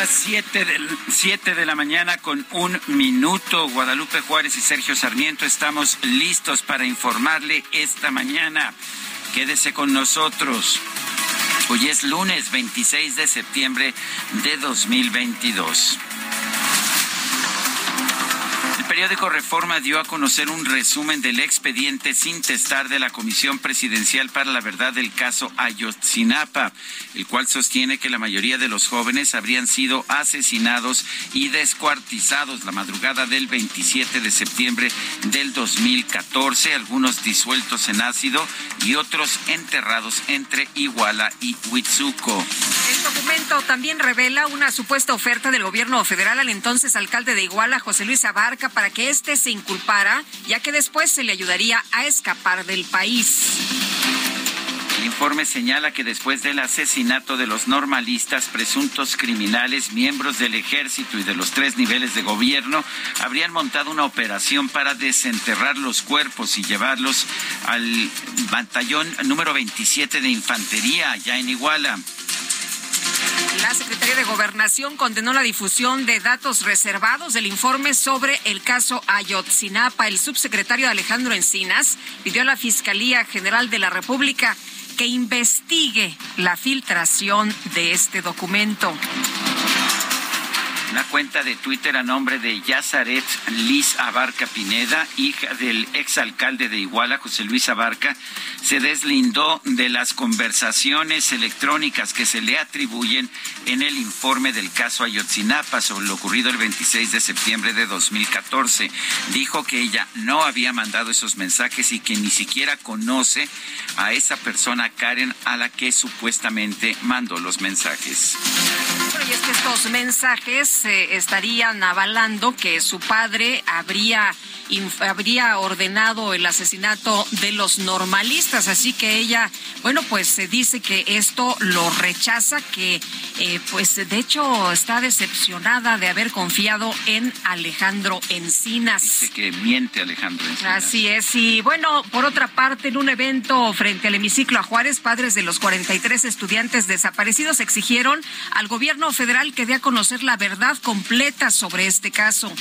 Las 7 del, siete de la mañana con un minuto. Guadalupe Juárez y Sergio Sarmiento estamos listos para informarle esta mañana. Quédese con nosotros. Hoy es lunes 26 de septiembre de 2022. Periódico Reforma dio a conocer un resumen del expediente sin testar de la Comisión Presidencial para la Verdad del caso Ayotzinapa, el cual sostiene que la mayoría de los jóvenes habrían sido asesinados y descuartizados la madrugada del 27 de septiembre del 2014, algunos disueltos en ácido y otros enterrados entre Iguala y Huitzuco. El documento también revela una supuesta oferta del gobierno federal al entonces alcalde de Iguala, José Luis Abarca, para que éste se inculpara, ya que después se le ayudaría a escapar del país. El informe señala que después del asesinato de los normalistas, presuntos criminales, miembros del ejército y de los tres niveles de gobierno habrían montado una operación para desenterrar los cuerpos y llevarlos al batallón número 27 de infantería allá en Iguala. La Secretaría de Gobernación condenó la difusión de datos reservados del informe sobre el caso Ayotzinapa. El subsecretario Alejandro Encinas pidió a la Fiscalía General de la República que investigue la filtración de este documento. Una cuenta de Twitter a nombre de Yazaret Liz Abarca Pineda, hija del exalcalde de Iguala, José Luis Abarca, se deslindó de las conversaciones electrónicas que se le atribuyen en el informe del caso Ayotzinapa sobre lo ocurrido el 26 de septiembre de 2014. Dijo que ella no había mandado esos mensajes y que ni siquiera conoce a esa persona, Karen, a la que supuestamente mandó los mensajes. Bueno, y es que estos mensajes eh, estarían avalando que su padre habría, habría ordenado el asesinato de los normalistas. Así que ella, bueno, pues se dice que esto lo rechaza, que eh, pues de hecho está decepcionada de haber confiado en Alejandro Encinas. Dice que miente Alejandro. Encinas. Así es. Y bueno, por otra parte, en un evento frente al hemiciclo a Juárez, padres de los 43 estudiantes desaparecidos exigieron al gobierno federal que dé a conocer la verdad completa sobre este caso.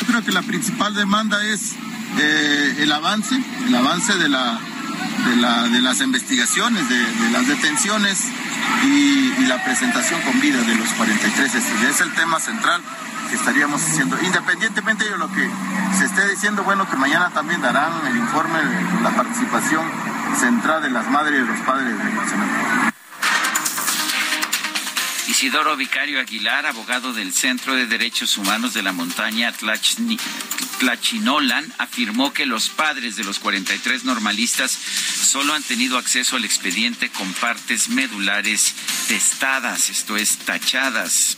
Yo creo que la principal demanda es eh, el avance, el avance de, la, de, la- de las investigaciones, de, las detenciones y, la presentación con vida de los 43 estudiantes. Es el tema central que estaríamos haciendo. Independientemente de lo que se esté diciendo, bueno, que mañana también darán el informe la participación central de las madres y los padres de Ayotzinapa. Isidoro Vicario Aguilar, abogado del Centro de Derechos Humanos de la Montaña Tlachinolan, afirmó que los padres de los 43 normalistas solo han tenido acceso al expediente con partes medulares testadas, esto es, tachadas.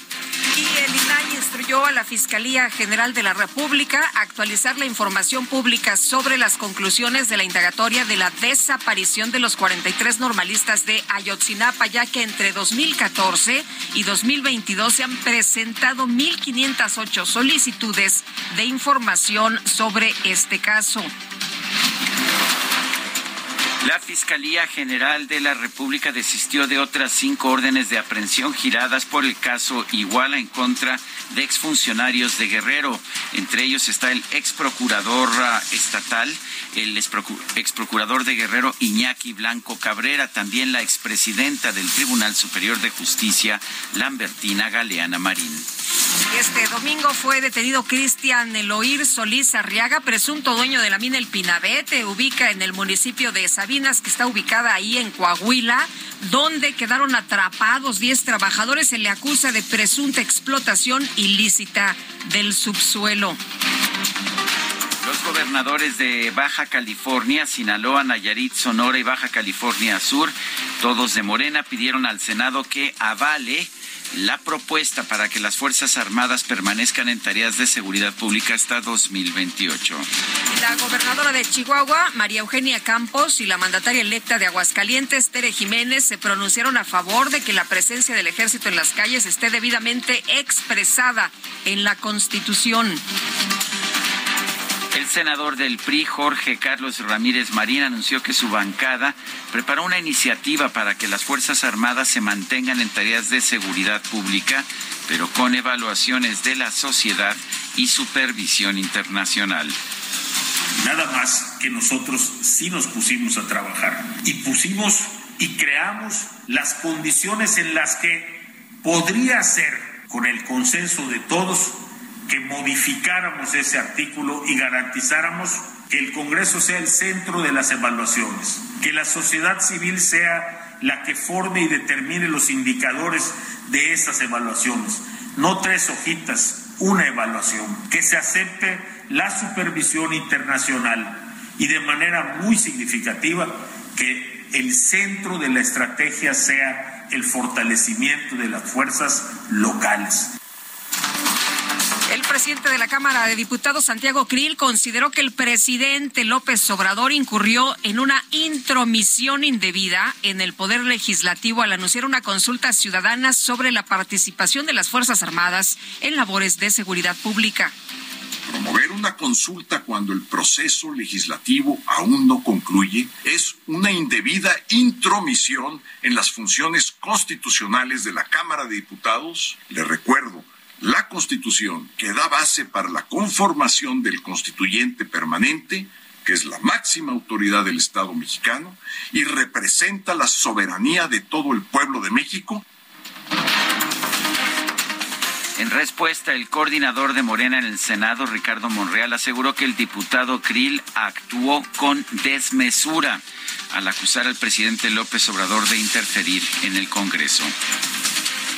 Y el INAI instruyó a la Fiscalía General de la República a actualizar la información pública sobre las conclusiones de la indagatoria de la desaparición de los 43 normalistas de Ayotzinapa, ya que entre 2014 y 2022 se han presentado 1.508 solicitudes de información sobre este caso. La Fiscalía General de la República desistió de otras cinco órdenes de aprehensión giradas por el caso Iguala en contra de exfuncionarios de Guerrero. Entre ellos está el ex procurador ah, estatal, el ex procurador de Guerrero Iñaki Blanco Cabrera, también la expresidenta del Tribunal Superior de Justicia, Lambertina Galeana Marín. Este domingo fue detenido Cristian Eloir Solís Arriaga, presunto dueño de la mina El Pinabete, ubica en el municipio de Sabinas, que está ubicada ahí en Coahuila, donde quedaron atrapados 10 trabajadores. Se le acusa de presunta explotación ilícita del subsuelo. Los gobernadores de Baja California, Sinaloa, Nayarit, Sonora y Baja California Sur, todos de Morena, pidieron al Senado que avale la propuesta para que las Fuerzas Armadas permanezcan en tareas de seguridad pública hasta 2028. La gobernadora de Chihuahua, María Eugenia Campos, y la mandataria electa de Aguascalientes, Tere Jiménez, se pronunciaron a favor de que la presencia del ejército en las calles esté debidamente expresada en la Constitución. El senador del PRI, Jorge Carlos Ramírez Marín, anunció que su bancada preparó una iniciativa para que las Fuerzas Armadas se mantengan en tareas de seguridad pública, pero con evaluaciones de la sociedad y supervisión internacional. Nada más que nosotros sí nos pusimos a trabajar y pusimos y creamos las condiciones en las que podría ser, con el consenso de todos, que modificáramos ese artículo y garantizáramos que el Congreso sea el centro de las evaluaciones, que la sociedad civil sea la que forme y determine los indicadores de esas evaluaciones, no tres hojitas, una evaluación, que se acepte la supervisión internacional y de manera muy significativa que el centro de la estrategia sea el fortalecimiento de las fuerzas locales. El presidente de la Cámara de Diputados, Santiago Krill, consideró que el presidente López Obrador incurrió en una intromisión indebida en el Poder Legislativo al anunciar una consulta ciudadana sobre la participación de las Fuerzas Armadas en labores de seguridad pública. Promover una consulta cuando el proceso legislativo aún no concluye es una indebida intromisión en las funciones constitucionales de la Cámara de Diputados. Le recuerdo, la Constitución que da base para la conformación del constituyente permanente, que es la máxima autoridad del Estado mexicano y representa la soberanía de todo el pueblo de México. En respuesta, el coordinador de Morena en el Senado, Ricardo Monreal, aseguró que el diputado Krill actuó con desmesura al acusar al presidente López Obrador de interferir en el Congreso.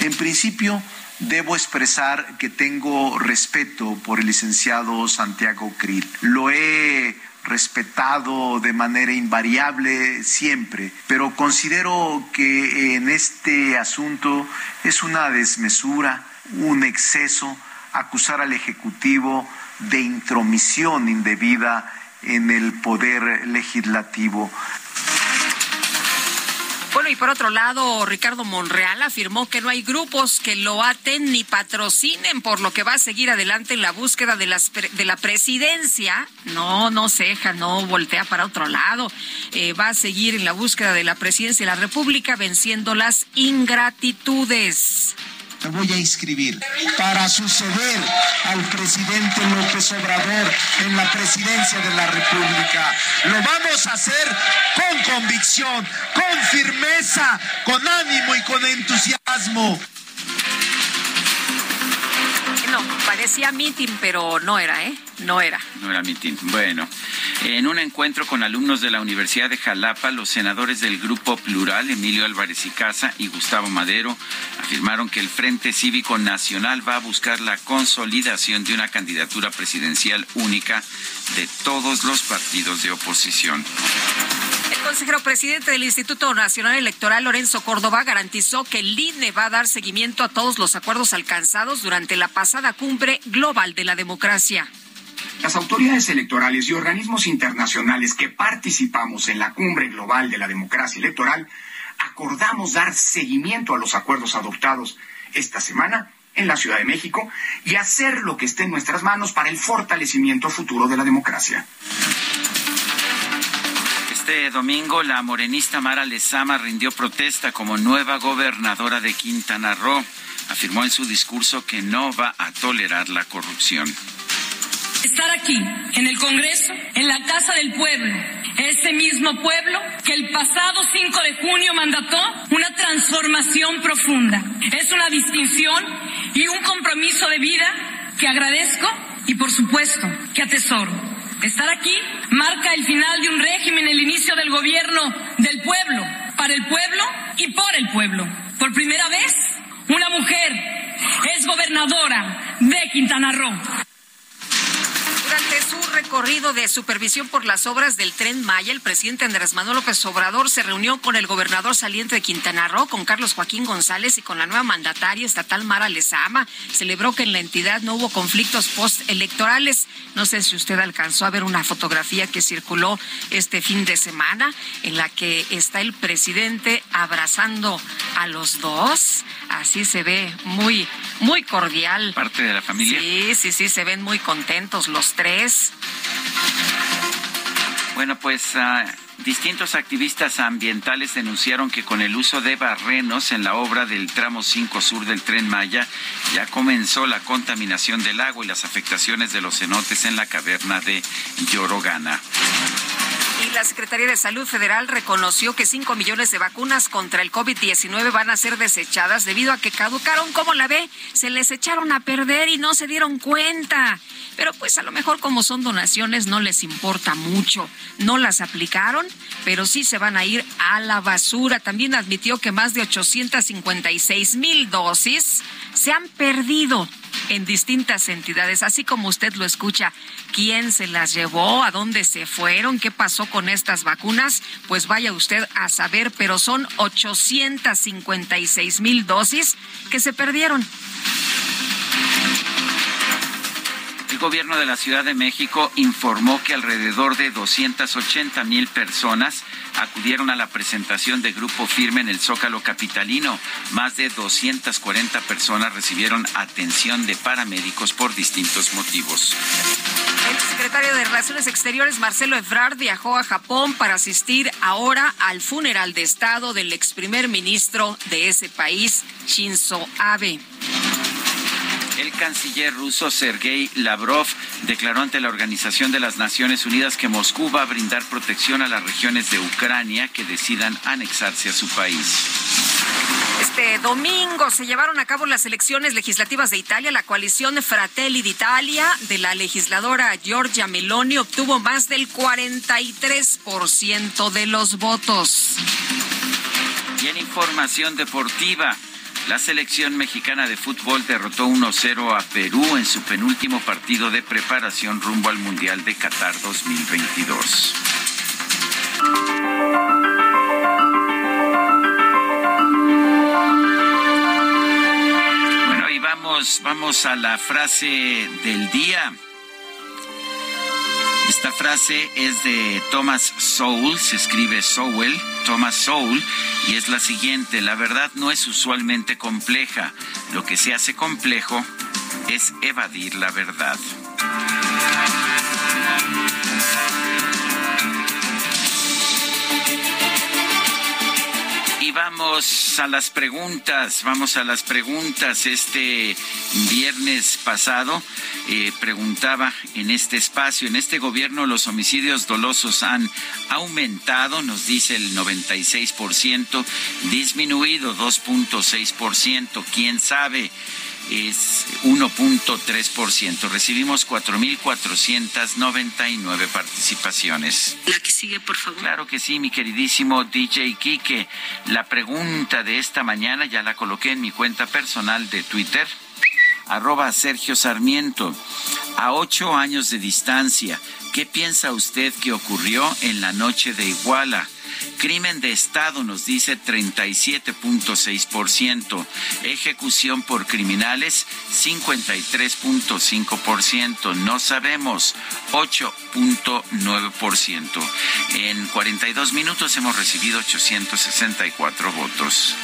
En principio, debo expresar que tengo respeto por el licenciado Santiago Krill. Lo he respetado de manera invariable siempre, pero considero que en este asunto es una desmesura, un exceso acusar al Ejecutivo de intromisión indebida en el poder legislativo. Bueno, y por otro lado, Ricardo Monreal afirmó que no hay grupos que lo aten ni patrocinen, por lo que va a seguir adelante en la búsqueda de, las, de la presidencia. No, no ceja, no voltea para otro lado. Eh, va a seguir en la búsqueda de la presidencia de la República, venciendo las ingratitudes me voy a inscribir para suceder al presidente López Obrador en la presidencia de la República. Lo vamos a hacer con convicción, con firmeza, con ánimo y con entusiasmo. No, parecía meeting, pero no era, ¿eh? No era. No era meeting. Bueno, en un encuentro con alumnos de la Universidad de Jalapa, los senadores del Grupo Plural, Emilio Álvarez y Casa y Gustavo Madero, afirmaron que el Frente Cívico Nacional va a buscar la consolidación de una candidatura presidencial única de todos los partidos de oposición. Consejero presidente del Instituto Nacional Electoral, Lorenzo Córdoba, garantizó que el INE va a dar seguimiento a todos los acuerdos alcanzados durante la pasada cumbre global de la democracia. Las autoridades electorales y organismos internacionales que participamos en la Cumbre Global de la Democracia Electoral acordamos dar seguimiento a los acuerdos adoptados esta semana en la Ciudad de México y hacer lo que esté en nuestras manos para el fortalecimiento futuro de la democracia. Este domingo la morenista Mara Lezama rindió protesta como nueva gobernadora de Quintana Roo. Afirmó en su discurso que no va a tolerar la corrupción. Estar aquí, en el Congreso, en la Casa del Pueblo, ese mismo pueblo que el pasado 5 de junio mandató una transformación profunda. Es una distinción y un compromiso de vida que agradezco y por supuesto que atesoro. Estar aquí marca el final de un régimen, el inicio del gobierno del pueblo, para el pueblo y por el pueblo. Por primera vez, una mujer es gobernadora de Quintana Roo. Durante su recorrido de supervisión por las obras del tren Maya, el presidente Andrés Manuel López Obrador se reunió con el gobernador saliente de Quintana Roo, con Carlos Joaquín González y con la nueva mandataria estatal Mara Lezama. Celebró que en la entidad no hubo conflictos postelectorales. No sé si usted alcanzó a ver una fotografía que circuló este fin de semana en la que está el presidente abrazando a los dos. Así se ve muy, muy cordial. Parte de la familia. Sí, sí, sí, se ven muy contentos los tres bueno, pues uh, distintos activistas ambientales denunciaron que con el uso de barrenos en la obra del tramo 5 sur del tren Maya ya comenzó la contaminación del agua y las afectaciones de los cenotes en la caverna de Yorogana. Y la Secretaría de Salud Federal reconoció que 5 millones de vacunas contra el COVID-19 van a ser desechadas debido a que caducaron, como la ve, se les echaron a perder y no se dieron cuenta. Pero pues a lo mejor como son donaciones no les importa mucho. No las aplicaron, pero sí se van a ir a la basura. También admitió que más de 856 mil dosis se han perdido en distintas entidades, así como usted lo escucha. ¿Quién se las llevó? ¿A dónde se fueron? ¿Qué pasó con estas vacunas? Pues vaya usted a saber, pero son 856 mil dosis que se perdieron. El gobierno de la Ciudad de México informó que alrededor de 280 mil personas acudieron a la presentación de Grupo Firme en el Zócalo Capitalino. Más de 240 personas recibieron atención de paramédicos por distintos motivos. El secretario de Relaciones Exteriores, Marcelo Ebrard, viajó a Japón para asistir ahora al funeral de Estado del ex primer ministro de ese país, Shinzo Abe. El canciller ruso Sergei Lavrov declaró ante la Organización de las Naciones Unidas que Moscú va a brindar protección a las regiones de Ucrania que decidan anexarse a su país. Este domingo se llevaron a cabo las elecciones legislativas de Italia. La coalición Fratelli d'Italia de la legisladora Giorgia Meloni obtuvo más del 43% de los votos. Y en información deportiva, la selección mexicana de fútbol derrotó 1-0 a Perú en su penúltimo partido de preparación rumbo al Mundial de Qatar 2022. Bueno, y vamos, vamos a la frase del día. Esta frase es de Thomas Sowell, se escribe Sowell, Thomas Sowell, y es la siguiente, la verdad no es usualmente compleja, lo que se hace complejo es evadir la verdad. Vamos a las preguntas, vamos a las preguntas. Este viernes pasado eh, preguntaba en este espacio, en este gobierno los homicidios dolosos han aumentado, nos dice el 96%, disminuido 2.6%, quién sabe es 1.3%. Recibimos 4.499 participaciones. La que sigue, por favor. Claro que sí, mi queridísimo DJ Kike. La pregunta de esta mañana ya la coloqué en mi cuenta personal de Twitter, arroba Sergio Sarmiento. A ocho años de distancia, ¿qué piensa usted que ocurrió en la noche de Iguala? Crimen de Estado nos dice 37.6%. Ejecución por criminales 53.5%. No sabemos 8.9%. En 42 minutos hemos recibido 864 votos.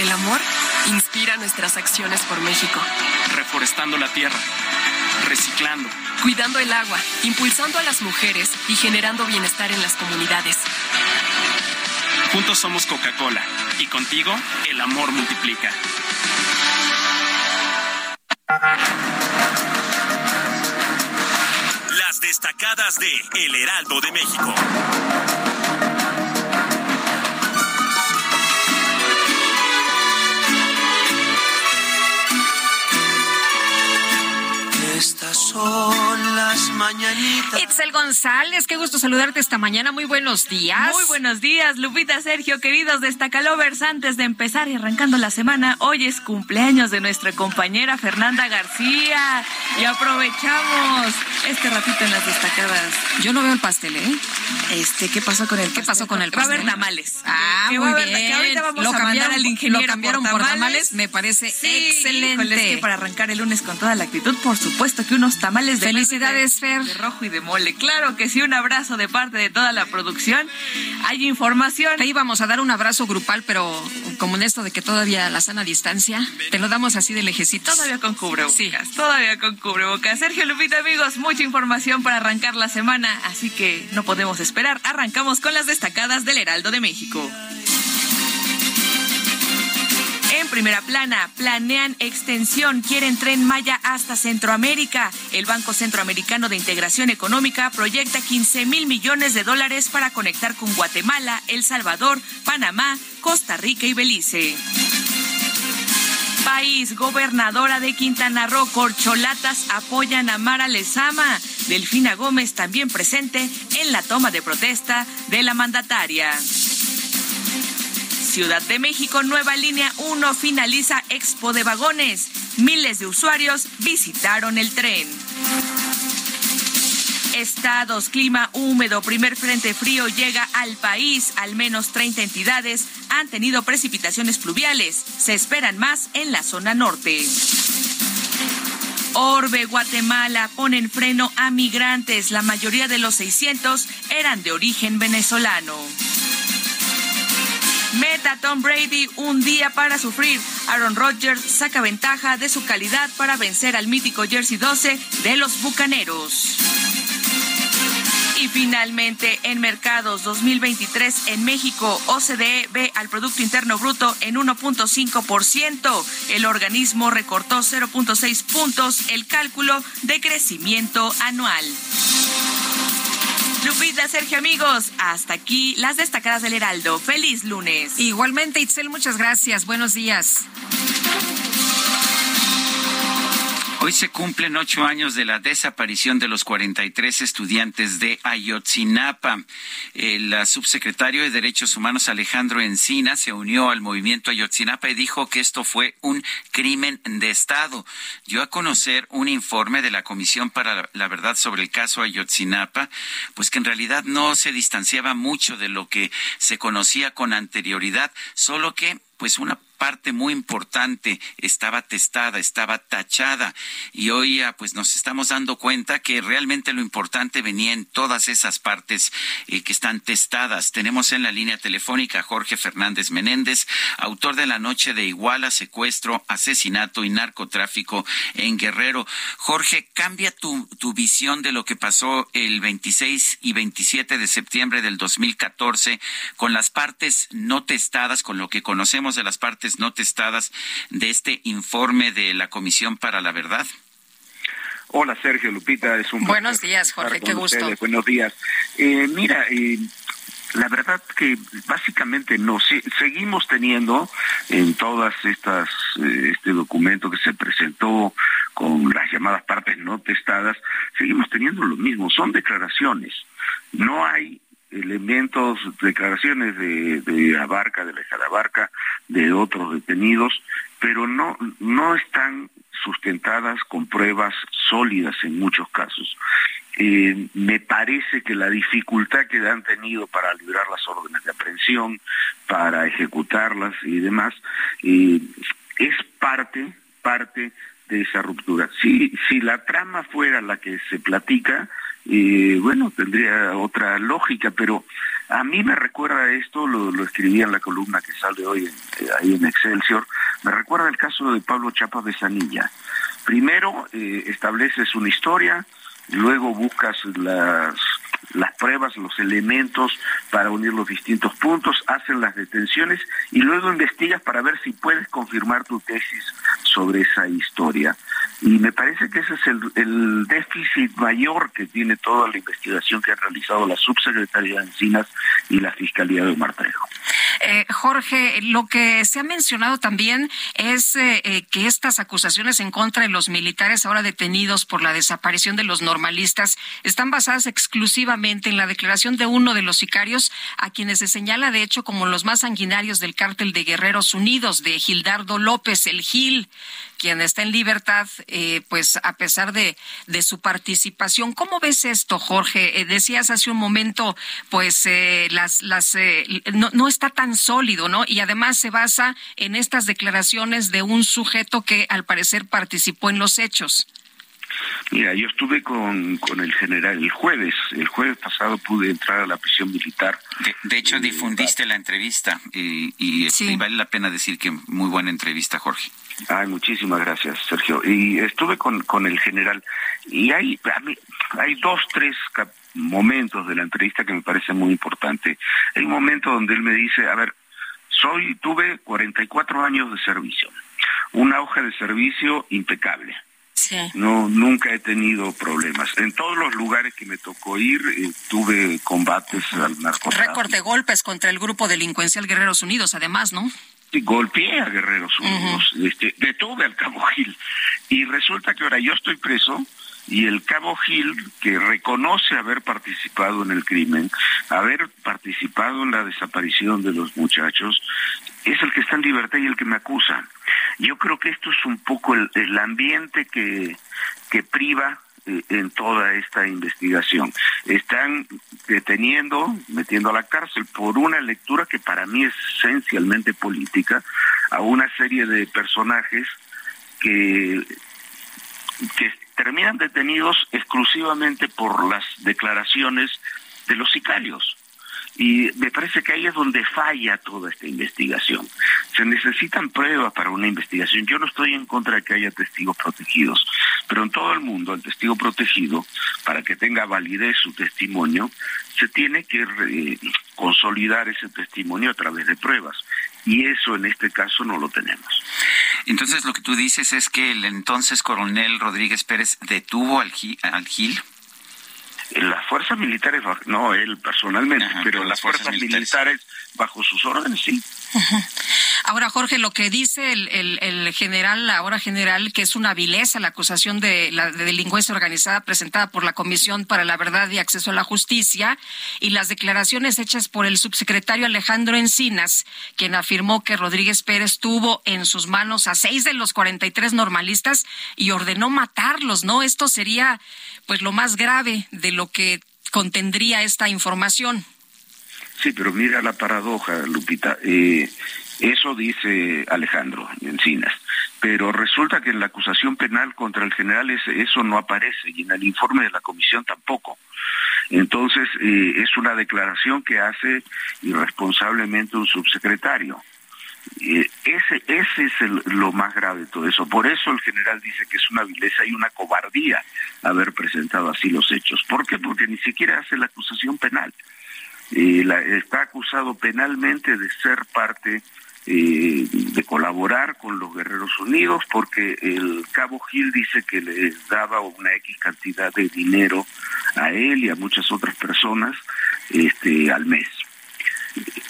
El amor inspira nuestras acciones por México. Reforestando la tierra reciclando, cuidando el agua, impulsando a las mujeres y generando bienestar en las comunidades. Juntos somos Coca-Cola y contigo el amor multiplica. Las destacadas de El Heraldo de México. Son las mañanitas. Itzel González, qué gusto saludarte esta mañana. Muy buenos días. Muy buenos días, Lupita, Sergio, queridos destacalovers. Antes de empezar y arrancando la semana, hoy es cumpleaños de nuestra compañera Fernanda García. Y aprovechamos este ratito en las destacadas. Yo no veo el pastel, ¿eh? Este, ¿qué pasó con el ¿Qué pasó con el pastel? Va a haber tamales. Ah, que muy haber- bien. que ahorita vamos lo a cambiaron, mandar al ingeniero lo cambiaron por tamales. Me parece Sí, excelente. híjole, es que para arrancar el lunes con toda la actitud, por supuesto que unos tamales de Felicidades, verde, de, de rojo y de mole. Claro que sí, un abrazo de parte de toda la producción. Hay información. Te íbamos a dar un abrazo grupal, pero como en esto de que todavía la sana distancia, te lo damos así de lejecito. Todavía con cubrebocas, todavía con cubrebocas. Sergio Lupita, amigos, mucha información para arrancar la semana, así que no podemos esperar. Arrancamos con las destacadas del Heraldo de México. En primera plana, planean extensión, quieren tren Maya hasta Centroamérica. El Banco Centroamericano de Integración Económica proyecta 15 mil millones de dólares para conectar con Guatemala, El Salvador, Panamá, Costa Rica y Belice. País, gobernadora de Quintana Roo, corcholatas apoyan a Mara Lezama. Delfina Gómez también presente en la toma de protesta de la mandataria. Ciudad de México, nueva línea 1 finaliza Expo de Vagones. Miles de usuarios visitaron el tren. Estados, clima húmedo, primer frente frío llega al país. Al menos 30 entidades han tenido precipitaciones pluviales. Se esperan más en la zona norte. Orbe, Guatemala, ponen freno a migrantes. La mayoría de los 600 eran de origen venezolano. Meta Tom Brady, un día para sufrir. Aaron Rodgers saca ventaja de su calidad para vencer al mítico Jersey 12 de los Bucaneros. Y finalmente, en mercados 2023 en México, OCDE ve al Producto Interno Bruto en 1.5%. El organismo recortó 0.6 puntos el cálculo de crecimiento anual. Lupita, Sergio, amigos, hasta aquí las destacadas del Heraldo. Feliz lunes. Igualmente, Itzel, muchas gracias. Buenos días. Hoy se cumplen ocho años de la desaparición de los 43 estudiantes de Ayotzinapa. El uh, subsecretario de Derechos Humanos Alejandro Encina se unió al movimiento Ayotzinapa y dijo que esto fue un crimen de Estado. Dio a conocer un informe de la Comisión para la Verdad sobre el caso Ayotzinapa, pues que en realidad no se distanciaba mucho de lo que se conocía con anterioridad, solo que pues una parte muy importante estaba testada, estaba tachada y hoy pues nos estamos dando cuenta que realmente lo importante venía en todas esas partes eh, que están testadas. Tenemos en la línea telefónica a Jorge Fernández Menéndez, autor de La Noche de Iguala, secuestro, asesinato y narcotráfico en Guerrero. Jorge, cambia tu, tu visión de lo que pasó el 26 y 27 de septiembre del 2014 con las partes no testadas, con lo que conocemos de las partes no testadas de este informe de la Comisión para la Verdad? Hola Sergio Lupita, es un Buenos días, Jorge, qué gusto. Ustedes. Buenos días. Eh, mira, eh, la verdad que básicamente no, seguimos teniendo en todas estas, eh, este documento que se presentó con las llamadas partes no testadas, seguimos teniendo lo mismo, son declaraciones, no hay elementos, declaraciones de, Abarca, de la hija de Abarca, de otros detenidos, pero no, no están sustentadas con pruebas sólidas en muchos casos. Eh, me parece que la dificultad que han tenido para librar las órdenes de aprehensión, para ejecutarlas y demás, eh, es parte, parte de esa ruptura. Si, si la trama fuera la que se platica, eh, bueno, tendría otra lógica, pero a mí me recuerda esto, lo, escribí en la columna que sale hoy en, eh, ahí en Excelsior, me recuerda el caso de Pablo Chapa Besanilla. primero eh, estableces una historia, luego buscas las las pruebas, los elementos para unir los distintos puntos, hacen las detenciones y luego investigas para ver si puedes confirmar tu tesis sobre esa historia. Y me parece que ese es el, déficit mayor que tiene toda la investigación que ha realizado la subsecretaría de Encinas y la Fiscalía de Martrejo. Eh, Jorge, lo que se ha mencionado también es eh, eh, que estas acusaciones en contra de los militares ahora detenidos por la desaparición de los normalistas están basadas exclusivamente en la declaración de uno de los sicarios a quienes se señala de hecho como los más sanguinarios del cártel de Guerreros Unidos, de Gildardo López, el Gil quien está en libertad, pues a pesar de, de, su participación. ¿Cómo ves esto, Jorge? Decías hace un momento, pues las, las, no, no está tan sólido, ¿no? Y además se basa en estas declaraciones de un sujeto que al parecer participó en los hechos. Mira, yo estuve con, con el general el jueves, el jueves pasado pude entrar a la prisión militar. De, hecho, difundiste la entrevista y, y, vale la pena decir que muy buena entrevista, Jorge. Ay, muchísimas gracias, Sergio. Y estuve con, con el general y hay, hay dos, tres momentos de la entrevista que me parece muy importante. Hay un momento donde él me dice, a ver, soy, tuve 44 años de servicio, una hoja de servicio impecable. Sí. No, nunca he tenido problemas. En todos los lugares que me tocó ir, eh, tuve combates al narcotráfico. Récord de golpes contra el grupo delincuencial Guerreros Unidos, además, ¿no? golpeé a Guerreros Unidos, este, detuve al Cabo Gil. Y resulta que ahora yo estoy preso y el Cabo Gil, que reconoce haber participado en el crimen, haber participado en la desaparición de los muchachos, es el que está en libertad y el que me acusa. Yo creo que esto es un poco el, ambiente que, que priva eh, en toda esta investigación. Están deteniendo, metiendo a la cárcel por una lectura que para mí es esencialmente política a una serie de personajes que, que terminan detenidos exclusivamente por las declaraciones de los sicarios. Y me parece que ahí es donde falla toda esta investigación. Se necesitan pruebas para una investigación. Yo no estoy en contra de que haya testigos protegidos, pero en todo el mundo el testigo protegido, para que tenga validez su testimonio, se tiene que eh, consolidar ese testimonio a través de pruebas. Y eso en este caso no lo tenemos. Entonces lo que tú dices es que el entonces coronel Rodríguez Pérez detuvo al, al Gil. Las fuerzas militares, no él personalmente, pero las, fuerzas, militares. bajo sus órdenes, sí. Ahora, Jorge, lo que dice el, el, general, ahora general, que es una vileza la acusación de la delincuencia organizada presentada por la Comisión para la Verdad y Acceso a la Justicia y las declaraciones hechas por el subsecretario Alejandro Encinas, quien afirmó que Rodríguez Pérez tuvo en sus manos a seis de los 43 normalistas y ordenó matarlos, ¿no? Esto sería, pues, lo más grave de lo que contendría esta información. Sí, pero mira la paradoja, Lupita. Eh, eso dice Alejandro Encinas. Pero resulta que en la acusación penal contra el general eso no aparece y en el informe de la comisión tampoco. Entonces, eh, es una declaración que hace irresponsablemente un subsecretario. Eh, ese es lo más grave de todo eso. Por eso el general dice que es una vileza y una cobardía haber presentado así los hechos. ¿Por qué? Porque ni siquiera hace la acusación penal. Eh, está acusado penalmente de ser parte eh, de colaborar con los Guerreros Unidos porque el Cabo Gil dice que les daba una X cantidad de dinero a él y a muchas otras personas este al mes.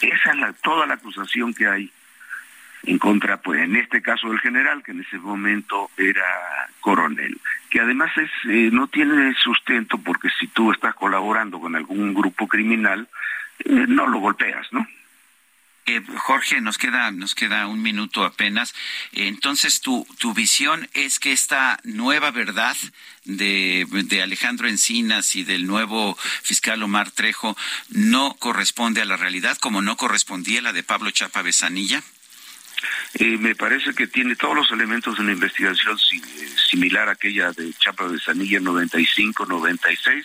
Esa es toda la acusación que hay en contra, pues en este caso del general, que en ese momento era coronel, que además es eh, no tiene sustento porque si tú estás colaborando con algún grupo criminal, eh, no lo golpeas, ¿no? Eh, Jorge, nos queda, nos queda un minuto apenas. Entonces, tu, tu visión es que esta nueva verdad de, de, Alejandro Encinas y del nuevo fiscal Omar Trejo no corresponde a la realidad, como no correspondía la de Pablo Chapa Besanilla. Eh, me parece que tiene todos los elementos de una investigación eh, similar a aquella de Chapa de Sanilla 95-96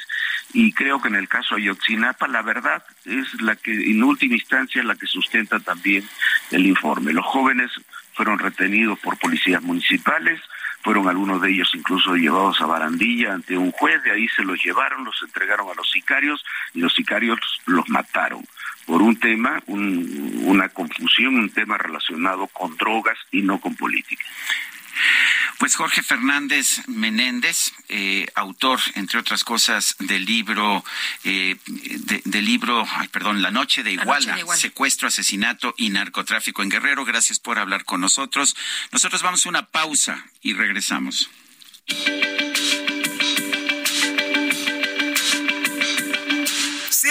y creo que en el caso Ayotzinapa la verdad es la que en última instancia la que sustenta también el informe. Los jóvenes fueron retenidos por policías municipales, fueron algunos de ellos incluso llevados a barandilla ante un juez, de ahí se los llevaron, los entregaron a los sicarios y los sicarios los mataron por un tema, una confusión, un tema relacionado con drogas y no con política. Pues Jorge Fernández Menéndez, eh, autor, entre otras cosas, del libro, eh, del libro, ay, perdón, La Noche de Iguala, secuestro, asesinato y narcotráfico en Guerrero. Gracias por hablar con nosotros. Nosotros vamos a una pausa y regresamos.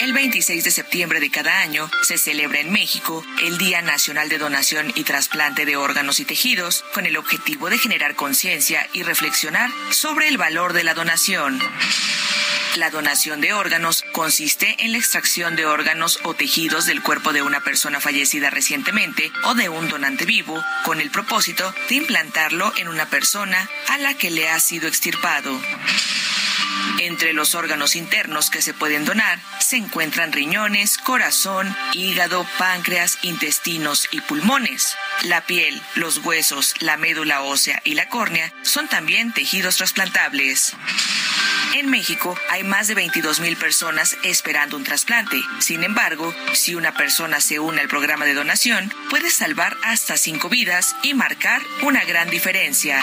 El 26 de septiembre de cada año se celebra en México el Día Nacional de Donación y Trasplante de Órganos y Tejidos con el objetivo de generar conciencia y reflexionar sobre el valor de la donación. La donación de órganos consiste en la extracción de órganos o tejidos del cuerpo de una persona fallecida recientemente o de un donante vivo con el propósito de implantarlo en una persona a la que le ha sido extirpado. Entre los órganos internos que se pueden donar se encuentran riñones, corazón, hígado, páncreas, intestinos y pulmones. La piel, los huesos, la médula ósea y la córnea son también tejidos trasplantables. En México hay más de 22 mil personas esperando un trasplante. Sin embargo, si una persona se une al programa de donación, puede salvar hasta cinco vidas y marcar una gran diferencia.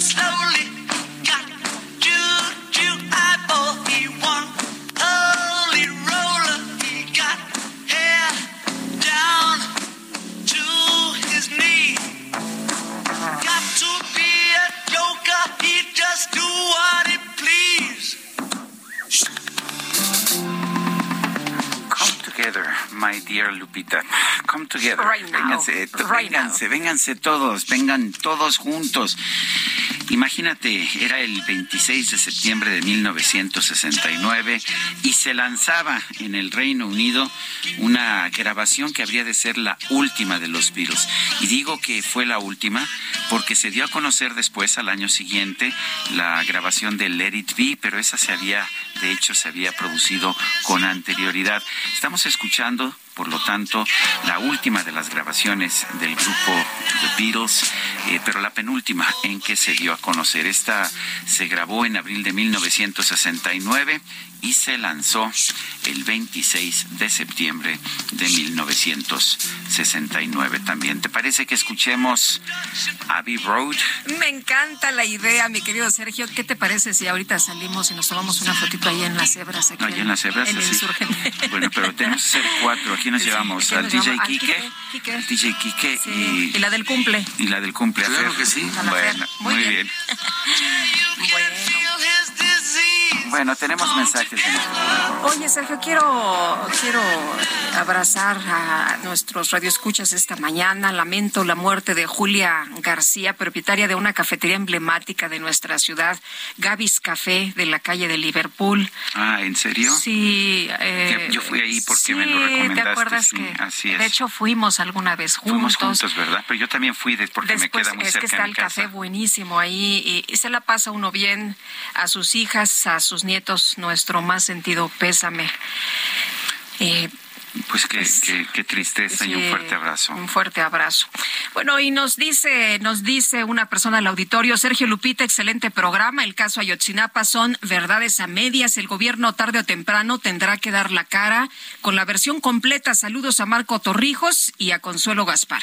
Slowly. Got juju eyeball, he one dear Lupita. Come together. Right. Vénganse, Right vénganse, vénganse todos, vengan todos juntos. Imagínate, era el 26 de septiembre de 1969 y se lanzaba en el Reino Unido una grabación que habría de ser la última de los Beatles. Y digo que fue la última porque se dio a conocer después, al año siguiente, la grabación de Let It Be, pero esa se había, de hecho, se había producido con anterioridad. Estamos escuchando por lo tanto, la última de las grabaciones del grupo The Beatles, eh, pero la penúltima en que se dio a conocer. Esta se grabó en abril de 1969 y se lanzó el 26 de septiembre de 1969 también. ¿Te parece que escuchemos Abbey Road? Me encanta la idea, mi querido Sergio. ¿Qué te parece si ahorita salimos y nos tomamos una fotito ahí en las cebras? Aquí No, ahí en las cebras, En insurgente. Bueno, pero tenemos que ser cuatro. Aquí nos Sí, llevamos aquí al nos DJ Quique, Quique, DJ Quique Sí, y, y la del cumple. y la del cumple. Claro Fer. que sí. Bueno, Muy muy bien. bien. Disease. Bueno, tenemos mensajes. Oye, Sergio, quiero, quiero abrazar a nuestros radioescuchas esta mañana. Lamento la muerte de Julia García, propietaria de una cafetería emblemática de nuestra ciudad, Gavis Café, de la calle de Liverpool. Ah, ¿en serio? Sí. Eh, yo fui ahí porque me lo recomendaste. ¿Te acuerdas sí, que así es. de hecho fuimos alguna vez juntos? Fuimos juntos, ¿verdad? Pero yo también fui de- porque me queda muy es cerca que está el café buenísimo ahí y, y se la pasa uno bien a sus hijas, a sus nietos, nuestro más sentido pésame. Eh, Pues qué, qué, qué tristeza y un fuerte abrazo. Un fuerte abrazo. Bueno, y nos dice, nos dice una persona al auditorio, Sergio Lupita, excelente programa. El caso Ayotzinapa son verdades a medias. El gobierno tarde o temprano tendrá que dar la cara con la versión completa. Saludos a Marco Torrijos y a Consuelo Gaspar.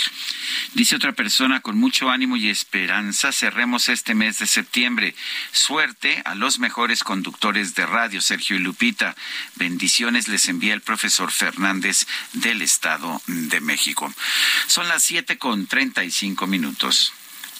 Dice otra persona, con mucho ánimo y esperanza, cerremos este mes de septiembre. Suerte a los mejores conductores de radio, Sergio y Lupita. Bendiciones les envía el profesor Fernández del Estado de México. Son las siete con treinta y cinco minutos.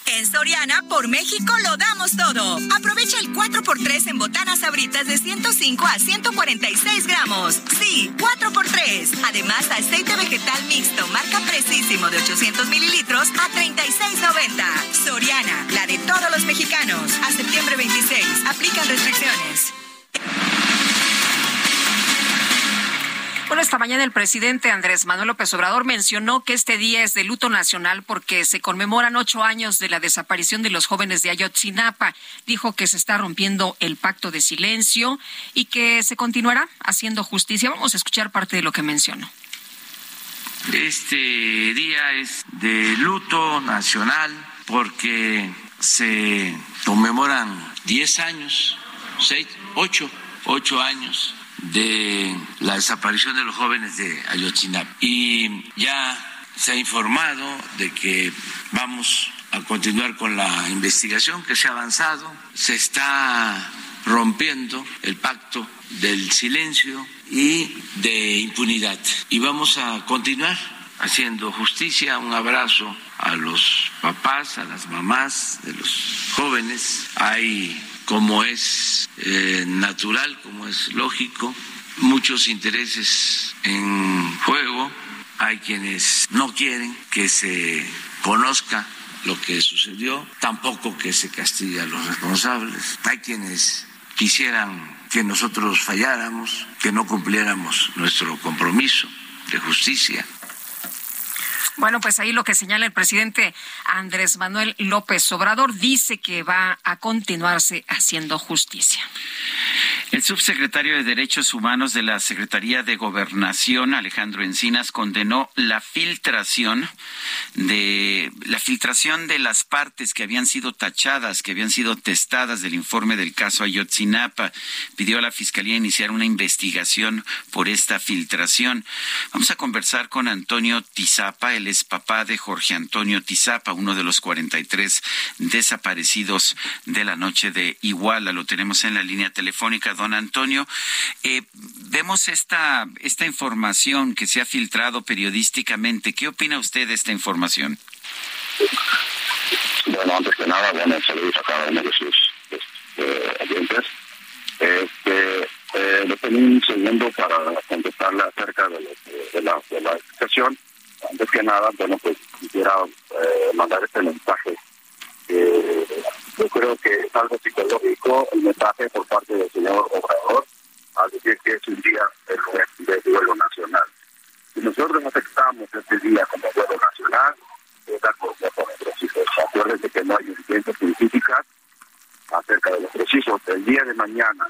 En Soriana, por México lo damos todo. Aprovecha el 4x3 en botanas sabritas de 105 a 146 gramos. Sí, 4x3. Además, aceite vegetal mixto, marca Precisísimo de 800 mililitros a 36.90. Soriana, la de todos los mexicanos. A septiembre 26. Aplican restricciones. Bueno, esta mañana el presidente Andrés Manuel López Obrador mencionó que este día es de luto nacional porque se conmemoran ocho años de la desaparición de los jóvenes de Ayotzinapa. Dijo que se está rompiendo el pacto de silencio y que se continuará haciendo justicia. Vamos a escuchar parte de lo que mencionó. Este día es de luto nacional porque se conmemoran 10 años, 6, 8, 8 años de la desaparición de los jóvenes de Ayotzinapa. Y ya se ha informado de que vamos a continuar con la investigación que se ha avanzado. Se está rompiendo el pacto del silencio y de impunidad. Y vamos a continuar haciendo justicia. Un abrazo a los papás, a las mamás de los jóvenes. Hay, como es eh, natural, como es lógico, muchos intereses en juego. Hay quienes no quieren que se conozca lo que sucedió, tampoco que se castigue a los responsables. Hay quienes quisieran que nosotros falláramos, que no cumpliéramos nuestro compromiso de justicia. Bueno, pues ahí lo que señala el presidente Andrés Manuel López Obrador dice que va a continuarse haciendo justicia. El subsecretario de Derechos Humanos de la Secretaría de Gobernación, Alejandro Encinas, condenó la filtración de la filtración de las partes que habían sido tachadas, que habían sido testadas del informe del caso Ayotzinapa. Pidió a la Fiscalía iniciar una investigación por esta filtración. Vamos a conversar con Antonio Tizapa, él es papá de Jorge Antonio Tizapa, uno de los 43 desaparecidos de la noche de Iguala. Lo tenemos en la línea telefónica. Don Antonio, eh, vemos esta, esta información que se ha filtrado periodísticamente. ¿Qué opina usted de esta información? Bueno, antes que nada, bueno, saludos a cada uno de sus este, oyentes. Este, eh, tengo un segundo para contestarle acerca de la, de la explicación. Antes que nada, bueno, pues quisiera eh, mandar este mensaje. Eh, yo creo que es algo psicológico el mensaje por parte del señor Obrador al decir que es un día de, duelo nacional. Si nosotros aceptamos este día como duelo nacional, es la con nuestros hijos. Acuérdense que no hay evidencias científicas acerca de nuestros hijos. El día de mañana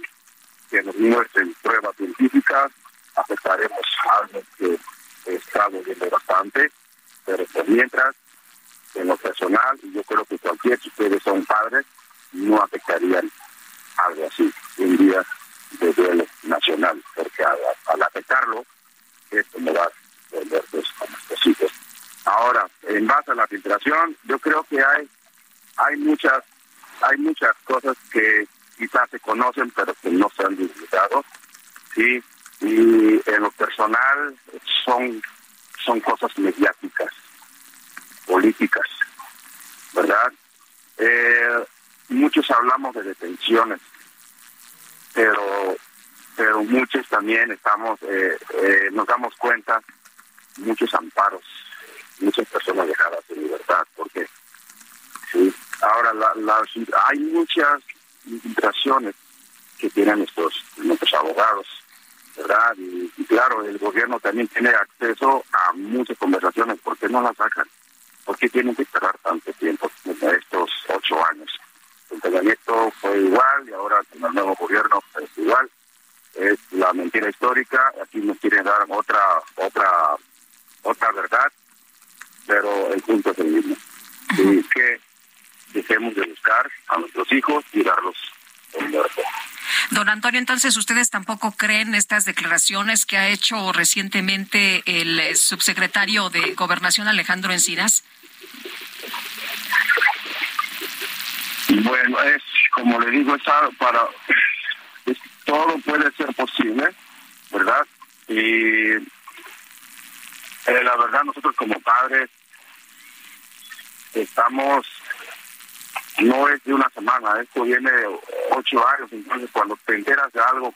que nos muestren pruebas científicas, aceptaremos algo que está viendo bastante, pero por mientras, en lo personal, y yo creo que cualquier, si ustedes son padres, no afectarían algo así, un día de duelo nacional, porque al, afectarlo, esto no va a volver pues, a nuestros hijos. Ahora, en base a la filtración, yo creo que hay hay muchas hay muchas cosas que quizás se conocen pero que no se han divulgado y en lo personal son son cosas mediáticas políticas verdad Eh, muchos hablamos de detenciones pero pero muchos también estamos, eh, eh, nos damos cuenta, muchos amparos, muchas personas dejadas en libertad, porque sí, ahora la, las- hay muchas infiltraciones que tienen nuestros, nuestros abogados, ¿verdad? Y, y claro, el gobierno también tiene acceso a muchas conversaciones, ¿por qué no las sacan? ¿Por qué tienen que esperar tanto tiempo, estos ocho años? Con Peña Nieto fue igual y ahora con el nuevo gobierno es igual. Es la mentira histórica, aquí nos quieren dar otra, otra, otra verdad, pero el punto es el mismo. Y que dejemos de buscar a nuestros hijos y darlos en muerte. Don Antonio, entonces ustedes tampoco creen estas declaraciones que ha hecho recientemente el eh, subsecretario de Gobernación Alejandro Encinas. Bueno, es como le digo, es para es- todo puede ser posible, ¿verdad? Y eh, la verdad nosotros como padres estamos no es de una semana, esto viene de ocho años, entonces cuando te enteras de algo,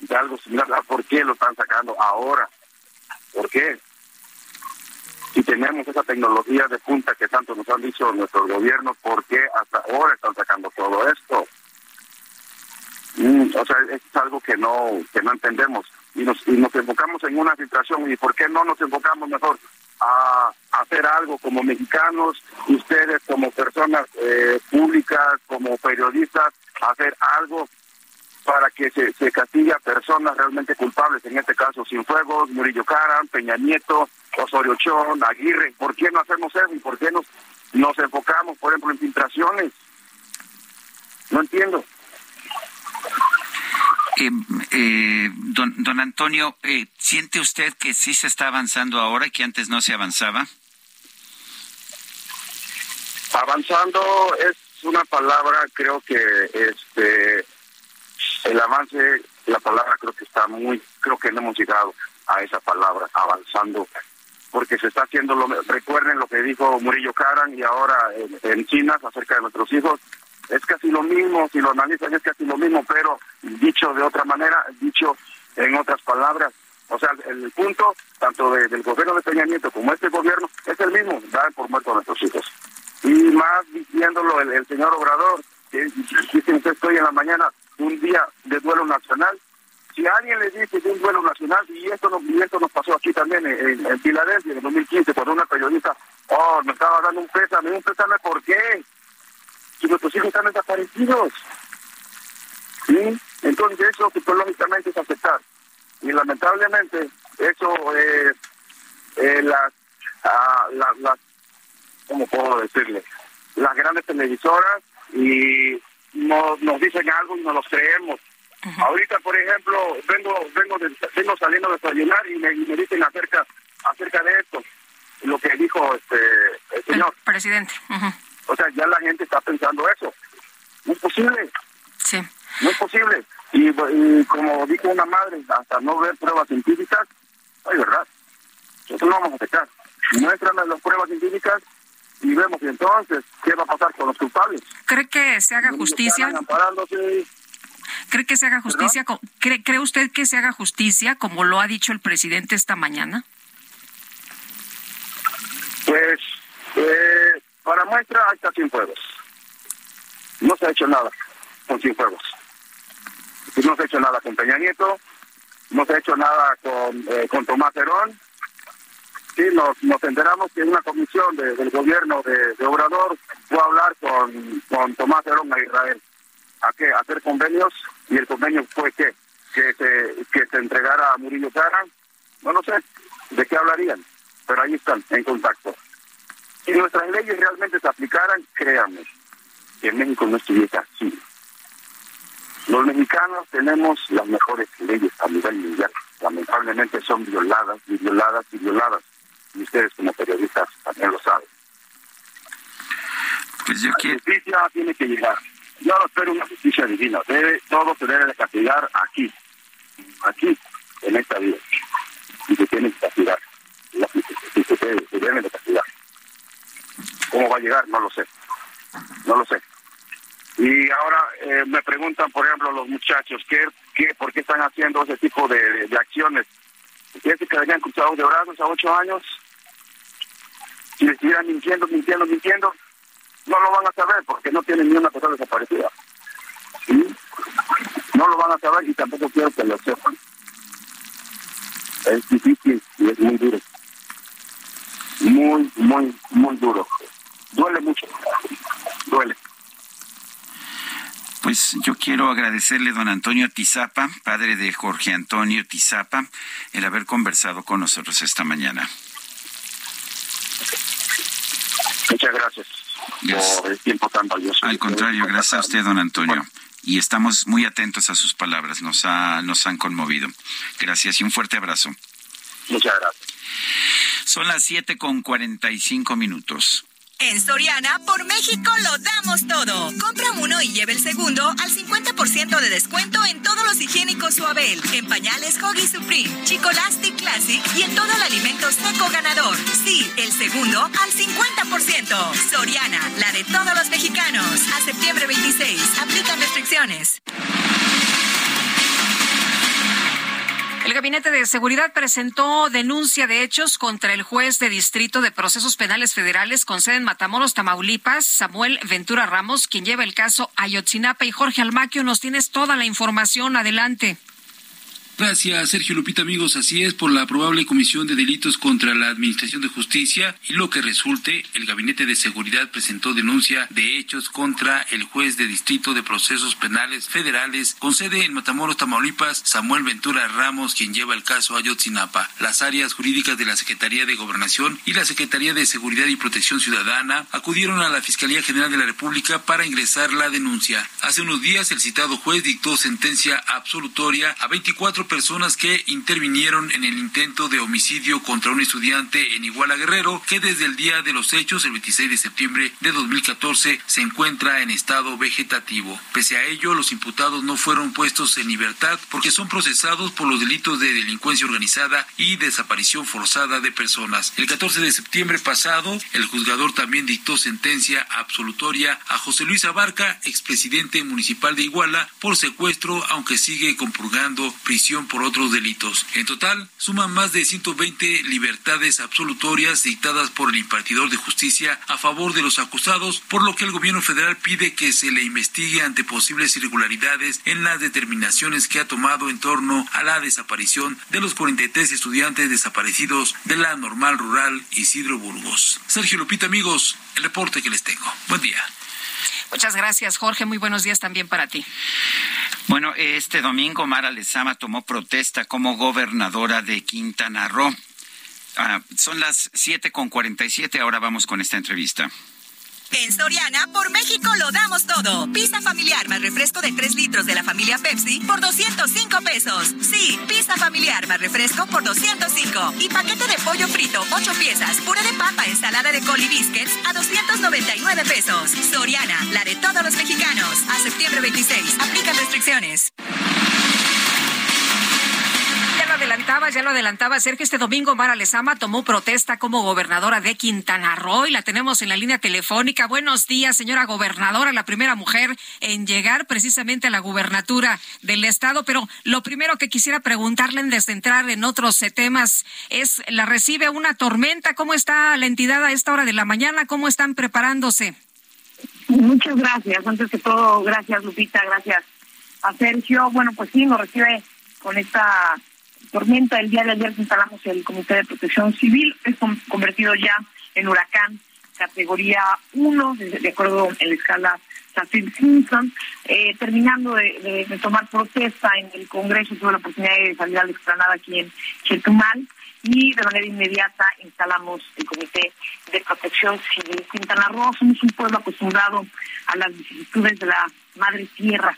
de algo similar, ¿por qué lo están sacando ahora? ¿Por qué? Si tenemos esa tecnología de punta que tanto nos han dicho nuestros gobiernos, ¿por qué hasta ahora están sacando todo esto? Mm, o sea, es algo que no que no entendemos y nos, y nos enfocamos en una situación y ¿por qué no nos enfocamos mejor a hacer algo como mexicanos, ustedes como personas eh, públicas, como periodistas, hacer algo para que se, se castigue a personas realmente culpables, en este caso Cienfuegos, Murillo Caram, Peña Nieto, Osorio Chón, Aguirre, ¿por qué no hacemos eso y por qué nos, nos enfocamos, por ejemplo, en filtraciones? No entiendo. Eh, eh, don, don Antonio, eh, ¿siente usted que sí se está avanzando ahora y que antes no se avanzaba? Avanzando es una palabra, creo que este el avance, la palabra creo que está muy, creo que no hemos llegado a esa palabra, avanzando, porque se está haciendo lo, recuerden lo que dijo Murillo Karan y ahora en, en China acerca de nuestros hijos, es casi lo mismo, si lo analizan es casi lo mismo, pero dicho de otra manera, dicho en otras palabras, o sea, el, punto tanto de- del gobierno de Peña Nieto como este gobierno es el mismo, dar por muerto a nuestros hijos. Y más diciéndolo el, señor Obrador, que dicen que estoy en la mañana un día de duelo nacional. Si alguien le dice de un duelo nacional, y esto, nos, y esto nos pasó aquí también en, en Filadelfia en el 2015, cuando una periodista, oh, me estaba dando un pésame, un pésame, ¿por qué? Si nuestros hijos están desaparecidos. ¿Sí? Entonces eso psicológicamente es aceptar. Y lamentablemente eso, eh, eh, las, ah, la- las, ¿cómo puedo decirle? Las grandes televisoras y no, nos dicen algo y no los creemos. Ahorita, por ejemplo, vengo vengo de- vengo saliendo de desayunar y me, y me dicen acerca acerca de esto, lo que dijo este el señor. Presidente. O sea, ya la gente está pensando eso. No es posible. Sí. No es posible. Y, y como dijo una madre, hasta no ver pruebas científicas, no hay verdad. Nosotros no vamos a aceptar. Muéstrame las pruebas científicas y vemos entonces qué va a pasar con los culpables. ¿Cree que se haga justicia? ¿Cree que se haga justicia? co- ¿Cree, ¿Cree usted que se haga justicia como lo ha dicho el presidente esta mañana? Pues, eh, para muestra, ahí está Cienfuegos. No se ha hecho nada con Cienfuegos. No se ha hecho nada con Peña Nieto, no se ha hecho nada con, eh, con Tomás Herón. Sí, nos, nos enteramos que una comisión de- del gobierno de, de Obrador fue a hablar con, con Tomás Herón a Israel. ¿A qué? A hacer convenios. ¿Y el convenio fue qué? Que se, que se entregara a Murillo Karam. No lo sé. ¿De qué hablarían? Pero ahí están, en contacto. Si nuestras leyes realmente se aplicaran, créanme, que en México no estuviese así. Los mexicanos tenemos las mejores leyes a nivel mundial. Lamentablemente son violadas y violadas y violadas. Y ustedes como periodistas también lo saben. Pues yo La justicia tiene que llegar. Yo no espero una justicia divina. Debe, todo se debe de castigar aquí. Aquí, en esta vida. Y se tiene que castigar. La- y se, debe- se debe de castigar. ¿Cómo va a llegar? No lo sé. No lo sé. Y ahora eh, me preguntan, por ejemplo, los muchachos, ¿qué, qué, ¿por qué están haciendo ese tipo de, de acciones? Fíjense que habían cruzados de brazos a ocho años. Si estuvieran mintiendo, mintiendo, mintiendo, no lo van a saber porque no tienen ni una persona desaparecida. No lo van a saber y tampoco quiero que lo sepan. Es difícil y es muy duro. Muy, muy, muy duro. Duele mucho. Duele. Pues yo quiero agradecerle, don Antonio Tizapa, padre de Jorge Antonio Tizapa, el haber conversado con nosotros esta mañana. Muchas gracias, por el tiempo tan valioso. Al contrario, gracias a usted, don Antonio. Y estamos muy atentos a sus palabras, nos, ha, nos han conmovido. Gracias y un fuerte abrazo. Muchas gracias. Son las siete con cuarenta y cinco minutos. En Soriana, por México lo damos todo. Compra uno y lleve el segundo al 50% de descuento en todos los higiénicos Suabel, en pañales Hoggy Supreme, Chicolastic Classic y en todo el alimento seco ganador. Sí, el segundo al 50%. Soriana, la de todos los mexicanos. A septiembre 26, aplican restricciones. El Gabinete de Seguridad presentó denuncia de hechos contra el juez de distrito de procesos penales federales con sede en Matamoros, Tamaulipas, Samuel Ventura Ramos, quien lleva el caso Ayotzinapa. Y Jorge Almaquio, nos tienes toda la información. Adelante. Gracias, Sergio Lupita, amigos. Así es, por la probable comisión de delitos contra la Administración de Justicia y lo que resulte, el Gabinete de Seguridad presentó denuncia de hechos contra el juez de Distrito de Procesos Penales Federales con sede en Matamoros, Tamaulipas, Samuel Ventura Ramos, quien lleva el caso Ayotzinapa. Las áreas jurídicas de la Secretaría de Gobernación y la Secretaría de Seguridad y Protección Ciudadana acudieron a la Fiscalía General de la República para ingresar la denuncia. Hace unos días, el citado juez dictó sentencia absolutoria a 24 personas que intervinieron en el intento de homicidio contra un estudiante en Iguala Guerrero, que desde el día de los hechos, el 26 de septiembre de 2014, se encuentra en estado vegetativo. Pese a ello, los imputados no fueron puestos en libertad porque son procesados por los delitos de delincuencia organizada y desaparición forzada de personas. El 14 de septiembre pasado, el juzgador también dictó sentencia absolutoria a José Luis Abarca, expresidente municipal de Iguala, por secuestro, aunque sigue compurgando prisión por otros delitos. En total, suman más de 120 libertades absolutorias dictadas por el impartidor de justicia a favor de los acusados, por lo que el gobierno federal pide que se le investigue ante posibles irregularidades en las determinaciones que ha tomado en torno a la desaparición de los 43 estudiantes desaparecidos de la normal rural Isidro Burgos. Sergio Lupita, amigos, el reporte que les tengo. Buen día. Muchas gracias, Jorge. Muy buenos días también para ti. Bueno, este domingo Mara Lezama tomó protesta como gobernadora de Quintana Roo. Ah, son las siete con cuarenta y siete. Ahora vamos con esta entrevista. En Soriana, por México lo damos todo. Pizza familiar más refresco de 3 litros de la familia Pepsi por 205 pesos. Sí, pizza familiar más refresco por 205. Y paquete de pollo frito, 8 piezas, puré de papa, ensalada de col y biscuits a 299 pesos. Soriana, la de todos los mexicanos. A septiembre 26, aplican restricciones. Adelantaba, ya lo adelantaba, Sergio. Este domingo Mara Lezama tomó protesta como gobernadora de Quintana Roo y la tenemos en la línea telefónica. Buenos días, señora gobernadora, la primera mujer en llegar precisamente a la gubernatura del estado. Pero lo primero que quisiera preguntarle antes de entrar en otros temas es, ¿la recibe una tormenta? ¿Cómo está la entidad a esta hora de la mañana? ¿Cómo están preparándose? Muchas gracias. Antes que todo, gracias Lupita, gracias a Sergio. Bueno, pues sí, nos recibe con esta tormenta. El día de ayer instalamos el Comité de Protección Civil, es con- convertido ya en huracán categoría 1, de, acuerdo en la escala Saffir-Simpson. Eh, terminando de, tomar protesta en el Congreso, tuve la oportunidad de salir a la aquí en Chetumal y de manera inmediata instalamos el Comité de Protección Civil. Quintana Roo somos un pueblo acostumbrado a las vicisitudes de la madre tierra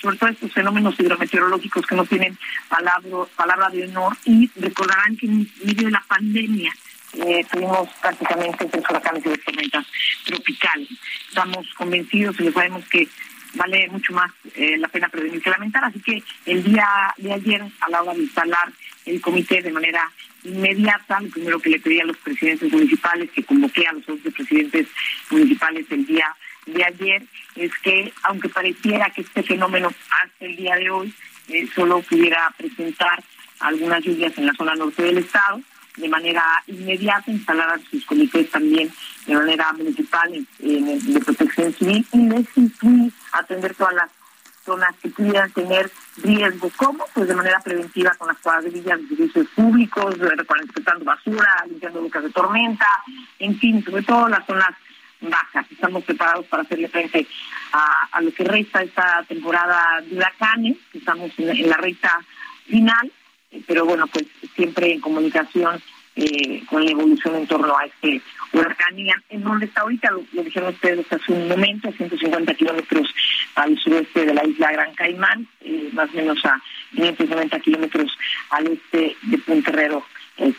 sobre todo estos fenómenos hidrometeorológicos que no tienen palabra, palabra de honor y recordarán que en medio de la pandemia eh, tuvimos prácticamente tres huracanes y tormentas tropicales. Estamos convencidos y sabemos que vale mucho más eh, la pena prevenir que lamentar, así que el día de ayer a la hora de instalar el comité de manera inmediata, lo primero que le pedí a los presidentes municipales, que convoqué a los otros presidentes municipales el día de ayer es que, aunque pareciera que este fenómeno hasta el día de hoy eh, solo pudiera presentar algunas lluvias en la zona norte del estado, de manera inmediata instalar sus comités también de manera municipal de protección civil y les atender todas las zonas que pudieran tener riesgo. ¿Cómo? Pues de manera preventiva con las cuadrillas de servicios públicos, respetando basura, limpiando bocas de tormenta, en fin, sobre todo las zonas bajas. Estamos preparados para hacerle frente a, lo que resta esta temporada de huracanes, estamos en, la recta final, eh, pero bueno, pues siempre en comunicación eh, con la evolución en torno a este huracán. Y en donde está ahorita, lo, dijeron ustedes hace un momento, a 150 kilómetros al sureste de la isla Gran Caimán, eh, más o menos a 590 kilómetros al este de Punterrero,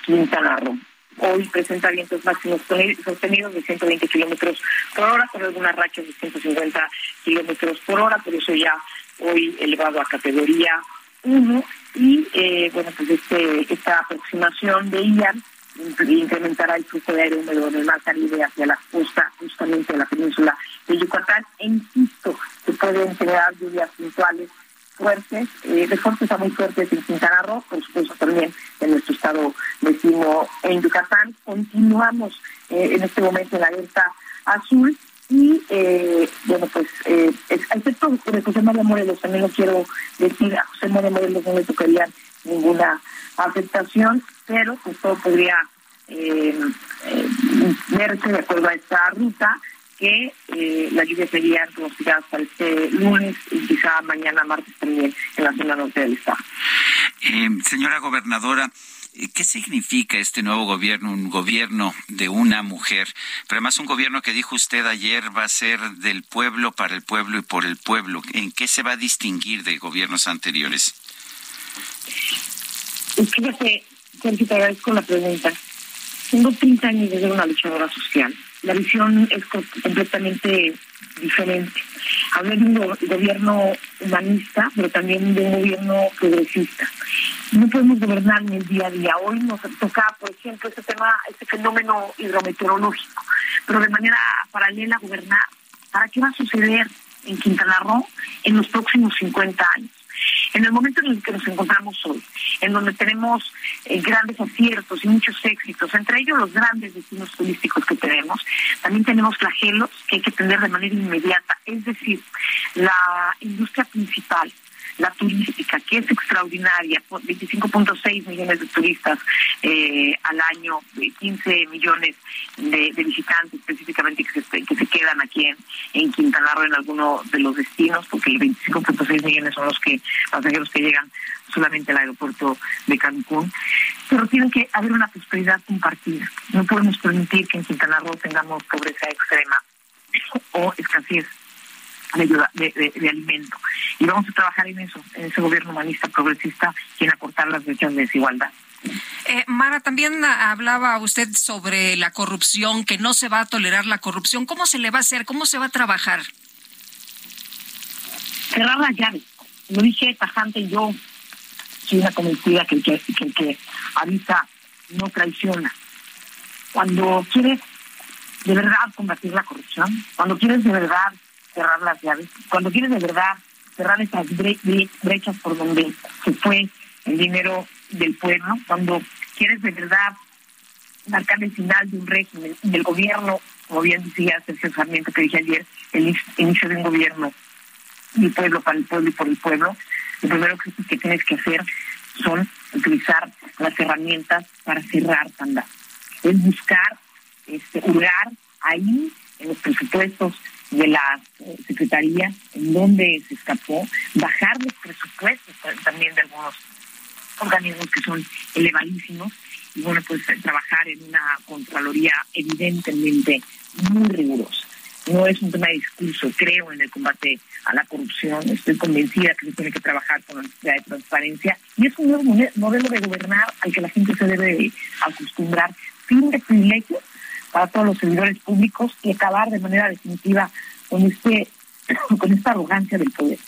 Quintana Roo. Hoy presenta vientos máximos sostenidos de 120 kilómetros por hora, con algunas rachas de 150 kilómetros por hora, por eso ya hoy elevado a categoría 1. Y eh, bueno, pues este, esta aproximación de Ian incrementará el flujo de aire húmedo en el mar Caribe hacia la costa justamente de la península de Yucatán. E insisto, se pueden generar lluvias puntuales fuertes, eh, de fuertes a muy fuertes en Quintana Roo, por supuesto también en nuestro estado vecino en Yucatán. Continuamos eh, en este momento en la alerta azul y eh, bueno pues eh, excepto de José María Morelos también lo quiero decir a José María Morelos no le tocaría ninguna afectación pero pues todo podría eh, verse de acuerdo a esta ruta que eh, las lluvias serían pronosticadas para este lunes y quizá mañana martes también en la zona norte del estado. Eh, señora gobernadora, eh, ¿Qué significa este nuevo gobierno, un gobierno de una mujer? Pero además un gobierno que dijo usted ayer va a ser del pueblo, para el pueblo y por el pueblo. ¿En qué se va a distinguir de gobiernos anteriores? Fíjate, te agradezco la pregunta. Tengo 30 años de ser una luchadora social la visión es completamente diferente. Hablo de un gobierno humanista, pero también de un gobierno progresista. No podemos gobernar en el día a día. Hoy nos toca, por ejemplo, este tema, este fenómeno hidrometeorológico, pero de manera paralela gobernar. ¿Para qué va a suceder en Quintana Roo en los próximos 50 años? En el momento en el que nos encontramos hoy, en donde tenemos eh, grandes aciertos y muchos éxitos, entre ellos los grandes destinos turísticos que tenemos, también tenemos flagelos que hay que atender de manera inmediata, es decir, la industria principal la turística, que es extraordinaria, 25.6 millones de turistas eh, al año, 15 millones de, visitantes específicamente que se, que se quedan aquí en, Quintana Roo en alguno de los destinos, porque el 25.6 millones son los que pasajeros que llegan solamente al aeropuerto de Cancún, pero tiene que haber una prosperidad compartida. No podemos permitir que en Quintana Roo tengamos pobreza extrema o escasez de, de, alimento. Y vamos a trabajar en eso, en ese gobierno humanista progresista, quien acortar las brechas de desigualdad. Eh, Mara, también hablaba usted sobre la corrupción, que no se va a tolerar la corrupción. ¿Cómo se le va a hacer? ¿Cómo se va a trabajar? Cerrar las llaves. Lo dije tajante, yo soy una convencida que el que, que, que avisa no traiciona. Cuando quieres de verdad combatir la corrupción, cuando quieres de verdad cerrar las llaves. Cuando quieres de verdad cerrar esas brechas por donde se fue el dinero del pueblo, cuando quieres de verdad marcar el final de un régimen del gobierno, como bien decía Sergio Sarmiento que dije ayer, el inicio de un gobierno del pueblo para el pueblo y por el pueblo, lo primero que, tienes que hacer son utilizar las herramientas para cerrar tanda. Es buscar, este, hurgar ahí en los presupuestos de la eh, Secretaría, en donde se escapó, bajar los presupuestos también de algunos organismos que son elevadísimos, y bueno, pues trabajar en una Contraloría evidentemente muy rigurosa. No es un tema de discurso, creo en el combate a la corrupción, estoy convencida que se tiene que trabajar con la necesidad de transparencia. Y es un nuevo modelo de gobernar al que la gente se debe acostumbrar, sin de privilegios, para todos los servidores públicos y acabar de manera definitiva con este con esta arrogancia del poder.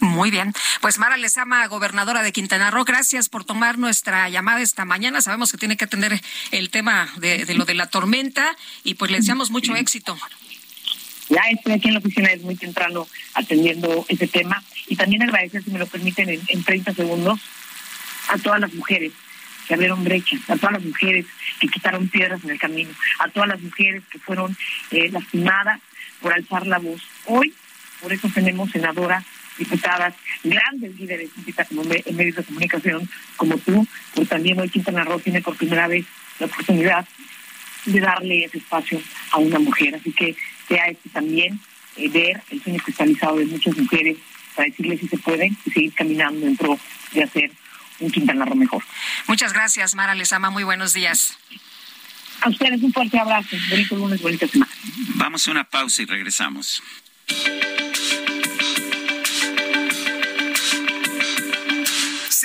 Muy bien. Pues Mara Lezama, gobernadora de Quintana Roo, gracias por tomar nuestra llamada esta mañana. Sabemos que tiene que atender el tema de, de lo de la tormenta y pues le deseamos mucho éxito. Ya estoy aquí en la oficina es muy temprano atendiendo ese tema y también agradecer, si me lo permiten, en, en 30 segundos a todas las mujeres que abrieron brechas, a todas las mujeres que quitaron piedras en el camino, a todas las mujeres que fueron eh, lastimadas por alzar la voz. Hoy, por eso tenemos senadoras, diputadas, grandes líderes en medios de comunicación como tú, pues también hoy Quintana Roo tiene por primera vez la oportunidad de darle ese espacio a una mujer. Así que sea este también eh, ver el sueño cristalizado de muchas mujeres para decirles si se pueden y seguir caminando dentro de hacer un Quintana Roo mejor. Muchas gracias, Mara Lezama. Muy buenos días. A ustedes un fuerte abrazo. Bonito lunes, bonita semana. Vamos a una pausa y regresamos.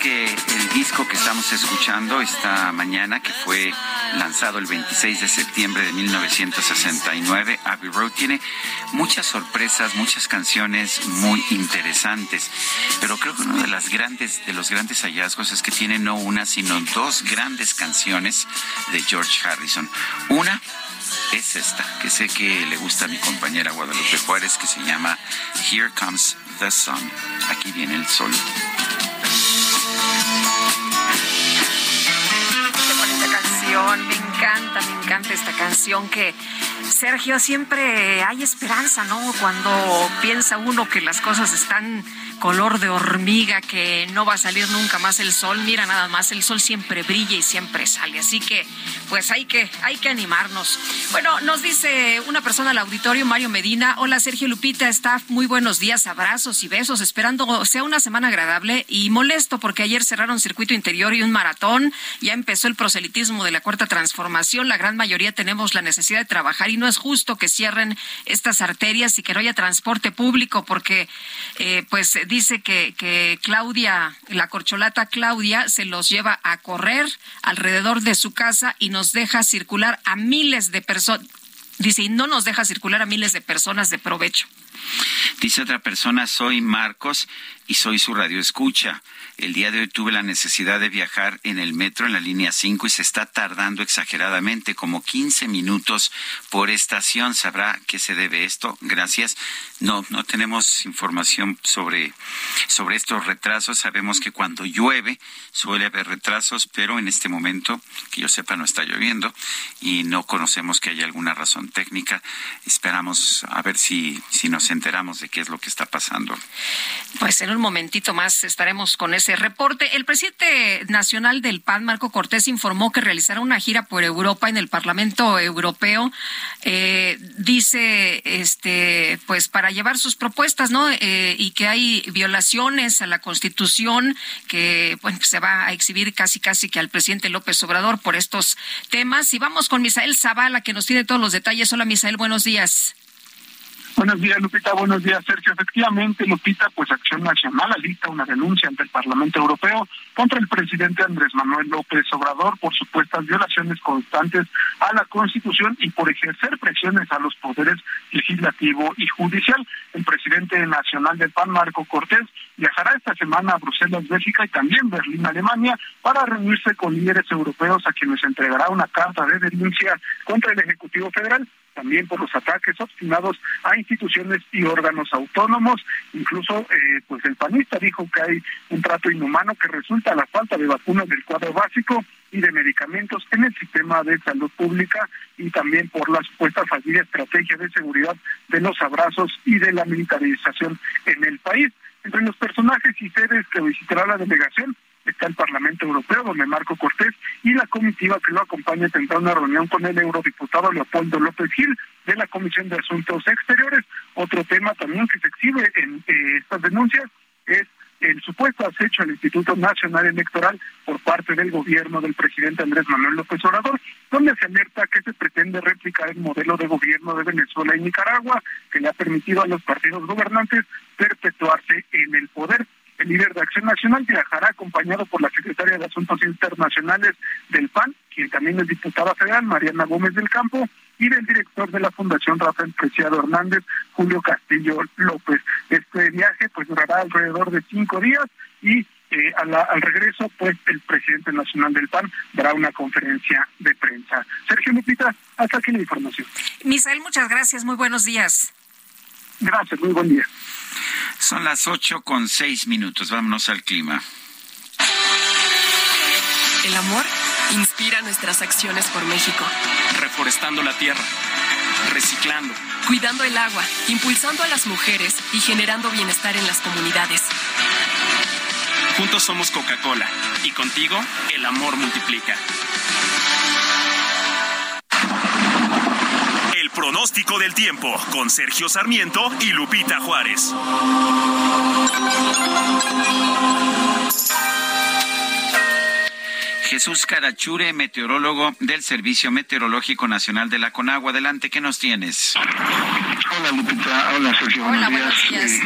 Que el disco que estamos escuchando esta mañana, que fue lanzado el 26 de septiembre de 1969, Abbey Road, tiene muchas sorpresas, muchas canciones muy interesantes. Pero creo que uno de las grandes, de los grandes hallazgos es que tiene no una, sino dos grandes canciones de George Harrison. Una es esta, que sé que le gusta a mi compañera Guadalupe Juárez, que se llama Here Comes the Sun. Aquí viene el sol. Me encanta, me encanta esta canción que Sergio siempre hay esperanza, ¿no? Cuando piensa uno que las cosas están color de hormiga, que no va a salir nunca más el sol, mira nada más, el sol siempre brilla y siempre sale, así que pues hay que hay que animarnos. Bueno, nos dice una persona al auditorio, Mario Medina, hola Sergio Lupita, staff, muy buenos días, abrazos y besos, esperando sea una semana agradable y molesto porque ayer cerraron circuito interior y un maratón, ya empezó el proselitismo de la cuarta transformación, la gran mayoría tenemos la necesidad de trabajar y no es justo que cierren estas arterias y que no haya transporte público porque eh, pues dice que, que Claudia, la corcholata Claudia, se los lleva a correr alrededor de su casa y nos deja circular a miles de personas. Dice, y no nos deja circular a miles de personas de provecho. Dice otra persona, soy Marcos y soy su radio escucha. El día de hoy tuve la necesidad de viajar en el metro en la línea 5 y se está tardando exageradamente, como 15 minutos por estación. ¿Sabrá qué se debe esto? Gracias. No, no tenemos información sobre, sobre estos retrasos. Sabemos que cuando llueve suele haber retrasos, pero en este momento, que yo sepa, no está lloviendo y no conocemos que haya alguna razón técnica. Esperamos a ver si, si nos enteramos de qué es lo que está pasando. Pues en un momentito más estaremos con ese reporte. El presidente nacional del PAN, Marco Cortés, informó que realizará una gira por Europa en el Parlamento Europeo. Eh, dice, este, pues para llevar sus propuestas, ¿no? Eh, y que hay violaciones a la Constitución que, bueno, se va a exhibir casi, casi que al presidente López Obrador por estos temas. Y vamos con Misael Zavala, que nos tiene todos los detalles. Hola, Misael, buenos días. Buenos días, Lupita. Buenos días, Sergio. Efectivamente, Lupita, pues Acción Nacional alista una denuncia ante el Parlamento Europeo contra el presidente Andrés Manuel López Obrador por supuestas violaciones constantes a la Constitución y por ejercer presiones a los poderes legislativo y judicial. El presidente nacional del PAN, Marco Cortés, viajará esta semana a Bruselas, Bélgica y también Berlín, Alemania, para reunirse con líderes europeos a quienes entregará una carta de denuncia contra el Ejecutivo Federal también por los ataques obstinados a instituciones y órganos autónomos. Incluso, eh, pues el panista dijo que hay un trato inhumano que resulta la falta de vacunas del cuadro básico y de medicamentos en el sistema de salud pública y también por la supuesta fallida estrategia de seguridad de los abrazos y de la militarización en el país. Entre los personajes y sedes que visitará la delegación está el Parlamento Europeo, donde Marco Cortés y la comitiva que lo acompaña tendrá una reunión con el eurodiputado Leopoldo López Gil de la Comisión de Asuntos Exteriores. Otro tema también que se exhibe en eh, estas denuncias es el supuesto acecho al Instituto Nacional Electoral por parte del gobierno del presidente Andrés Manuel López Obrador, donde se alerta que se pretende replicar el modelo de gobierno de Venezuela y Nicaragua, que le ha permitido a los partidos gobernantes perpetuarse en el poder. El líder de Acción Nacional viajará acompañado por la secretaria de Asuntos Internacionales del PAN, quien también es diputada federal, Mariana Gómez del Campo, y del director de la Fundación Rafael Preciado Hernández, Julio Castillo López. Este viaje pues durará alrededor de cinco días y eh, al regreso, pues el presidente nacional del PAN dará una conferencia de prensa. Sergio Lupita, hasta aquí la información. Misael, muchas gracias, muy buenos días. Gracias, muy buen día. Son las ocho con seis minutos. Vámonos al clima. El amor inspira nuestras acciones por México. Reforestando la tierra, reciclando, cuidando el agua, impulsando a las mujeres y generando bienestar en las comunidades. Juntos somos Coca-Cola y contigo el amor multiplica. Pronóstico del tiempo con Sergio Sarmiento y Lupita Juárez. Jesús Carachure, meteorólogo del Servicio Meteorológico Nacional de la Conagua. Adelante, ¿qué nos tienes? Hola Lupita, hola Sergio, buenos, días. Eh,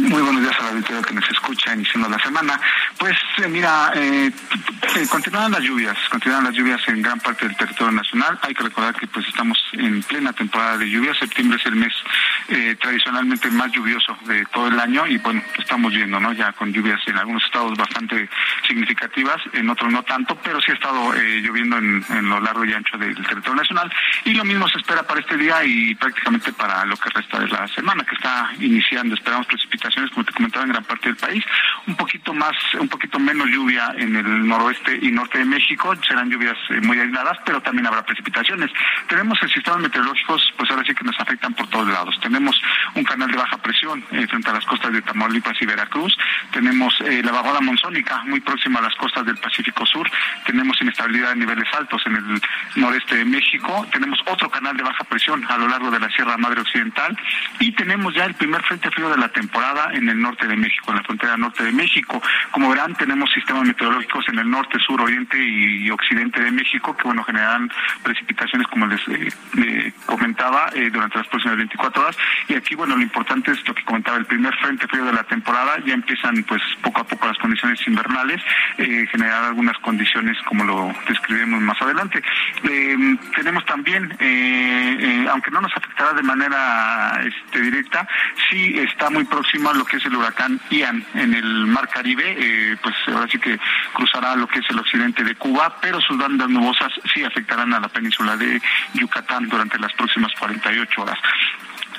muy buenos días a la auditoría que nos escucha iniciando la semana. Pues eh, mira, eh, eh, continúan las lluvias, continúan las lluvias en gran parte del territorio nacional. Hay que recordar que pues estamos en plena temporada de lluvias. Septiembre es el mes tradicionalmente más lluvioso de todo el año y bueno, estamos viendo, ¿no? Ya con lluvias en algunos estados bastante significativas, en otros no tanto, pero sí ha estado lloviendo en, en lo largo y ancho del territorio nacional. Y lo mismo se espera para este día y prácticamente para lo que resta de la semana que está iniciando. Esperamos precipitaciones, como te comentaba, en gran parte del país. Un poquito más, un poquito menos lluvia en el noroeste y norte de México. Serán lluvias eh, muy aisladas, pero también habrá precipitaciones. Tenemos el sistema meteorológicos, pues ahora sí que nos afectan por todos lados. Tenemos un canal de baja presión eh, frente a las costas de Tamaulipas y Veracruz. Tenemos eh, la vaguada monzónica muy próxima a las costas del Pacífico Sur. Tenemos inestabilidad a niveles altos en el noreste de México. Tenemos otro canal de baja presión a lo largo de la Sierra Madre Occidental y tenemos ya el primer frente frío de la temporada en el norte de México, en la frontera norte de México. Como verán, tenemos sistemas meteorológicos en el norte, sur, oriente y, occidente de México que, bueno, generarán precipitaciones, como les eh, comentaba, eh, durante las próximas 24 horas. Y aquí, bueno, lo importante es lo que comentaba, el primer frente frío de la temporada, ya empiezan, pues, poco a poco las condiciones invernales, eh, generar algunas condiciones como lo describimos más adelante. tenemos también, aunque no nos afectará de manera este, directa, sí está muy próximo a lo que es el huracán Ian en el Mar Caribe, eh, pues ahora sí que cruzará lo que es el occidente de Cuba, pero sus bandas nubosas sí afectarán a la península de Yucatán durante las próximas 48 horas.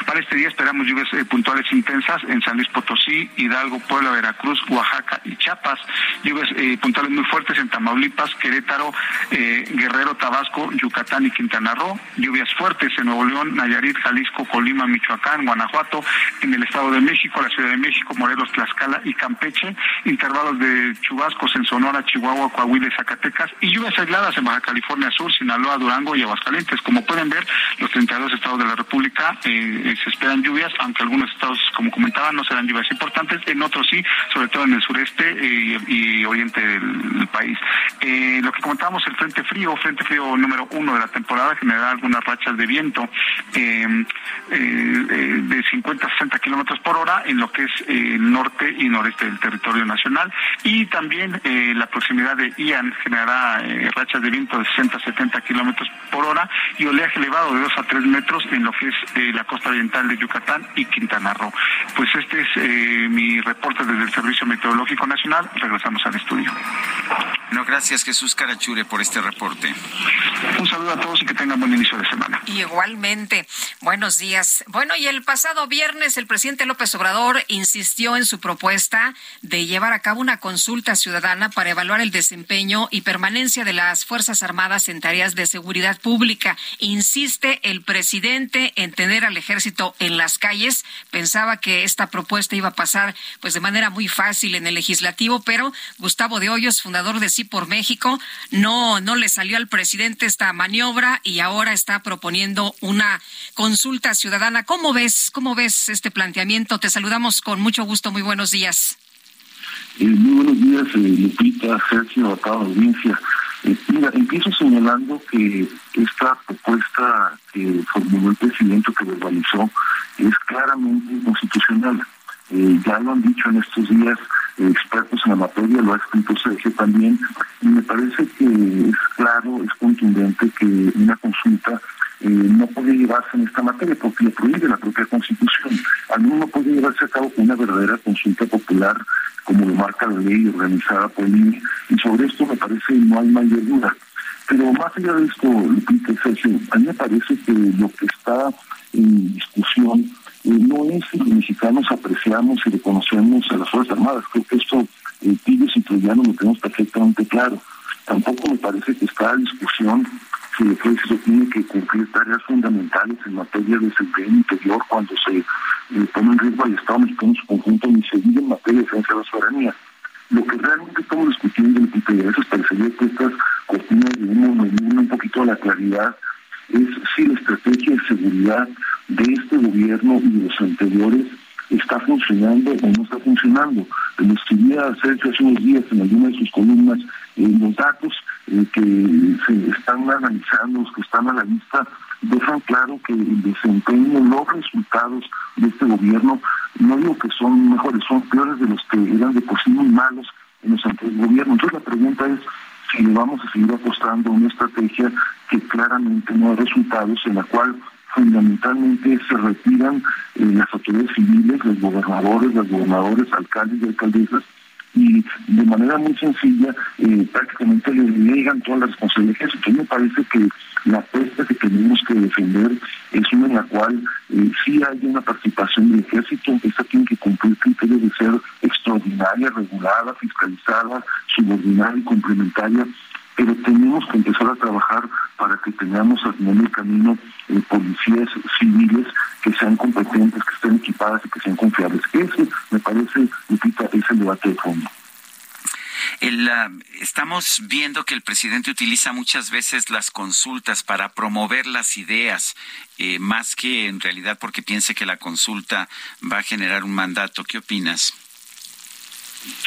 Para este día esperamos lluvias eh, puntuales intensas en San Luis Potosí, Hidalgo, Puebla, Veracruz, Oaxaca y Chiapas. Lluvias eh, puntuales muy fuertes en Tamaulipas, Querétaro, eh, Guerrero, Tabasco, Yucatán y Quintana Roo. Lluvias fuertes en Nuevo León, Nayarit, Jalisco, Colima, Michoacán, Guanajuato, en el Estado de México, la Ciudad de México, Morelos, Tlaxcala y Campeche. Intervalos de chubascos en Sonora, Chihuahua, Coahuila y Zacatecas. Y lluvias aisladas en Baja California Sur, Sinaloa, Durango y Aguascalientes. Como pueden ver, los 32 estados de la República eh, se esperan lluvias, aunque algunos estados, como comentaba, no serán lluvias importantes, en otros sí, sobre todo en el sureste eh, y oriente del país. Eh, lo que comentábamos, el frente frío, frente frío número uno de la temporada, generará algunas rachas de viento de 50 a 60 kilómetros por hora en lo que es el norte y noreste del territorio nacional. Y también la proximidad de Ian generará rachas de viento de 60 a 70 kilómetros por hora y oleaje elevado de 2 a 3 metros en lo que es la costa oriental de Yucatán y Quintana Roo. Pues este es eh, mi reporte desde el Servicio Meteorológico Nacional. Regresamos al estudio. No, gracias Jesús Carachure por este reporte. Un saludo a todos y que tengan buen inicio de semana. Igualmente. Buenos días. Bueno, y el pasado viernes el presidente López Obrador insistió en su propuesta de llevar a cabo una consulta ciudadana para evaluar el desempeño y permanencia de las Fuerzas Armadas en tareas de seguridad pública. Insiste el presidente en tener al ejército en las calles. Pensaba que esta propuesta iba a pasar pues de manera muy fácil en el legislativo, pero Gustavo de Hoyos, fundador de Sí por México, no no le salió al presidente esta maniobra y ahora está proponiendo una consulta ciudadana. ¿Cómo ves? ¿Cómo ves este planteamiento? Te saludamos con mucho gusto. Muy buenos días. Eh, muy buenos días, eh, Lupita, Sergio, acá audiencia. Eh, mira, empiezo señalando que esta propuesta que formuló el presidente, que verbalizó, es claramente inconstitucional. Eh, ya lo han dicho en estos días expertos en la materia, lo ha escrito Sergio también, y me parece que es claro, es contundente que una consulta eh, no puede llevarse en esta materia porque lo prohíbe la propia Constitución. Al menos no puede llevarse a cabo una verdadera consulta popular como lo marca la ley organizada por el y sobre esto me parece no hay mayor duda. Pero más allá de esto, Lupita Sergio, a mí me parece que lo que está en discusión eh, no es si los mexicanos apreciamos y reconocemos a las Fuerzas Armadas. Creo que esto, eh, tibios y troyanos lo tenemos perfectamente claro. Tampoco me parece que está en discusión si el ejército tiene que cumplir tareas fundamentales en materia de seguridad interior cuando se eh, pone en riesgo al Estado mexicano en su conjunto ni se en materia de defensa de la soberanía. Lo que realmente estamos discutiendo en el de eso parecería que estas cortinas de humo me un poquito a la claridad es si la estrategia de seguridad de este gobierno y de los anteriores está funcionando o no está funcionando. Lo escribía Sergio hace unos días en alguna de sus columnas, los datos eh, que se están analizando, los que están a la vista, dejan claro que el desempeño, los resultados de este gobierno, no digo que son mejores, son peores de los que eran de por sí muy malos en los anteriores gobiernos. Entonces la pregunta es si le vamos a seguir apostando a una estrategia que claramente no da resultados, en la cual fundamentalmente se retiran eh, las autoridades civiles, los gobernadores, los gobernadores, alcaldes y alcaldesas, y de manera muy sencilla eh, prácticamente le niegan todas las responsabilidades. Entonces me parece que la apuesta que tenemos que defender es una en la cual eh, sí hay una participación del ejército, esta tiene que cumplir criterios de ser extraordinaria, regulada, fiscalizada, subordinada y complementaria pero tenemos que empezar a trabajar para que tengamos final del camino eh, policías civiles que sean competentes, que estén equipadas y que sean confiables. Ese, me parece, Lupita, es el debate de fondo. estamos viendo que el presidente utiliza muchas veces las consultas para promover las ideas, eh, más que en realidad porque piense que la consulta va a generar un mandato. ¿Qué opinas?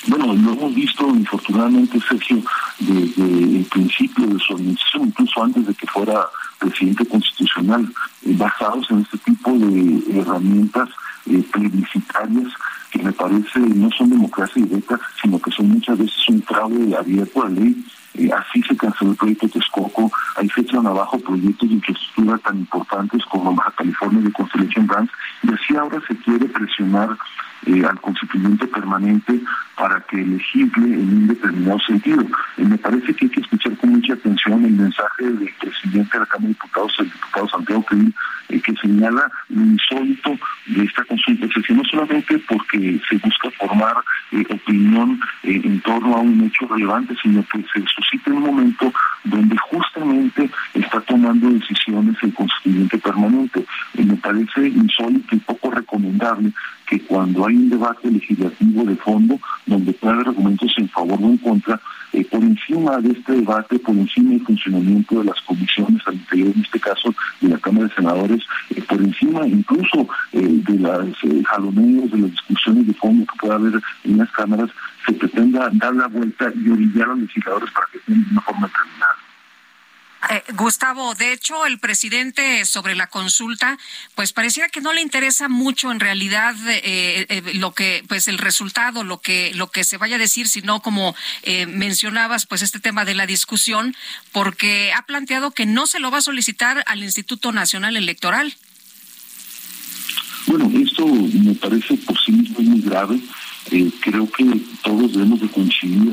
Bueno, lo hemos visto infortunadamente, Sergio, desde el principio de su administración, incluso antes de que fuera presidente constitucional, eh, basados en este tipo de herramientas eh, plebiscitarias que me parece no son democracia directa, sino que son muchas veces un fraude abierto a la ley. Eh, así se canceló el proyecto Texcoco, ahí se echan abajo proyectos de infraestructura tan importantes como Baja California de Constellation Brands, y así ahora se quiere presionar eh, al constituyente permanente para que legisle en un determinado sentido. Y me parece que hay que escuchar con mucha atención el mensaje del presidente de la Cámara de Diputados, el diputado Santiago Krill, eh, que señala lo insólito de esta consulta, es decir, no solamente porque se busca formar eh, opinión eh, en torno a un hecho relevante, sino que se suscita un momento donde justamente está tomando decisiones el constituyente permanente. Y me parece insólito y poco recomendable que cuando hay un debate legislativo de fondo, donde puede haber argumentos en favor o en contra, eh, por encima de este debate, por encima del funcionamiento de las comisiones al interior, en este caso de la Cámara de Senadores, eh, por encima incluso eh, de las jaloneos, de las discusiones de fondo que pueda haber en las cámaras, se pretenda dar la vuelta y orillar a los legisladores para que tengan una forma determinada. Eh, Gustavo, de hecho, el presidente sobre la consulta, pues parecía que no le interesa mucho en realidad eh, eh, lo que, pues el resultado, lo que, lo que se vaya a decir, sino como mencionabas, pues este tema de la discusión, porque ha planteado que no se lo va a solicitar al Instituto Nacional Electoral. Bueno, esto me parece por sí mismo muy grave. Creo que todos debemos de coincidir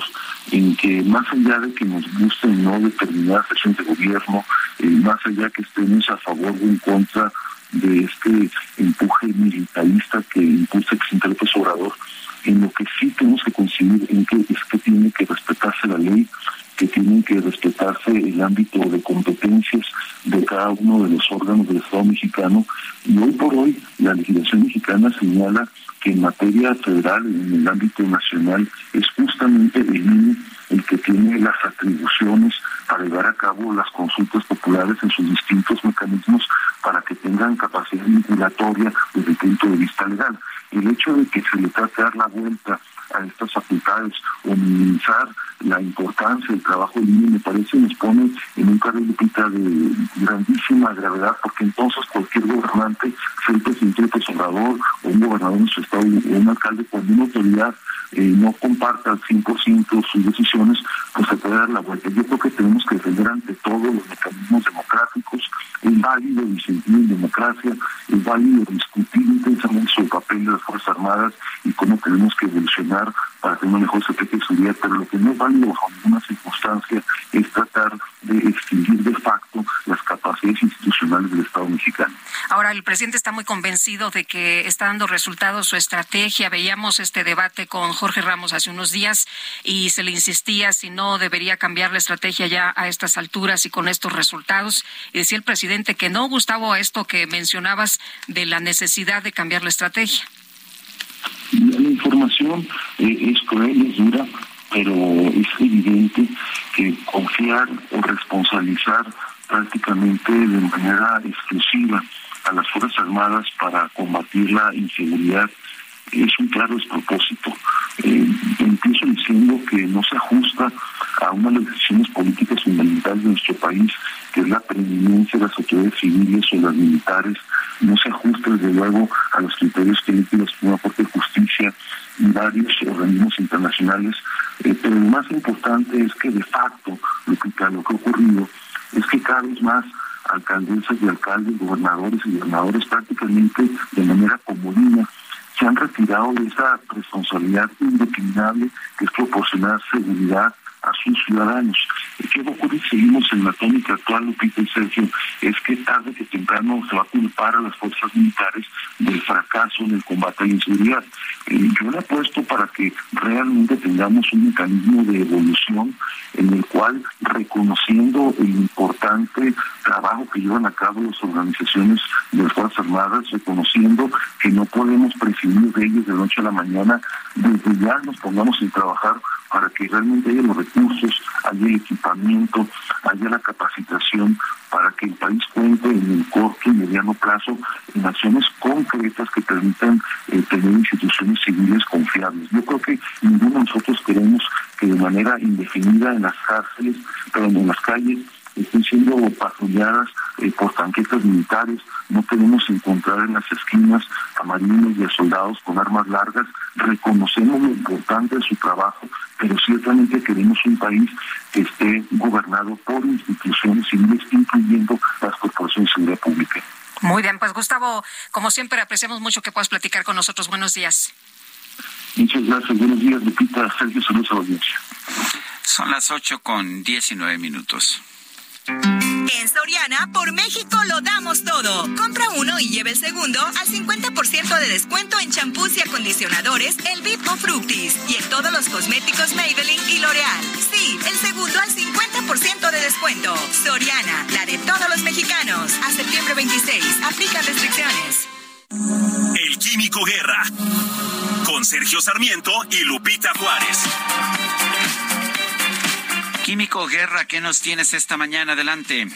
en que más allá de que nos guste no determinadas sesiones de gobierno, eh, más allá que estemos a favor o en contra de este empuje militarista que impulsa el presidente López Obrador, en lo que sí tenemos que coincidir en que es que tiene que respetarse la ley, que tiene que respetarse el ámbito de competencias de cada uno de los órganos del Estado mexicano y hoy por hoy la legislación mexicana señala que en materia federal, en el ámbito nacional, es justamente el INE el que tiene las atribuciones para llevar a cabo las consultas populares en sus distintos mecanismos para que tengan capacidad vinculatoria desde el punto de vista legal. El hecho de que se le trate de dar la vuelta a estas facultades o minimizar la importancia del trabajo del INE me parece nos pone en un carril de grandísima gravedad porque entonces cualquier gobernante, sea el presidente Obrador o un gobernador en su estado o un alcalde, cuando una autoridad eh, no comparta al 100% sus decisiones, pues se puede dar la vuelta. Yo creo que tenemos que defender ante todo los mecanismos democráticos, es válido disentir en democracia, es válido discutir intensamente sobre papel de las Fuerzas Armadas y cómo tenemos que evolucionar para tener una mejor estrategia de seguridad, pero lo que no es válido bajo ninguna circunstancia es tratar de extinguir de facto las capacidades institucionales del Estado mexicano. Ahora, el presidente está muy convencido de que está dando resultados su estrategia. Veíamos este debate con Jorge Ramos hace unos días y se le insistía si no debería cambiar la estrategia ya a estas alturas y con estos resultados. Y decía el presidente que no, Gustavo, esto que mencionabas de la necesidad de cambiar la estrategia. La información eh, es cruel, es dura, pero es evidente que confiar o responsabilizar prácticamente de manera exclusiva a las Fuerzas Armadas para combatir la inseguridad es un claro despropósito. Eh, empiezo diciendo que no se ajusta a una de las decisiones políticas fundamentales de nuestro país, que es la preeminencia de las autoridades civiles o las militares, no se ajusta desde luego a los criterios que emiten la Corte de Justicia y varios organismos internacionales, eh, pero lo más importante es que de facto lo que ha ocurrido es que cada vez más alcaldesas y alcaldes, gobernadores y gobernadores prácticamente de manera comodina se han retirado de esa responsabilidad indeclinable que es proporcionar seguridad a sus ciudadanos. ¿Qué a ocurrir seguimos en la tónica actual, Lupita y Sergio? Es que tarde que temprano se va a culpar a las fuerzas militares del fracaso en el combate a la inseguridad. Eh, yo le apuesto para que realmente tengamos un mecanismo de evolución en el cual, reconociendo el importante trabajo que llevan a cabo las organizaciones de las Fuerzas Armadas, reconociendo que no podemos prescindir de ellos de noche a la mañana, desde ya nos pongamos en trabajar para que realmente haya los recursos, haya el equipamiento, haya la capacitación para que el país cuente en el corto y mediano plazo en acciones concretas que permitan eh, tener instituciones civiles confiables. Yo creo que ninguno de nosotros queremos que de manera indefinida en las cárceles, pero en las calles, estén siendo patrulladas eh, por tanquetas militares, no podemos encontrar en las esquinas a marines y a soldados con armas largas, reconocemos lo importante de su trabajo, pero ciertamente queremos un país que esté gobernado por instituciones civiles, incluyendo las corporaciones de seguridad pública. Muy bien, pues Gustavo, como siempre, apreciamos mucho que puedas platicar con nosotros. Buenos días. Muchas gracias. Buenos días, Lupita. Sergio, saludos a la audiencia. Son las ocho con diecinueve minutos. En Soriana, por México lo damos todo. Compra uno y lleve el segundo al 50% de descuento en champús y acondicionadores El Vip o Fructis. Y en todos los cosméticos Maybelline y L'Oreal. Sí, el segundo al 50% de descuento. Soriana, la de todos los mexicanos. A septiembre 26. Aplica restricciones. El Químico Guerra. Con Sergio Sarmiento y Lupita Juárez. Químico Guerra, ¿qué nos tienes esta mañana? Adelante.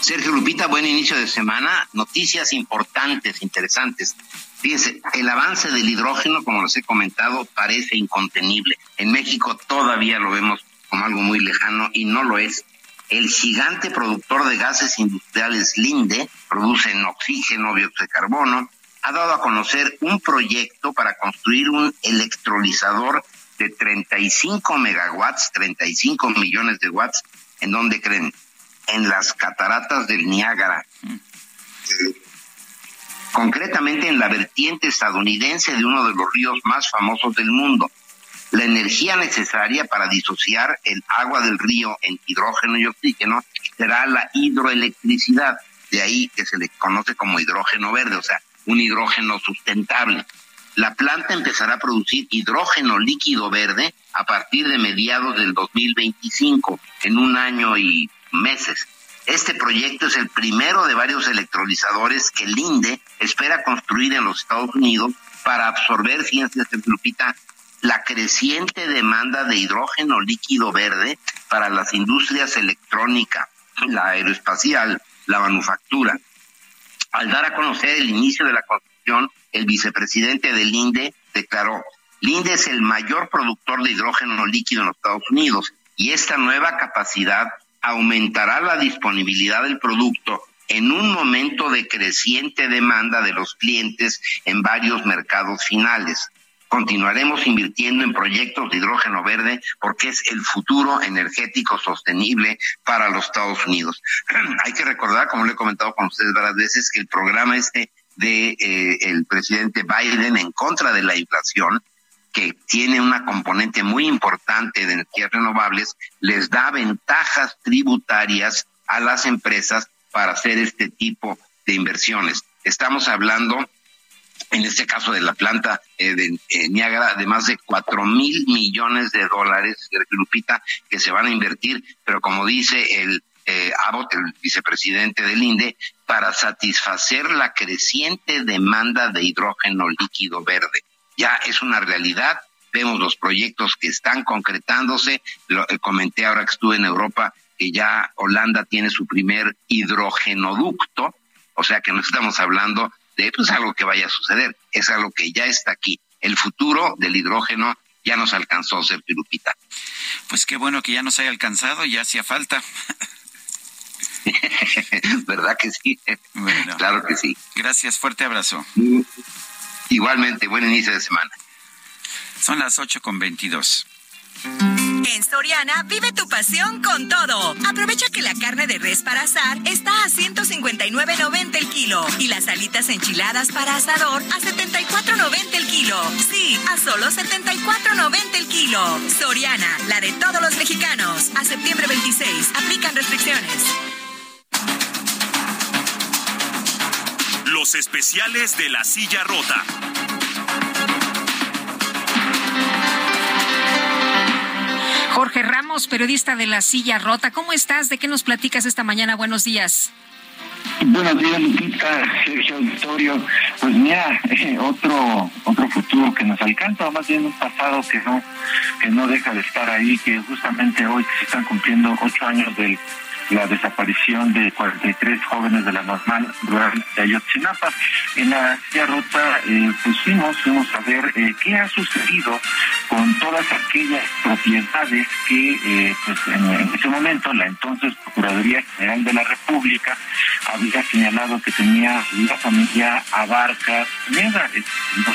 Sergio Lupita, buen inicio de semana. Noticias importantes, interesantes. Fíjense, el avance del hidrógeno, como les he comentado, parece incontenible. En México todavía lo vemos como algo muy lejano y no lo es. El gigante productor de gases industriales Linde, producen oxígeno, dióxido de carbono, ha dado a conocer un proyecto para construir un electrolizador de 35 megawatts, 35 millones de watts, ¿en dónde creen? En las cataratas del Niágara. Concretamente en la vertiente estadounidense de uno de los ríos más famosos del mundo. La energía necesaria para disociar el agua del río en hidrógeno y oxígeno será la hidroelectricidad, de ahí que se le conoce como hidrógeno verde, o sea, un hidrógeno sustentable. La planta empezará a producir hidrógeno líquido verde a partir de mediados del 2025, en un año y meses. Este proyecto es el primero de varios electrolizadores que el INDE espera construir en los Estados Unidos para absorber, fíjense, Lupita, la creciente demanda de hidrógeno líquido verde para las industrias electrónica, la aeroespacial, la manufactura. Al dar a conocer el inicio de la construcción, el vicepresidente del INDE declaró, INDE es el mayor productor de hidrógeno líquido en los Estados Unidos y esta nueva capacidad aumentará la disponibilidad del producto en un momento de creciente demanda de los clientes en varios mercados finales. Continuaremos invirtiendo en proyectos de hidrógeno verde porque es el futuro energético sostenible para los Estados Unidos. Hay que recordar, como le he comentado con ustedes varias veces, que el programa este de eh, el presidente Biden en contra de la inflación, que tiene una componente muy importante de energías renovables, les da ventajas tributarias a las empresas para hacer este tipo de inversiones. Estamos hablando, en este caso de la planta eh, de eh, Niagara, de más de cuatro mil millones de dólares, Lupita, que se van a invertir, pero como dice el eh, Abbott, el vicepresidente del INDE, para satisfacer la creciente demanda de hidrógeno líquido verde. Ya es una realidad, vemos los proyectos que están concretándose, lo eh, comenté ahora que estuve en Europa, que ya Holanda tiene su primer hidrogenoducto, o sea que no estamos hablando de pues, algo que vaya a suceder, es algo que ya está aquí. El futuro del hidrógeno ya nos alcanzó, Sergio Lupita. Pues qué bueno que ya nos haya alcanzado, ya hacía falta. ¿Verdad que sí? Bueno, claro que sí. Gracias, fuerte abrazo. Igualmente, buen inicio de semana. Son las ocho con veintidós. En Soriana vive tu pasión con todo. Aprovecha que la carne de res para asar está a 159.90 el kilo y las alitas enchiladas para asador a 74.90 el kilo. Sí, a solo 74.90 el kilo. Soriana, la de todos los mexicanos. A septiembre 26. Aplican restricciones. Los especiales de la silla rota. Jorge Ramos, periodista de La Silla Rota. ¿Cómo estás? ¿De qué nos platicas esta mañana? Buenos días. Buenos días, Lupita, Sergio Victorio. Pues mira, eh, otro otro futuro que nos alcanza, o más bien un pasado que no que no deja de estar ahí, que justamente hoy se están cumpliendo ocho años del la desaparición de 43 jóvenes de la normal rural de Ayotzinapa. En la rota, eh, pues fuimos, a ver eh, qué ha sucedido con todas aquellas propiedades que, eh, pues en, ese momento, la entonces Procuraduría General de la República había señalado que tenía la familia Abarca Pineda,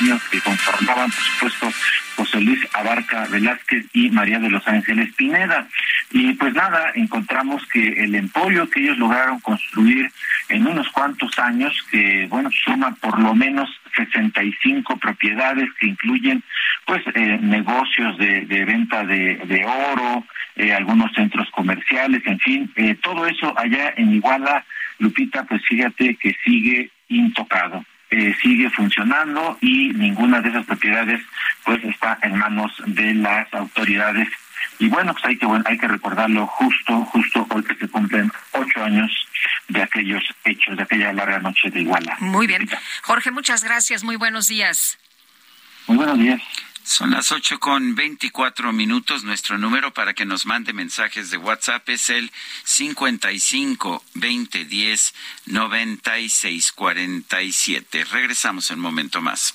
niños que conformaban, por supuesto, José Luis Abarca Velázquez y María de los Ángeles Pineda. Y pues nada, encontramos que el emporio que ellos lograron construir en unos cuantos años, que bueno, suma por lo menos 65 propiedades que incluyen pues eh, negocios de, venta de, oro, eh, algunos centros comerciales, en fin, eh, todo eso allá en Iguala, Lupita, pues fíjate que sigue intocado. Eh, sigue funcionando y ninguna de esas propiedades pues está en manos de las autoridades. Y bueno pues hay que bueno, hay que recordarlo justo justo hoy que se cumplen ocho años de aquellos hechos de aquella larga noche de Iguala. Muy bien. Jorge muchas gracias. Muy buenos días. Muy buenos días son las ocho con veinticuatro minutos. Nuestro número para que nos mande mensajes de WhatsApp es el cincuenta y cinco veinte diez noventa y seis cuarenta y siete. Regresamos en un momento más.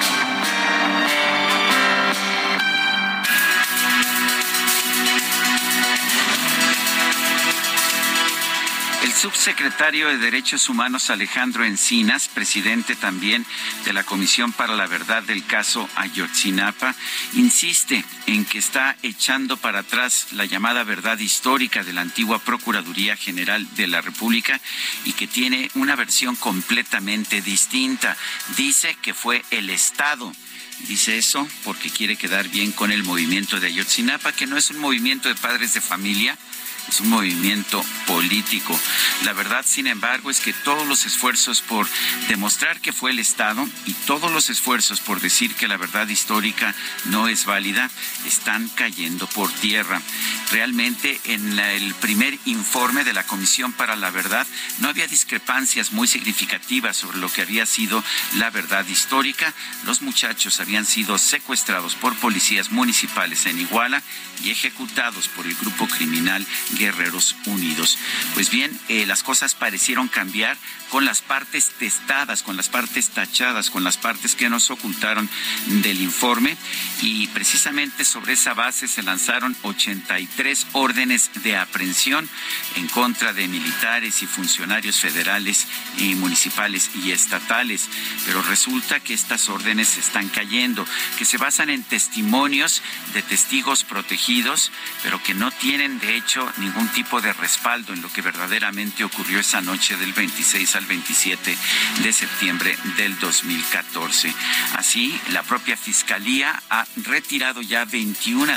Subsecretario de Derechos Humanos Alejandro Encinas, presidente también de la Comisión para la Verdad del caso Ayotzinapa, insiste en que está echando para atrás la llamada verdad histórica de la antigua Procuraduría General de la República y que tiene una versión completamente distinta. Dice que fue el Estado Dice eso porque quiere quedar bien con el movimiento de Ayotzinapa, que no es un movimiento de padres de familia, es un movimiento político. La verdad, sin embargo, es que todos los esfuerzos por demostrar que fue el Estado y todos los esfuerzos por decir que la verdad histórica no es válida están cayendo por tierra. Realmente en el primer informe de la Comisión para la Verdad no había discrepancias muy significativas sobre lo que había sido la verdad histórica. Los muchachos habían sido secuestrados por policías municipales en Iguala y ejecutados por el grupo criminal Guerreros Unidos. Pues bien, eh, las cosas parecieron cambiar con las partes testadas, con las partes tachadas, con las partes que nos ocultaron del informe y precisamente sobre esa base se lanzaron 83 órdenes de aprehensión en contra de militares y funcionarios federales y municipales y estatales. Pero resulta que estas órdenes están cayendo, que se basan en testimonios de testigos protegidos, pero que no tienen de hecho ningún tipo de respaldo en lo que verdaderamente ocurrió esa noche del 26 al 27 de septiembre del 2014. Así, la propia Fiscalía ha retirado ya 21,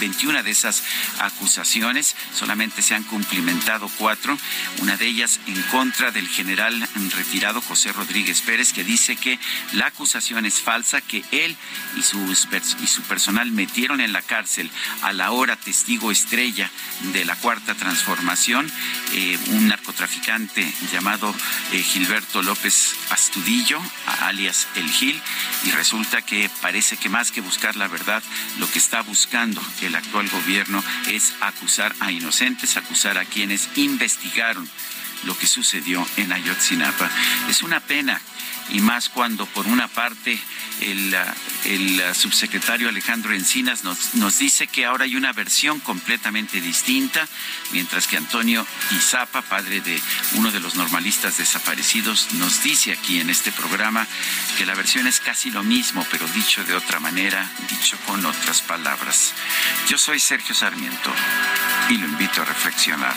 21 de esas acusaciones, solamente se han cumplimentado cuatro, una de ellas en contra del general retirado José Rodríguez Pérez, que dice que la acusación es falsa, que él y su personal metieron en la cárcel a la hora testigo estrella de la cuarta transformación, eh, un narcotraficante llamado eh, Gilberto López Astudillo, alias El Gil, y resulta que parece que más que buscar la verdad, lo que está buscando el actual gobierno es acusar a inocentes, acusar a quienes investigaron lo que sucedió en Ayotzinapa. Es una pena y más cuando por una parte el, el subsecretario Alejandro Encinas nos, nos, dice que ahora hay una versión completamente distinta, mientras que Antonio Izapa, padre de uno de los normalistas desaparecidos, nos dice aquí en este programa que la versión es casi lo mismo, pero dicho de otra manera, dicho con otras palabras. Yo soy Sergio Sarmiento y lo invito a reflexionar.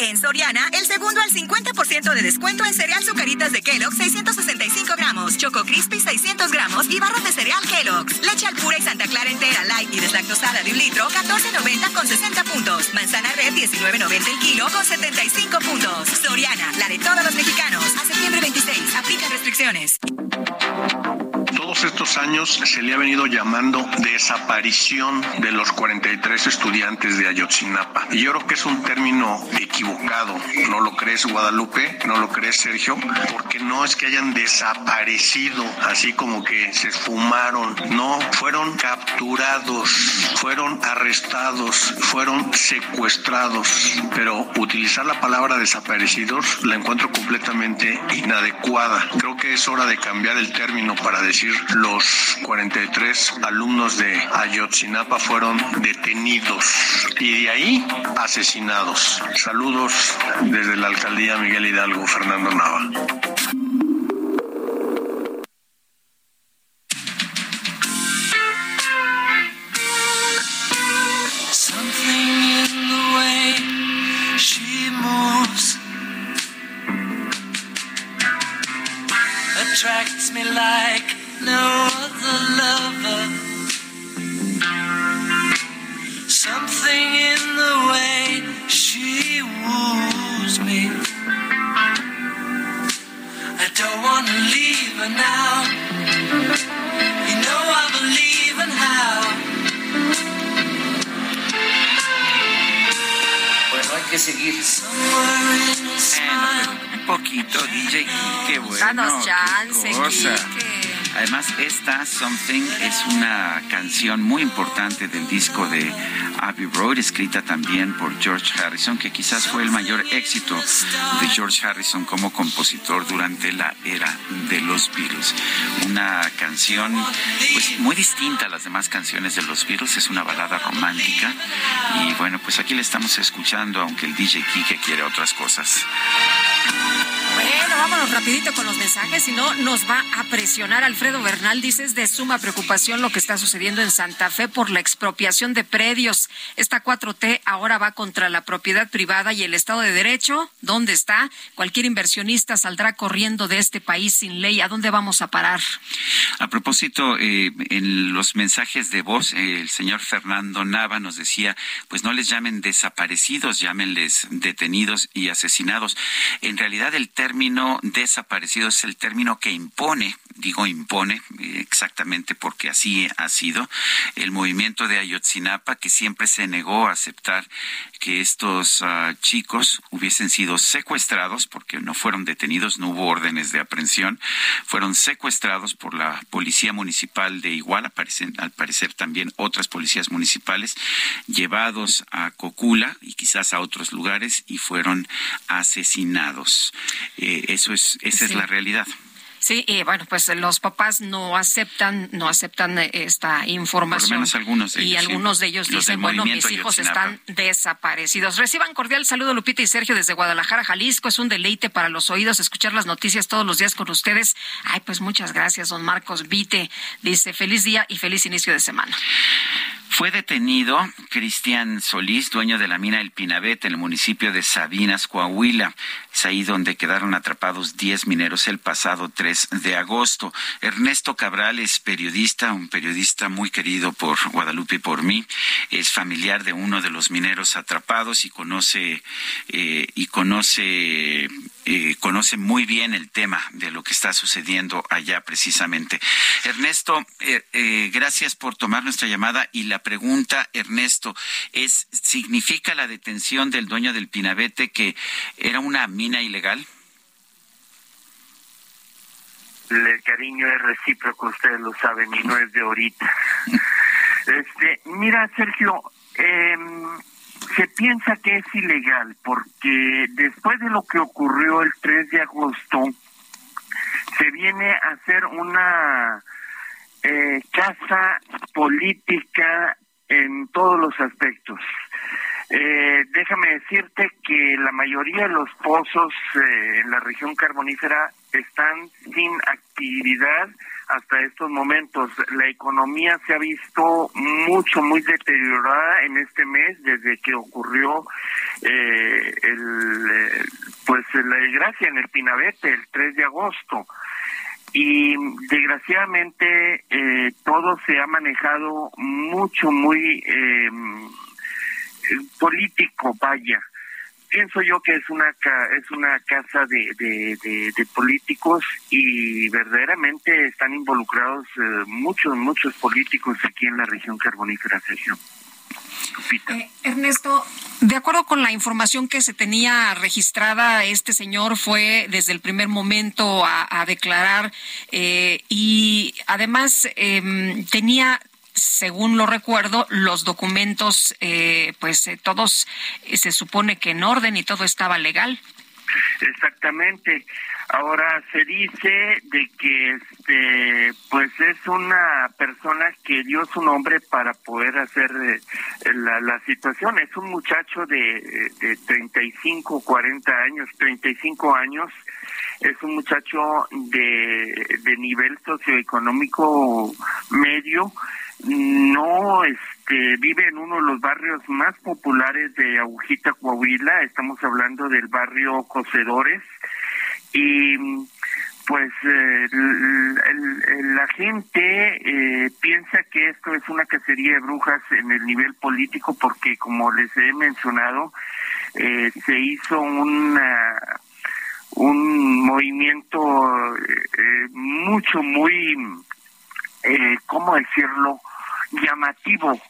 En Soriana, el segundo al 50% de descuento en cereal Zucaritas de Kellogg 665 gramos, Choco Crispy 600 gramos y barras de cereal Kellogg's. Leche al pura y Santa Clara entera light y deslactosada de un litro 14.90 con 60 puntos. Manzana red 19.90 el kilo con 75 puntos. Soriana, la de todos los mexicanos. A septiembre 26, aplica restricciones todos estos años se le ha venido llamando desaparición de los 43 estudiantes de Ayotzinapa. Y yo creo que es un término equivocado. ¿No lo crees, Guadalupe? ¿No lo crees, Sergio? Porque no es que hayan desaparecido, así como que se esfumaron. No, fueron capturados, fueron arrestados, fueron secuestrados. Pero utilizar la palabra desaparecidos la encuentro completamente inadecuada. Creo que es hora de cambiar el término para decir los 43 alumnos de Ayotzinapa fueron detenidos y de ahí asesinados. Saludos desde la alcaldía Miguel Hidalgo, Fernando Nava. Something es una canción muy importante del disco de Abbey Road, escrita también por George Harrison, que quizás fue el mayor éxito de George Harrison como compositor durante la era de los Beatles. Una canción pues muy distinta a las demás canciones de los Beatles, es una balada romántica y bueno, pues aquí le estamos escuchando, aunque el DJ Kike quiere otras cosas. Vámonos rapidito con los mensajes, si no nos va a presionar. Alfredo Bernal dice de suma preocupación lo que está sucediendo en Santa Fe por la expropiación de predios. Esta 4T ahora va contra la propiedad privada y el Estado de Derecho. ¿Dónde está? Cualquier inversionista saldrá corriendo de este país sin ley. ¿A dónde vamos a parar? A propósito, eh, en los mensajes de voz, eh, el señor Fernando Nava nos decía, pues no les llamen desaparecidos, llámenles detenidos y asesinados. En realidad el término desaparecido es el término que impone, digo impone exactamente porque así ha sido, el movimiento de Ayotzinapa que siempre se negó a aceptar que estos ah, chicos hubiesen sido secuestrados porque no fueron detenidos, no hubo órdenes de aprehensión, fueron secuestrados por la policía municipal de Iguala, al parecer también otras policías municipales, llevados a Cocula y quizás a otros lugares y fueron asesinados. Eh, eso es, esa es la realidad. Sí, y bueno, pues los papás no aceptan, no aceptan eh, esta información. Por menos algunos de ellos. Y algunos de ellos dicen, bueno, mis hijos están desaparecidos. Reciban cordial saludo Lupita y Sergio desde Guadalajara, Jalisco. Es un deleite para los oídos escuchar las noticias todos los días con ustedes. Ay, pues muchas gracias, don Marcos Vite. Dice, feliz día y feliz inicio de semana. Fue detenido Cristian Solís, dueño de la mina El Pinabete, en el municipio de Sabinas, Coahuila. Es ahí donde quedaron atrapados 10 mineros el pasado 3 de agosto. Ernesto Cabral es periodista, un periodista muy querido por Guadalupe y por mí. Es familiar de uno de los mineros atrapados y conoce eh, y conoce eh, conoce muy bien el tema de lo que está sucediendo allá precisamente. Ernesto, eh, gracias por tomar nuestra llamada y la pregunta, Ernesto, es ¿significa la detención del dueño del Pinabete que era una mina ilegal? El cariño es recíproco, ustedes lo saben, y no es de ahorita. Este, mira, Sergio, em, se piensa que es ilegal porque después de lo que ocurrió el 3 de agosto, se viene a hacer una eh, casa política en todos los aspectos. Eh, déjame decirte que la mayoría de los pozos eh, en la región carbonífera están sin actividad hasta estos momentos. La economía se ha visto mucho, muy deteriorada en este mes desde que ocurrió eh, el, pues la desgracia en el Pinabete el 3 de agosto y desgraciadamente eh, todo se ha manejado mucho, muy eh, político, vaya. Pienso yo que es una es una casa de, de, políticos y verdaderamente están involucrados eh, muchos, muchos políticos aquí en la región carbonífera, Sergio. Eh, Ernesto, de acuerdo con la información que se tenía registrada, este señor fue desde el primer momento a, declarar eh, y además em, tenía según lo recuerdo, los documentos, eh, pues todos se supone que en orden y todo estaba legal. Exactamente. Ahora se dice de que este pues es una persona que dio su nombre para poder hacer eh, la, la, situación. Es un muchacho de, de 35, 40 años, 35 años. Es un muchacho de, de nivel socioeconómico medio. No este vive en uno de los barrios más populares de Agujita, Coahuila. Estamos hablando del barrio Cocedores y pues eh, la gente eh, piensa que esto es una cacería de brujas en el nivel político porque como les he mencionado eh, se hizo una un movimiento mucho muy cómo decirlo llamativo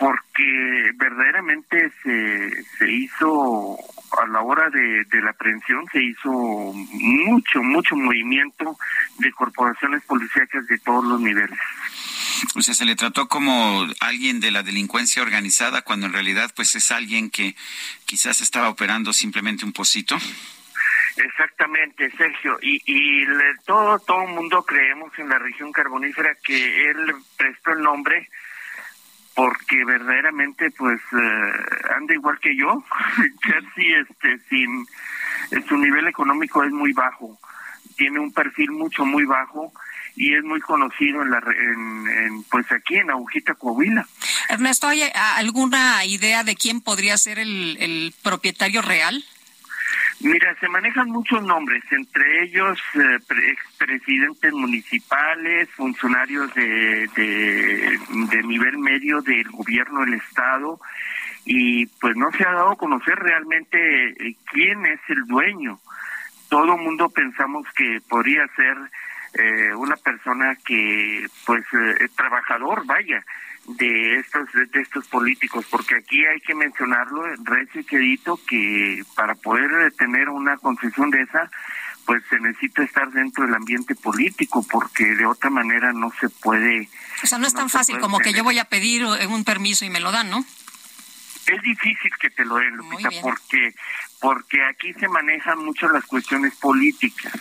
porque verdaderamente se, se hizo a la hora de, de la aprehensión se hizo mucho, mucho movimiento de corporaciones policíacas de todos los niveles. O sea, se le trató como alguien de la delincuencia organizada cuando en realidad pues es alguien que quizás estaba operando simplemente un pocito. Exactamente, Sergio. Y, y todo todo el mundo creemos en la región carbonífera que él prestó el nombre porque verdaderamente pues eh, anda igual que yo, casi este sin su nivel económico es muy bajo, tiene un perfil mucho muy bajo y es muy conocido en la en, pues aquí en Agujita Coahuila. Ernesto, ¿hay alguna idea de quién podría ser el propietario real? Mira, se manejan muchos nombres, entre ellos eh, expresidentes municipales, funcionarios de, de, nivel medio del gobierno del Estado, y pues no se ha dado a conocer realmente eh, quién es el dueño. Todo mundo pensamos que podría ser eh, una persona que, pues, es trabajador, vaya, de estos de estos políticos porque aquí hay que mencionarlo recio quedito que para poder tener una concesión de esa pues se necesita estar dentro del ambiente político porque de otra manera no se puede o sea no es tan fácil como que yo voy a pedir un permiso y me lo dan no es difícil que te lo den Lupita porque porque aquí se manejan mucho las cuestiones políticas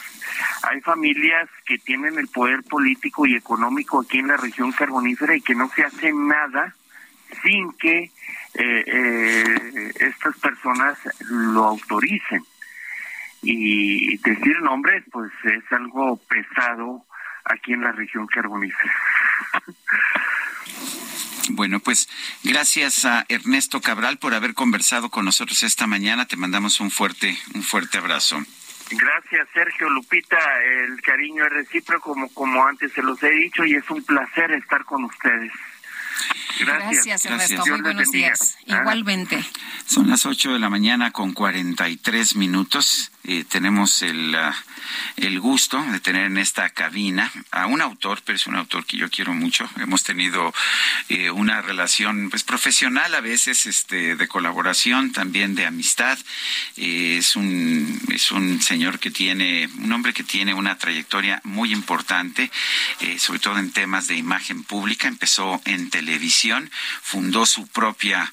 hay familias que tienen el poder político y económico aquí en la región carbonífera y que no se hace nada sin que eh, eh, estas personas lo autoricen. Y decir nombres, pues es algo pesado aquí en la región carbonífera. Bueno, pues gracias a Ernesto Cabral por haber conversado con nosotros esta mañana. Te mandamos un fuerte, un fuerte abrazo. Gracias, Sergio Lupita. El cariño es recíproco, como, como antes se los he dicho, y es un placer estar con ustedes. Gracias, Gracias Ernesto. Muy buenos días. Ah. Igualmente. Son las 8 de la mañana con 43 minutos. Eh, tenemos el, ah, el gusto de tener en esta cabina a un autor, pero es un autor que yo quiero mucho. Hemos tenido eh, una relación pues profesional a veces, este, de colaboración, también de amistad. Eh, es un es un señor que tiene, un hombre que tiene una trayectoria muy importante, sobre todo en temas de imagen pública. Empezó en televisión, fundó su propia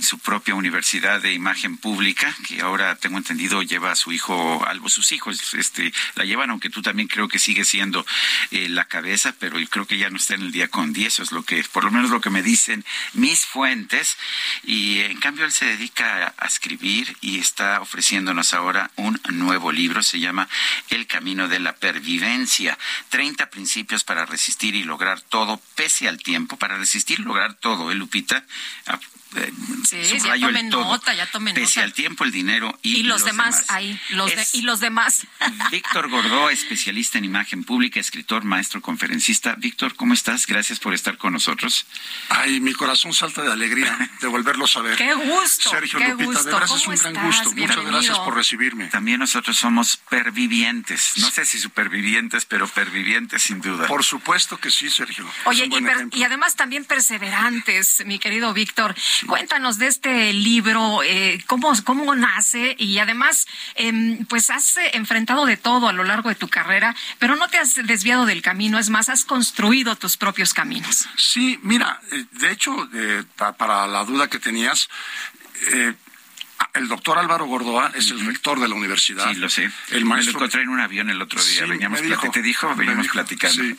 su propia universidad de imagen pública, que ahora tengo entendido lleva a su hijo, algo sus hijos este, la llevan, aunque tú también creo que sigue siendo eh, la cabeza, pero creo que ya no está en el día con 10, eso es lo que, por lo menos lo que me dicen mis fuentes, y en cambio él se dedica a escribir y está ofreciéndonos ahora un nuevo libro, se llama El Camino de la Pervivencia, 30 principios para resistir y lograr todo pese al tiempo, para resistir lograr todo, ¿eh, Lupita? Sí, ya tomen nota, ya tomen pese al tiempo, el dinero y, los, demás, ahí, los y los demás. Víctor Gordó, especialista en imagen pública, escritor, maestro, conferencista. Víctor, ¿cómo estás? Gracias por estar con nosotros. Ay, mi corazón salta de alegría de volverlos a ver. Qué gusto. Sergio qué Lupita, gusto. de verdad es un gran gusto. Muchas gracias por recibirme. También nosotros somos pervivientes. No sé si supervivientes, pero pervivientes sin duda. Por supuesto que sí, Sergio. Oye, y, y, además también perseverantes, mi querido Víctor. Cuéntanos de este libro, eh, cómo, cómo nace y además, em, pues has eh, enfrentado de todo a lo largo de tu carrera, pero no te has desviado del camino, es más, has construido tus propios caminos. Sí, mira, eh, de hecho, para la duda que tenías, el doctor Álvaro Gordoa es el rector de la universidad. Sí, lo sé. El maestro... Me lo encontré en un avión el otro día. Veníamos dijo, te dijo, veníamos platicando. Sí.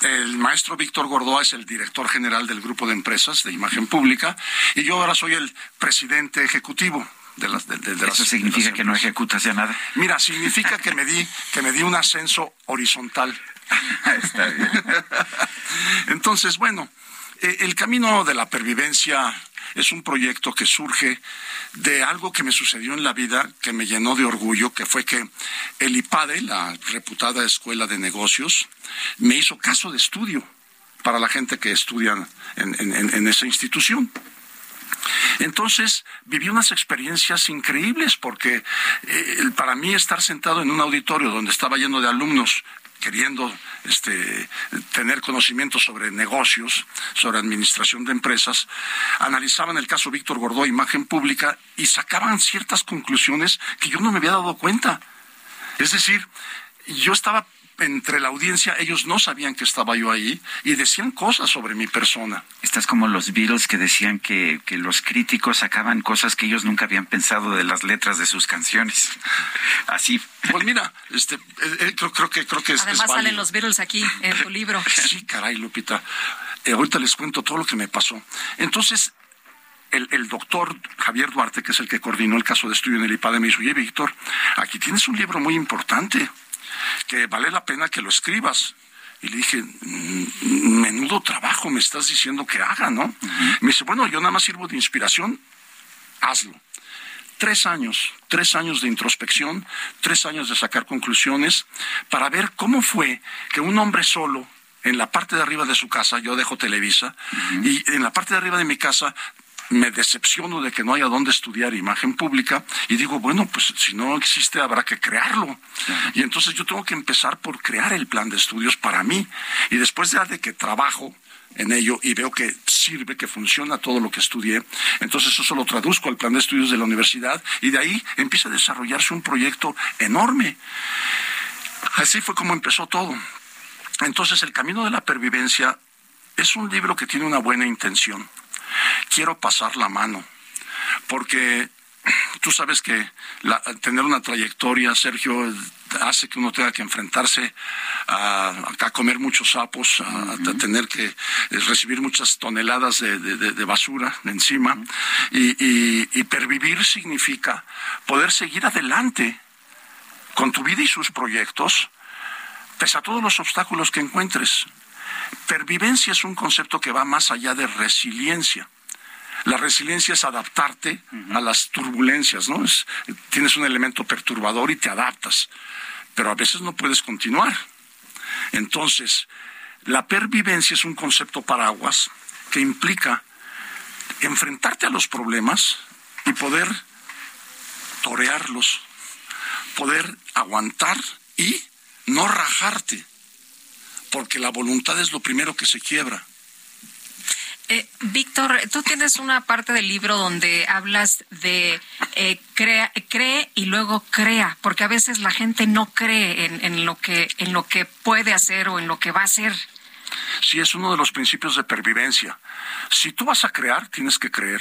El maestro Víctor Gordoa es el director general del grupo de empresas de imagen pública y yo ahora soy el presidente ejecutivo de las de, de, Eso significa que no ejecutas ya nada. Mira, significa que me di que me di un ascenso horizontal. Está bien. Entonces, bueno, eh, el camino de la pervivencia es un proyecto que surge de algo que me sucedió en la vida que me llenó de orgullo, que fue que el IPADE, la reputada escuela de negocios, me hizo caso de estudio para la gente que estudia en, esa institución. Entonces viví unas experiencias increíbles porque eh, para mí estar sentado en un auditorio donde estaba lleno de alumnos queriendo este, tener conocimiento sobre negocios, sobre administración de empresas, analizaban el caso Víctor Gordó, imagen pública, y sacaban ciertas conclusiones que yo no me había dado cuenta. Es decir, yo estaba entre la audiencia, ellos no sabían que estaba yo ahí y decían cosas sobre mi persona. Estás como los Beatles que decían que, que los críticos sacaban cosas que ellos nunca habían pensado de las letras de sus canciones. Así. Pues mira, este, eh, eh, creo, creo, que creo que es. Además salen los Beatles aquí en tu libro. Sí, caray, Lupita. Eh, ahorita les cuento todo lo que me pasó. Entonces, el, el, doctor Javier Duarte, que es el que coordinó el caso de estudio en el IPADE, me dijo, oye, Víctor, aquí tienes un libro muy importante que vale la pena que lo escribas. Y le dije, mm, menudo trabajo me estás diciendo que haga, ¿no? Me dice, bueno, yo nada más sirvo de inspiración, hazlo. Tres años, tres años de introspección, tres años de sacar conclusiones para ver cómo fue que un hombre solo, en la parte de arriba de su casa, yo dejo Televisa, y en la parte de arriba de mi casa me decepciono de que no haya dónde estudiar imagen pública y digo, bueno, pues si no existe habrá que crearlo. Y entonces yo tengo que empezar por crear el plan de estudios para mí. Y después ya de que trabajo en ello y veo que sirve, que funciona todo lo que estudié, entonces eso lo traduzco al plan de estudios de la universidad y de ahí empieza a desarrollarse un proyecto enorme. Así fue como empezó todo. Entonces el camino de la pervivencia es un libro que tiene una buena intención quiero pasar la mano, porque tú sabes que tener una trayectoria, Sergio, hace que uno tenga que enfrentarse a, comer muchos sapos, a, tener que recibir muchas toneladas de, basura encima. y, pervivir significa poder seguir adelante con tu vida y sus proyectos, pese a todos los obstáculos que encuentres Pervivencia es un concepto que va más allá de resiliencia. La resiliencia es adaptarte a las turbulencias, ¿no? tienes un elemento perturbador y te adaptas, pero a veces no puedes continuar. Entonces, la pervivencia es un concepto paraguas que implica enfrentarte a los problemas y poder torearlos, poder aguantar y no rajarte, porque la voluntad es lo primero que se quiebra. Eh, Víctor, tú tienes una parte del libro donde hablas de eh, cree y luego crea, porque a veces la gente no cree en, lo que, en lo que puede hacer o en lo que va a hacer. Sí, es uno de los principios de pervivencia. Si tú vas a crear, tienes que creer.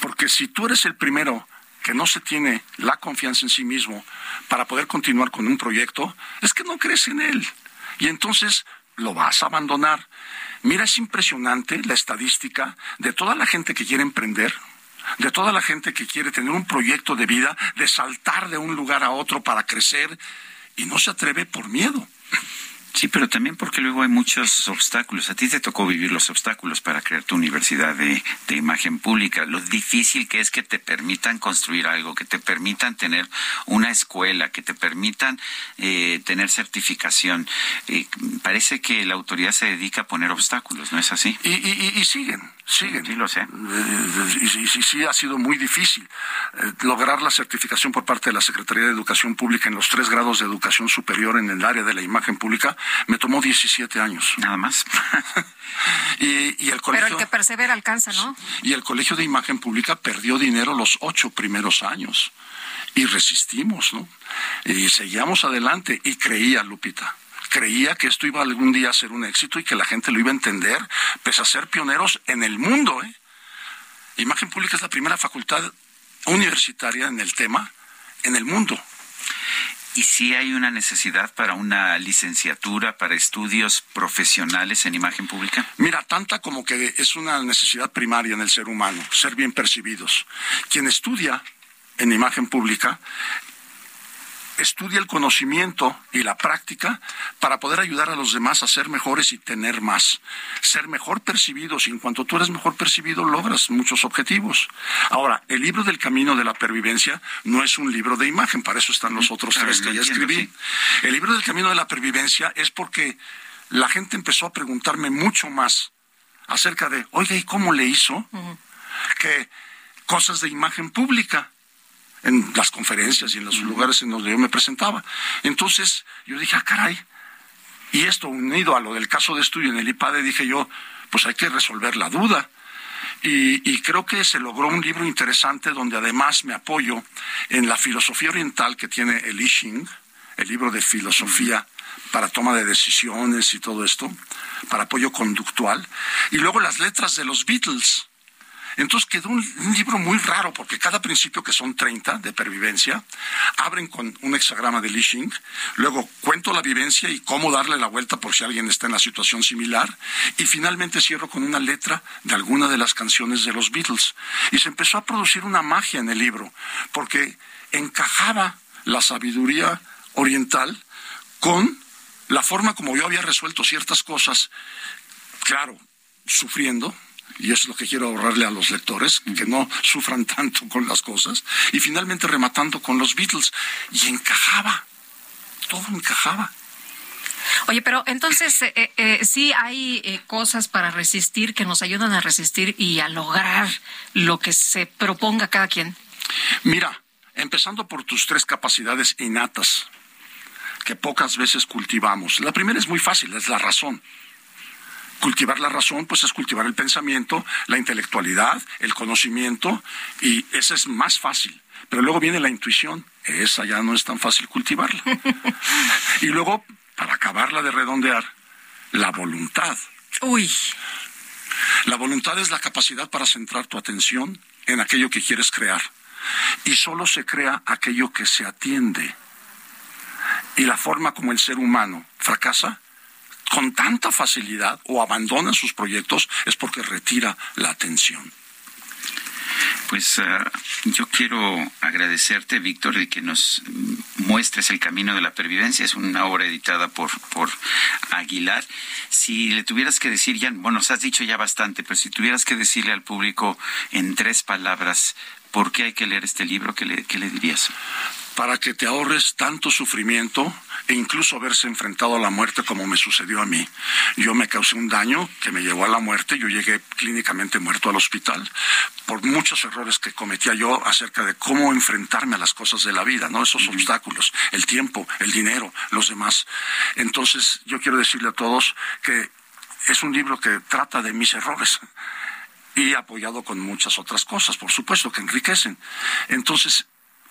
Porque si tú eres el primero que no se tiene la confianza en sí mismo para poder continuar con un proyecto, es que no crees en él. Y entonces lo vas a abandonar. Mira, es impresionante la estadística de toda la gente que quiere emprender, de toda la gente que quiere tener un proyecto de vida, de saltar de un lugar a otro para crecer y no se atreve por miedo. Sí, pero también porque luego hay muchos obstáculos. A ti te tocó vivir los obstáculos para crear tu universidad de, imagen pública. Lo difícil que es que te permitan construir algo, que te permitan tener una escuela, que te permitan eh, tener certificación. Eh, parece que la autoridad se dedica a poner obstáculos, ¿no es así? Y, y siguen, siguen. Sí, lo sé. Eh, y, sí ha sido muy difícil lograr la certificación por parte de la Secretaría de Educación Pública en los tres grados de educación superior en el área de la imagen pública me tomó 17 años. Nada más. y, el colegio, Pero el que persevera alcanza, ¿no? Y el Colegio de Imagen Pública perdió dinero los ocho primeros años. Y resistimos, ¿no? Y seguíamos adelante. Y creía, Lupita, creía que esto iba algún día a ser un éxito y que la gente lo iba a entender, pese a ser pioneros en el mundo. ¿eh? Imagen Pública es la primera facultad universitaria en el tema en el mundo. ¿Y si hay una necesidad para una licenciatura, para estudios profesionales en imagen pública? Mira, tanta como que es una necesidad primaria en el ser humano, ser bien percibidos. Quien estudia en imagen pública estudia el conocimiento y la práctica para poder ayudar a los demás a ser mejores y tener más. Ser mejor percibidos y en cuanto tú eres mejor percibido logras muchos objetivos. Ahora, el libro del camino de la pervivencia no es un libro de imagen, para eso están los otros tres que ya escribí. El libro del camino de la pervivencia es porque la gente empezó a preguntarme mucho más acerca de, oiga, ¿y cómo le hizo? Que cosas de imagen pública en las conferencias y en los lugares en donde yo me presentaba. Entonces yo dije, ah, caray, y esto unido a lo del caso de estudio en el IPADE, dije yo, pues hay que resolver la duda. Y, creo que se logró un libro interesante donde además me apoyo en la filosofía oriental que tiene el I Ching, el libro de filosofía para toma de decisiones y todo esto, para apoyo conductual, y luego las letras de los Beatles, entonces quedó un, libro muy raro porque cada principio, que son 30 de pervivencia, abren con un hexagrama de Lishing, luego cuento la vivencia y cómo darle la vuelta por si alguien está en la situación similar, y finalmente cierro con una letra de alguna de las canciones de los Beatles. Y se empezó a producir una magia en el libro, porque encajaba la sabiduría oriental con la forma como yo había resuelto ciertas cosas, claro, sufriendo, y eso es lo que quiero ahorrarle a los lectores, que no sufran tanto con las cosas, y finalmente rematando con los Beatles, y encajaba, todo encajaba. Oye, pero entonces eh, eh, eh sí hay eh, cosas para resistir que nos ayudan a resistir y a lograr lo que se proponga cada quien. Mira, empezando por tus tres capacidades innatas que pocas veces cultivamos. La primera es muy fácil, es la razón. Cultivar la razón, pues es cultivar el pensamiento, la intelectualidad, el conocimiento, y esa es más fácil. Pero luego viene la intuición, esa ya no es tan fácil cultivarla. y luego, para acabarla de redondear, la voluntad. Uy. La voluntad es la capacidad para centrar tu atención en aquello que quieres crear. Y solo se crea aquello que se atiende. Y la forma como el ser humano fracasa con tanta facilidad o abandona sus proyectos es porque retira la atención. Pues ah, yo quiero agradecerte, Víctor, de que nos muestres el camino de la pervivencia. Es una obra editada por, por Aguilar. Si le tuvieras que decir ya, bueno, nos has dicho ya bastante, pero si tuvieras que decirle al público en tres palabras por qué hay que leer este libro, ¿qué le, qué le dirías? Para que te ahorres tanto sufrimiento e incluso haberse enfrentado a la muerte como me sucedió a mí. Yo me causé un daño que me llevó a la muerte, yo llegué clínicamente muerto al hospital por muchos errores que cometía yo acerca de cómo enfrentarme a las cosas de la vida, ¿no? Esos obstáculos, el tiempo, el dinero, los demás. Entonces, yo quiero decirle a todos que es un libro que trata de mis errores y apoyado con muchas otras cosas, por supuesto, que enriquecen. Entonces,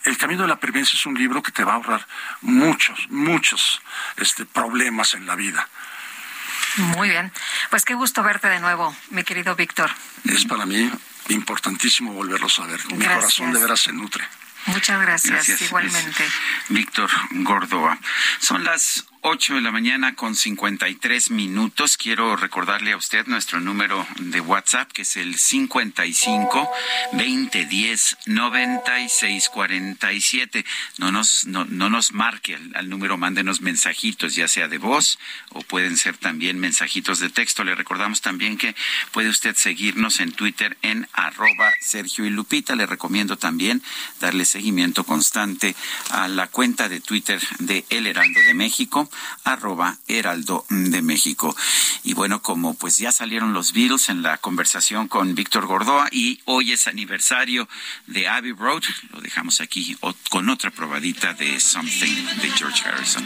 el Camino de la Pervivencia es un libro que te va a ahorrar muchos, muchos este, problemas en la vida. Muy bien. Pues qué gusto verte de nuevo, mi querido Víctor. Es para mí importantísimo volverlos a ver. Mi corazón de veras se nutre. Muchas gracias, igualmente. Víctor Gordoa. Son las 8 de la mañana con 53 minutos. Quiero recordarle a usted nuestro número de WhatsApp, que es el 55 2010 9647. No nos, no, no nos marque al, al, número, mándenos mensajitos, ya sea de voz o pueden ser también mensajitos de texto. Le recordamos también que puede usted seguirnos en Twitter en arroba Sergio y Lupita. Le recomiendo también darle seguimiento constante a la cuenta de Twitter de El Heraldo de México arroba Heraldo de México. Y bueno, como pues ya salieron los Beatles en la conversación con Víctor Gordoa y hoy es aniversario de Abbey Road, lo dejamos aquí con otra probadita de Something de George Harrison.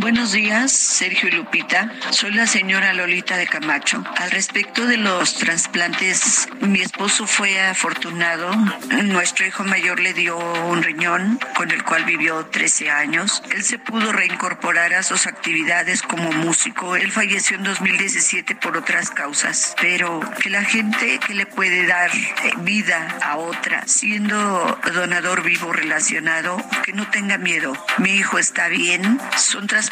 Buenos días, Sergio y Lupita. Soy la señora Lolita de Camacho. Al respecto de los trasplantes, mi esposo fue afortunado. Nuestro hijo mayor le dio un riñón con el cual vivió 13 años. Él se pudo reincorporar a sus actividades como músico. Él falleció en 2017 por otras causas, pero que la gente que le puede dar eh, vida a otra, siendo donador vivo relacionado, que no tenga miedo. Mi hijo está bien, son trasplantes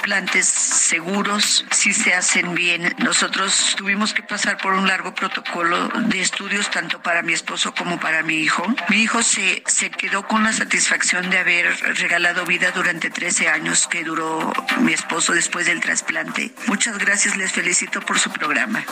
seguros, si se hacen bien. Nosotros tuvimos que pasar por un largo protocolo de estudios tanto para mi esposo como para mi hijo. Mi hijo se, se quedó con la satisfacción de haber regalado vida durante 13 años que duró mi esposo después del trasplante. Muchas gracias, les felicito por su programa.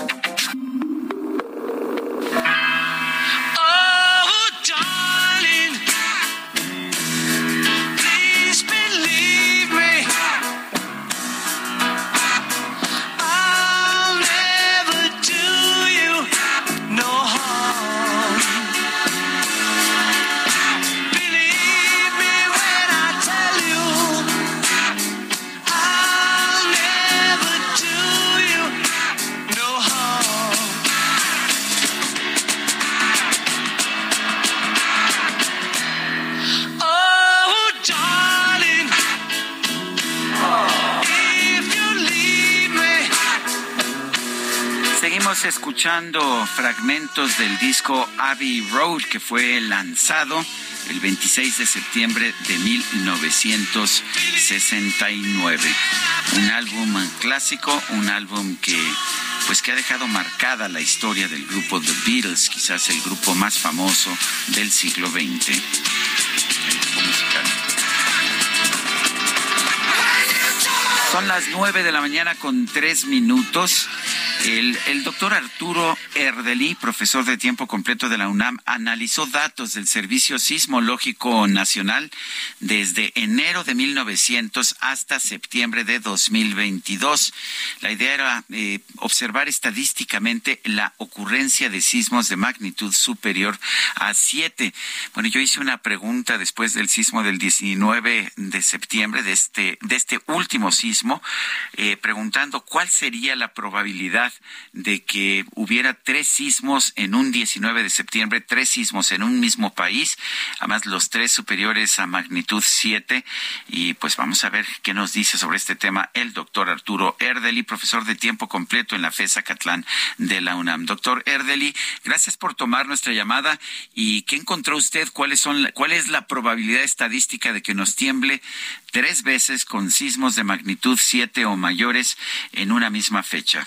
Estamos escuchando fragmentos del disco Abbey Road que fue lanzado el 26 de septiembre de 1969. Un álbum clásico, un álbum que pues que ha dejado marcada la historia del grupo The Beatles, quizás el grupo más famoso del siglo XX. Son las nueve de la mañana con tres minutos. El, doctor Arturo Erdeli, profesor de tiempo completo de la UNAM, analizó datos del Servicio Sismológico Nacional desde enero de 1900 hasta septiembre de 2022. La idea era eh, observar estadísticamente la ocurrencia de sismos de magnitud superior a 7. Bueno, yo hice una pregunta después del sismo del 19 de septiembre, de este, de este último sismo, eh, preguntando cuál sería la probabilidad de que hubiera tres sismos en un 19 de septiembre, tres sismos en un mismo país, además los tres superiores a magnitud 7. Y pues vamos a ver qué nos dice sobre este tema el doctor Arturo Erdeli, profesor de tiempo completo en la FESA Catlán de la UNAM. Doctor Erdeli, gracias por tomar nuestra llamada. ¿Y qué encontró usted? ¿Cuáles son, ¿Cuál es la probabilidad estadística de que nos tiemble tres veces con sismos de magnitud 7 o mayores en una misma fecha?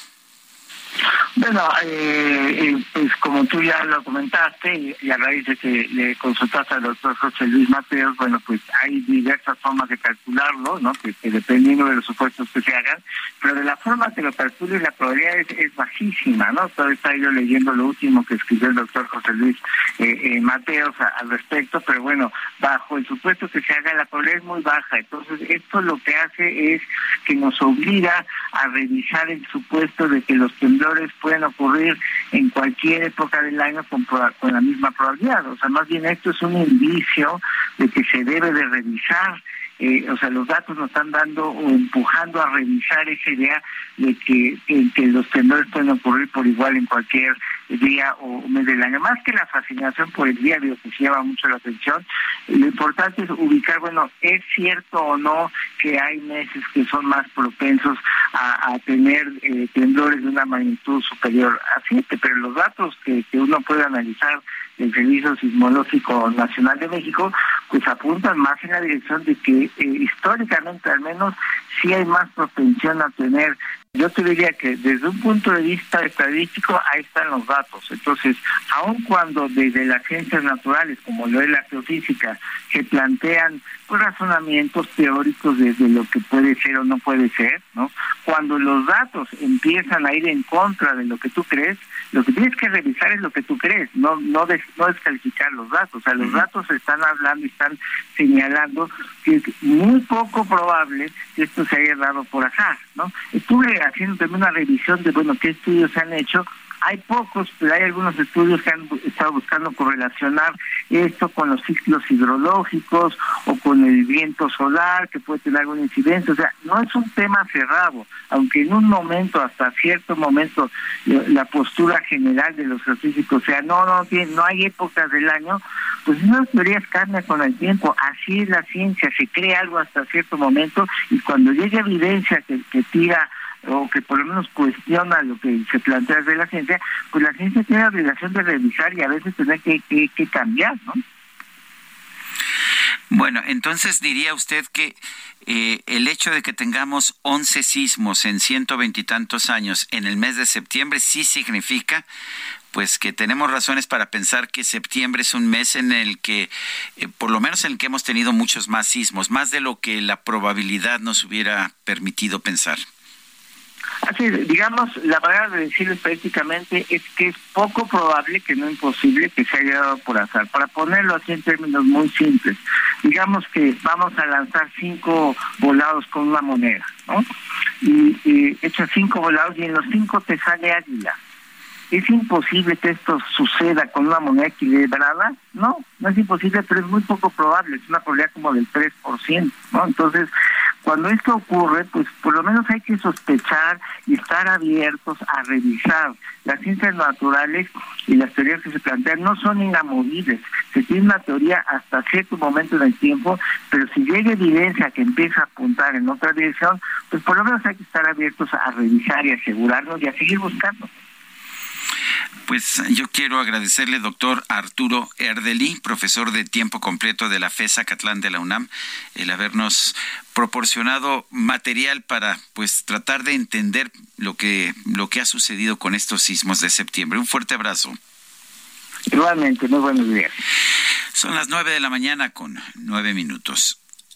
Bueno, eh, eh, pues como tú ya lo comentaste y, a raíz de que le consultaste al doctor José Luis Mateos, bueno, pues hay diversas formas de calcularlo, ¿no? Que, dependiendo de los supuestos que se hagan, pero de la forma que lo calcules la probabilidad es, bajísima, ¿no? Todavía está yo leyendo lo último que escribió el doctor José Luis eh, Mateos al respecto, pero bueno, bajo el supuesto que se haga la probabilidad es muy baja, entonces esto lo que hace es que nos obliga a revisar el supuesto de que los temblores pueden ocurrir en cualquier época del año con, con la misma probabilidad. O sea, más bien esto es un indicio de que se debe de revisar eh, o sea, los datos nos están dando o empujando a revisar esa idea de que, que los temblores pueden ocurrir por igual en cualquier día o mes del año. Más que la fascinación por el día, que se llama mucho la atención, lo importante es ubicar, bueno, ¿es cierto o no que hay meses que son más propensos a, tener eh, temblores de una magnitud superior a 7? Pero los datos que, que uno puede analizar del Servicio Sismológico Nacional de México, pues apuntan más en la dirección de que eh, históricamente al menos sí hay más propensión a tener yo te diría que desde un punto de vista estadístico ahí están los datos. Entonces, aun cuando desde las ciencias naturales, como lo es la geofísica, se plantean pues, razonamientos teóricos desde lo que puede ser o no puede ser, ¿no? Cuando los datos empiezan a ir en contra de lo que tú crees, lo que tienes que revisar es lo que tú crees, no no no descalificar los datos. O sea, los datos están hablando y están señalando que es muy poco probable que esto se haya dado por azar, ¿no? Estuve haciendo también una revisión de, bueno, qué estudios se han hecho hay pocos, pero hay algunos estudios que han estado buscando correlacionar esto con los ciclos hidrológicos o con el viento solar, que puede tener alguna incidencia. O sea, no es un tema cerrado, aunque en un momento, hasta cierto momento, la postura general de los científicos sea, no, no, no hay épocas del año, pues esas teorías cambian con el tiempo. Así es la ciencia, se cree algo hasta cierto momento y cuando llega evidencia que, que tira o que por lo menos cuestiona lo que se plantea de la ciencia, pues la ciencia tiene la obligación de revisar y a veces tener que, que, cambiar, ¿no? Bueno, entonces diría usted que eh, el hecho de que tengamos 11 sismos en ciento veintitantos años en el mes de septiembre sí significa pues que tenemos razones para pensar que septiembre es un mes en el que, eh, por lo menos en el que hemos tenido muchos más sismos, más de lo que la probabilidad nos hubiera permitido pensar. Así, digamos, la manera de decirlo prácticamente es que es poco probable, que no imposible, que se haya dado por azar. Para ponerlo así en términos muy simples, digamos que vamos a lanzar cinco volados con una moneda, ¿no? Y, y cinco volados y en los cinco te sale águila. ¿Es imposible que esto suceda con una moneda equilibrada? No, no es imposible, pero es muy poco probable, es una probabilidad como del 3%, ¿no? Entonces, cuando esto ocurre, pues por lo menos hay que sospechar y estar abiertos a revisar. Las ciencias naturales y las teorías que se plantean no son inamovibles. Se tiene una teoría hasta cierto momento en el tiempo, pero si llega evidencia que empieza a apuntar en otra dirección, pues por lo menos hay que estar abiertos a revisar y asegurarnos y a seguir buscando. Pues yo quiero agradecerle, doctor Arturo Erdeli, profesor de tiempo completo de la FESA Catlán de la UNAM, el habernos proporcionado material para pues tratar de entender lo que, lo que ha sucedido con estos sismos de septiembre. Un fuerte abrazo. Igualmente, muy buenos días. Son las nueve de la mañana con nueve minutos.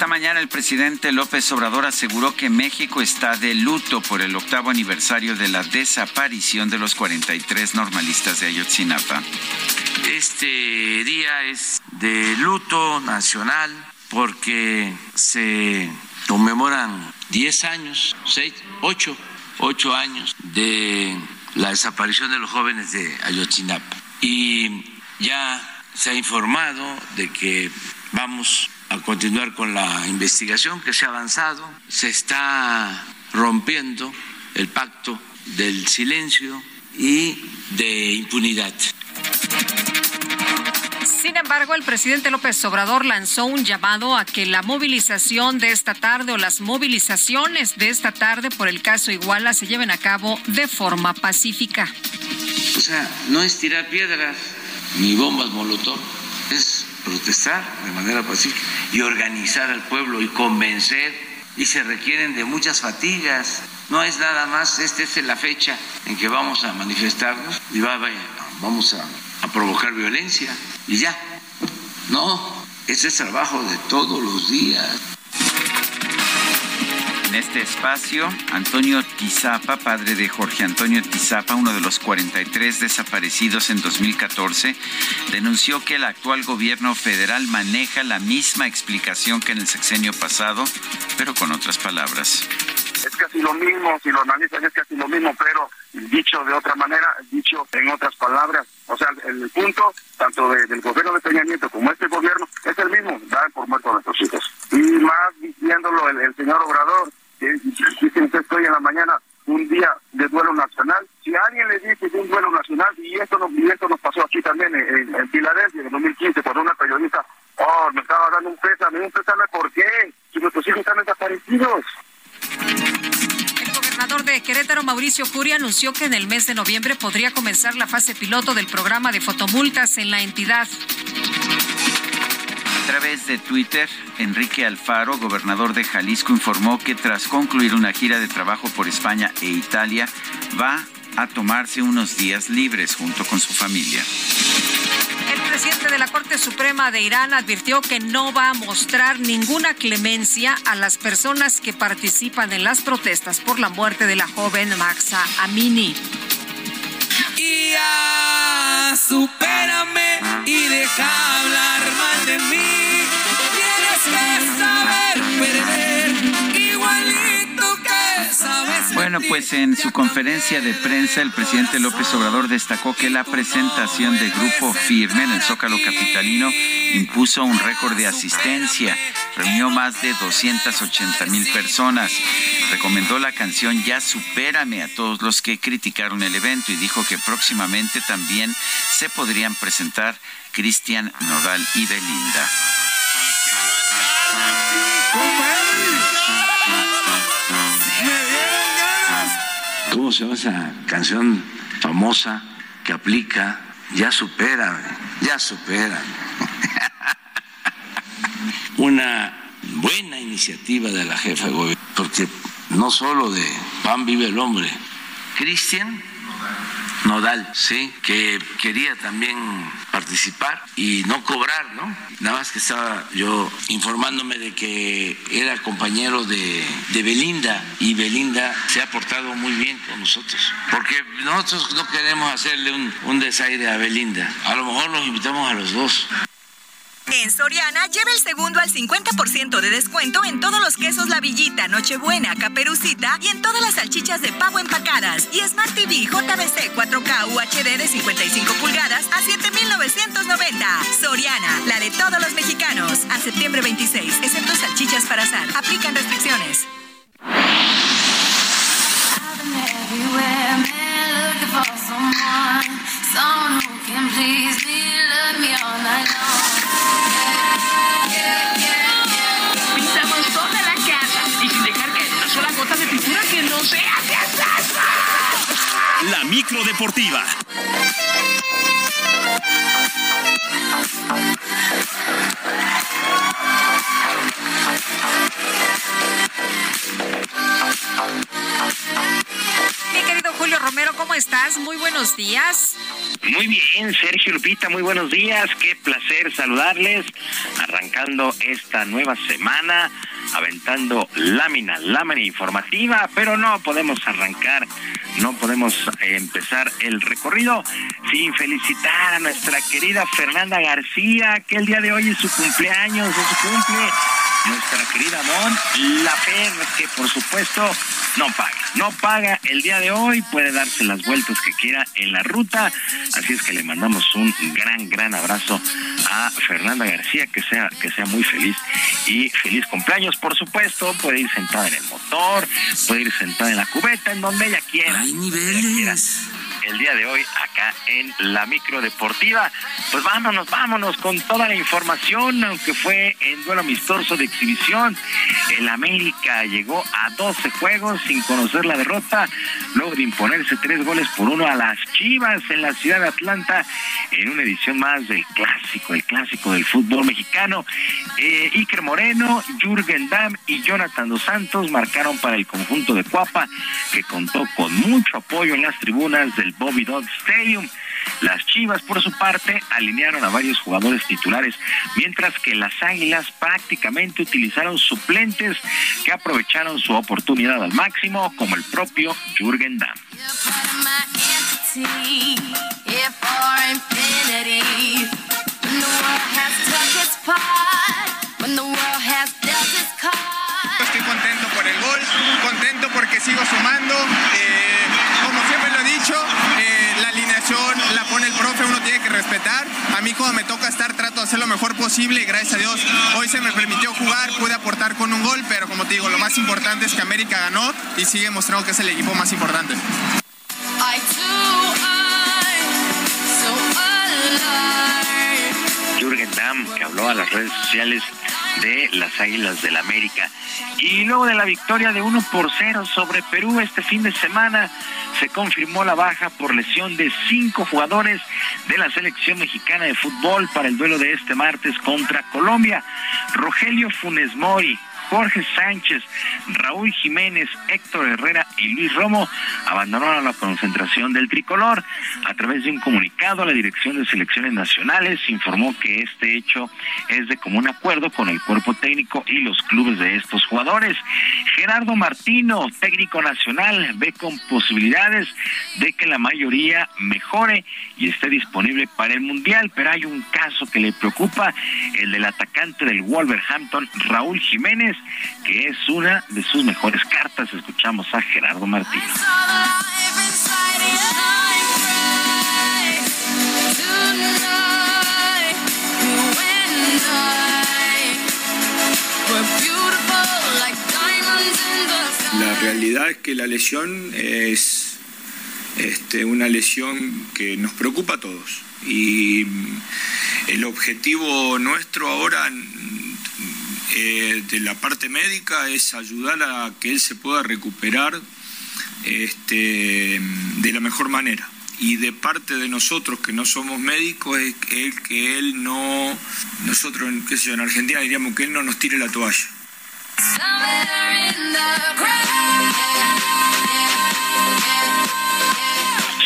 Esta mañana el presidente López Obrador aseguró que México está de luto por el octavo aniversario de la desaparición de los 43 normalistas de Ayotzinapa. Este día es de luto nacional porque se conmemoran 10 años, 6, 8, 8 años de la desaparición de los jóvenes de Ayotzinapa. Y ya se ha informado de que vamos a continuar con la investigación que se ha avanzado. Se está rompiendo el pacto del silencio y de impunidad. Sin embargo, el presidente López Obrador lanzó un llamado a que la movilización de esta tarde o las movilizaciones de esta tarde por el caso Iguala se lleven a cabo de forma pacífica. O sea, no es tirar piedras ni bombas molotov, es protestar de manera pacífica y organizar al pueblo y convencer y se requieren de muchas fatigas. No es nada más, esta es la fecha en que vamos a manifestarnos y va, vamos a, a provocar violencia y ya. No, ese es trabajo de todos los días. En este espacio, Antonio Tizapa, padre de Jorge Antonio Tizapa, uno de los 43 desaparecidos en 2014, denunció que el actual gobierno federal maneja la misma explicación que en el sexenio pasado, pero con otras palabras. Es casi lo mismo, si lo analizan es casi lo mismo, pero dicho de otra manera, dicho en otras palabras. O sea, el punto, tanto de, del gobierno de Peña Nieto como este gobierno, es el mismo, dar por muerto a nuestros hijos. Y más diciéndolo el, señor Obrador, dicen que estoy en la mañana un día de duelo nacional. Si alguien le dice que un duelo nacional, y esto, nos, y esto nos pasó aquí también en, en, Filadelfia en el 2015, cuando una periodista, oh, me estaba dando un pésame, un pésame, ¿por qué? Si nuestros hijos están desaparecidos. El gobernador de Querétaro, Mauricio Curia, anunció que en el mes de noviembre podría comenzar la fase piloto del programa de fotomultas en la entidad. A través de Twitter, Enrique Alfaro, gobernador de Jalisco, informó que tras concluir una gira de trabajo por España e Italia, va a tomarse unos días libres junto con su familia. El presidente de la Corte Suprema de Irán advirtió que no va a mostrar ninguna clemencia a las personas que participan en las protestas por la muerte de la joven Maxa Amini. Y supérame y deja hablar mal de mí. Tienes que saber perder. Bueno, pues en su conferencia de prensa, el presidente López Obrador destacó que la presentación de Grupo Firme en el Zócalo Capitalino impuso un récord de asistencia. Reunió más de 280 mil personas. Recomendó la canción Ya Supérame a todos los que criticaron el evento y dijo que próximamente también se podrían presentar Cristian Nodal y Belinda. ¿Cómo se llama esa canción famosa que aplica? Ya supera, ya supera. Una buena iniciativa de la jefa de gobierno, porque no solo de pan vive el hombre. Cristian Nodal, sí, que quería también participar y no cobrar, ¿no? Nada más que estaba yo informándome de que era compañero de, de Belinda y Belinda se ha portado muy bien con nosotros, porque nosotros no queremos hacerle un, un desaire a Belinda, a lo mejor los invitamos a los dos. En Soriana, lleve el segundo al 50% de descuento en todos los quesos La Villita, Nochebuena, Caperucita y en todas las salchichas de pavo empacadas. Y Smart TV JBC 4K UHD de 55 pulgadas a 7,990. Soriana, la de todos los mexicanos. A septiembre 26, excepto salchichas para azar. Aplican restricciones. Pintamos La micro deportiva. Mi querido Julio Romero, ¿cómo estás? Muy buenos días. Muy bien, Sergio Lupita, muy buenos días. Qué placer saludarles. Arrancando esta nueva semana, aventando lámina, lámina informativa, pero no podemos arrancar, no podemos eh, empezar el recorrido sin felicitar a nuestra querida Fernanda García, que el día de hoy es su cumpleaños, es su cumple. Nuestra querida Mon Lafer, que por supuesto no paga, no paga el día de hoy, puede darse las vueltas que quiera en la ruta, así es que le mandamos un gran, gran abrazo a Fernanda García, que sea, que sea muy feliz y feliz cumpleaños, por supuesto, puede ir sentada en el motor, puede ir sentada en la cubeta, en donde ella quiera. Hay niveles el día de hoy acá en la micro deportiva. Pues vámonos, vámonos con toda la información, aunque fue en duelo amistoso de exhibición. El América llegó a 12 juegos sin conocer la derrota, luego de imponerse tres goles por uno a las Chivas en la ciudad de Atlanta en una edición más del clásico, el clásico del fútbol mexicano. Eh, Iker Moreno, Jürgen Damm y Jonathan Dos Santos marcaron para el conjunto de Cuapa, que contó con mucho apoyo en las tribunas del Bobby Dodd Stadium. Las Chivas, por su parte, alinearon a varios jugadores titulares, mientras que las Águilas prácticamente utilizaron suplentes que aprovecharon su oportunidad al máximo, como el propio Jürgen Damm. Estoy contento por el gol, contento porque sigo sumando. Eh, dicho, eh, la alineación la pone el profe, uno tiene que respetar. A mí cuando me toca estar trato de hacer lo mejor posible y gracias a Dios hoy se me permitió jugar, pude aportar con un gol, pero como te digo, lo más importante es que América ganó y sigue mostrando que es el equipo más importante. Jürgen Damm, que habló a las redes sociales de las Águilas del América. Y luego de la victoria de 1 por 0 sobre Perú este fin de semana, se confirmó la baja por lesión de cinco jugadores de la selección mexicana de fútbol para el duelo de este martes contra Colombia. Rogelio Funes Mori, Jorge Sánchez, Raúl Jiménez, Héctor Herrera y Luis Romo abandonaron la concentración del tricolor. A través de un comunicado, la Dirección de Selecciones Nacionales informó que este hecho es de común acuerdo con el cuerpo técnico y los clubes de estos jugadores. Gerardo Martino, técnico nacional, ve con posibilidades de que la mayoría mejore y esté disponible para el Mundial, pero hay un caso que le preocupa, el del atacante del Wolverhampton, Raúl Jiménez, que es una de sus mejores cartas. Escuchamos a Gerardo Martínez. La realidad es que la lesión es este, una lesión que nos preocupa a todos. Y el objetivo nuestro ahora eh, de la parte médica es ayudar a que él se pueda recuperar este, de la mejor manera. Y de parte de nosotros que no somos médicos es el que él no, nosotros en Argentina diríamos que él no nos tire la toalla.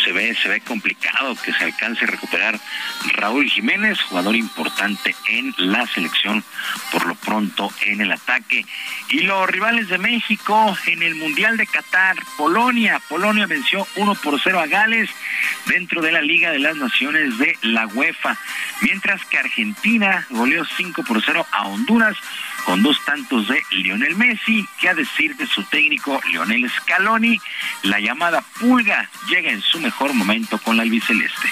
Se ve, se ve complicado que se alcance a recuperar Raúl Jiménez, jugador importante en la selección, por lo pronto en el ataque. Y los rivales de México en el Mundial de Qatar, Polonia. Polonia venció 1 por 0 a Gales dentro de la Liga de las Naciones de la UEFA, mientras que Argentina goleó 5 por 0 a Honduras con dos tantos de Lionel Messi, que a decir de su técnico Lionel Scaloni, la llamada pulga llega en su mejor momento con la albiceleste.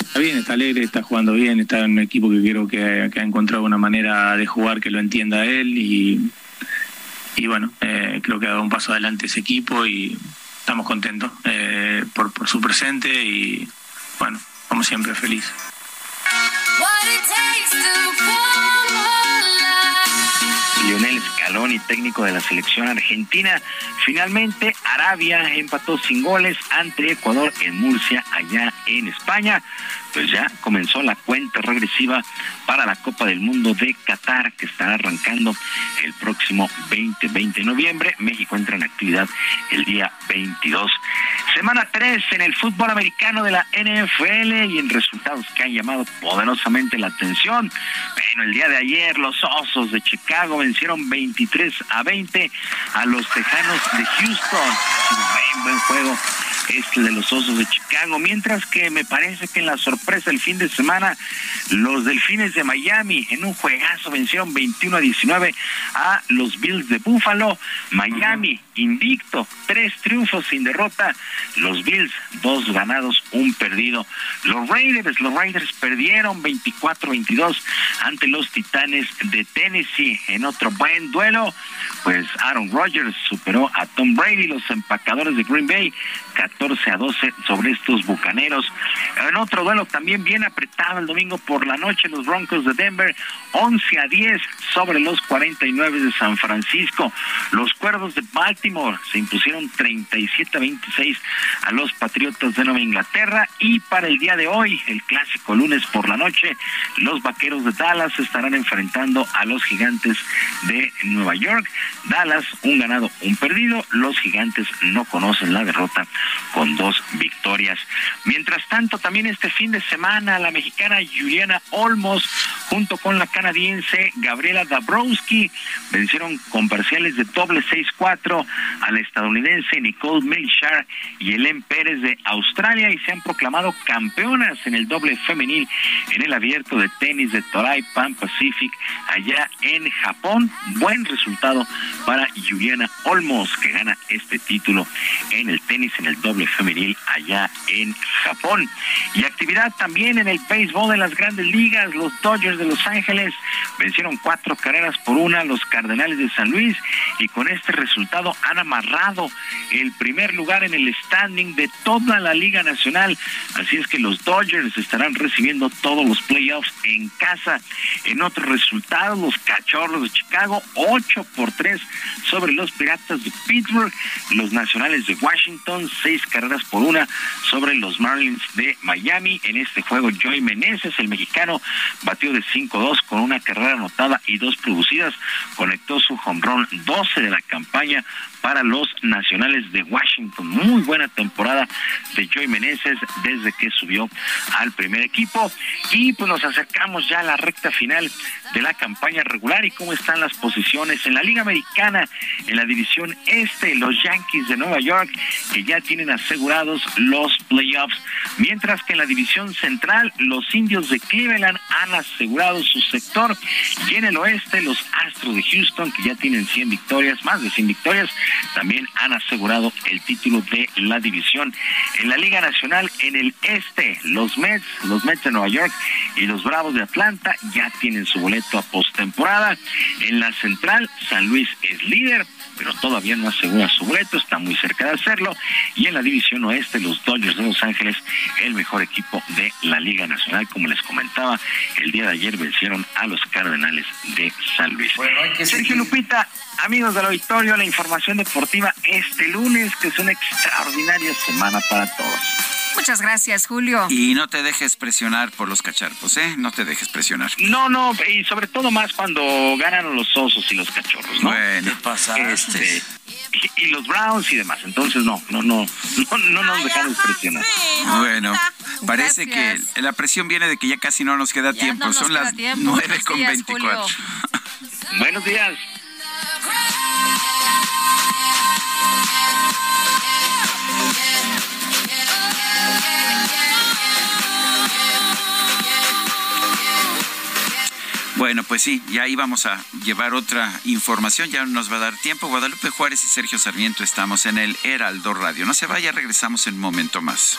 Está bien, está alegre, está jugando bien, está en un equipo que creo que, que ha encontrado una manera de jugar que lo entienda él y, y bueno, eh, creo que ha dado un paso adelante ese equipo y estamos contentos eh, por, por su presente y bueno, como siempre, feliz. Scaloni, técnico de la selección argentina. Finalmente, Arabia empató sin goles ante Ecuador en Murcia, allá en España. Pues ya comenzó la cuenta regresiva para la Copa del Mundo de Qatar, que estará arrancando el próximo 20-20 de noviembre. México entra en actividad el día 22. Semana 3 en el fútbol americano de la NFL y en resultados que han llamado poderosamente la atención. Bueno, el día de ayer los Osos de Chicago vencieron 23 a 20 a los Tejanos de Houston. Buen, buen juego este de los Osos de Chicago, mientras que me parece que en la sorpresa del fin de semana los Delfines de Miami en un juegazo vencieron 21 a 19 a los Bills de Buffalo. Miami invicto, tres triunfos sin derrota. Los Bills, dos ganados, un perdido. Los Raiders, los Raiders perdieron 24-22 ante los Titanes de Tennessee en otro buen duelo. Pues Aaron Rodgers superó a Tom Brady, los empacadores de Green Bay, 14 a 12 sobre estos bucaneros. En otro duelo también bien apretado el domingo por la noche, los Broncos de Denver, 11 a 10 sobre los 49 de San Francisco. Los Cuervos de Baltimore se impusieron 37 a 26 a los Patriotas de Nueva Inglaterra. Y para el día de hoy, el clásico lunes por la noche, los Vaqueros de Dallas estarán enfrentando a los Gigantes de Nueva York. Dallas, un ganado, un perdido. Los Gigantes no conocen la derrota con dos victorias. Mientras tanto, también este fin de semana, la mexicana Juliana Olmos, junto con la canadiense Gabriela Dabrowski, vencieron con parciales de doble 6-4 a la estadounidense Nicole Melchar y Helen Pérez de Australia y se han proclamado campeonas en el doble femenil en el abierto de tenis de Toray Pan Pacific allá en Japón. Buen resultado para Juliana Olmos, que gana este título en el tenis en el doble femenil allá en Japón. Y actividad también en el béisbol de las grandes ligas. Los Dodgers de Los Ángeles vencieron cuatro carreras por una los Cardenales de San Luis y con este resultado han amarrado el primer lugar en el standing de toda la Liga Nacional. Así es que los Dodgers estarán recibiendo todos los playoffs en casa. En otros resultados, los Cachorros de Chicago, 8 por 3 sobre los Piratas de Pittsburgh. Los Nacionales de Washington, seis carreras por una sobre los Marlins de Miami. En este juego, Joey Meneses, el mexicano, batió de 5-2 con una carrera anotada y dos producidas. Conectó su jonrón 12 de la campaña para los Nacionales de Washington. Muy buena temporada de Joey Meneses desde que subió al primer equipo. Y pues nos acercamos ya a la recta final de la campaña regular y cómo están las posiciones en la Liga Americana, en la división este, los Yankees de Nueva York, que ya tienen asegurados los playoffs, mientras que en la división central, los indios de Cleveland han asegurado su sector, y en el oeste, los Astros de Houston, que ya tienen 100 victorias, más de 100 victorias, también han asegurado el título de la división. En la Liga Nacional, en el este, los Mets, los Mets de Nueva York y los Bravos de Atlanta ya tienen su boleto a postemporada. En la central, San Luis es líder, pero todavía no asegura su boleto, está muy cerca de hacerlo. Y en la división oeste, los Dodgers de Los Ángeles, el mejor equipo de la Liga Nacional, como les comentaba, el día de ayer vencieron a los Cardenales de San Luis. Sergio Lupita, amigos del auditorio, la información deportiva este lunes, que es una extraordinaria semana para todos. Muchas gracias, Julio. Y no te dejes presionar por los cacharpos, ¿eh? No te dejes presionar. No, no, y sobre todo más cuando ganan los osos y los cachorros, ¿no? Bueno, Este, y, y los Browns y demás. Entonces, no, no, no, no, no nos dejamos presionar. Bueno, parece que la presión viene de que ya casi no nos queda tiempo. no nos Son queda las tiempo. con días. Julio. Buenos días. Bueno, pues sí, ya íbamos a llevar otra información, ya nos va a dar tiempo. Guadalupe Juárez y Sergio Sarmiento estamos en el Heraldo Radio. No se vaya, regresamos en un momento más.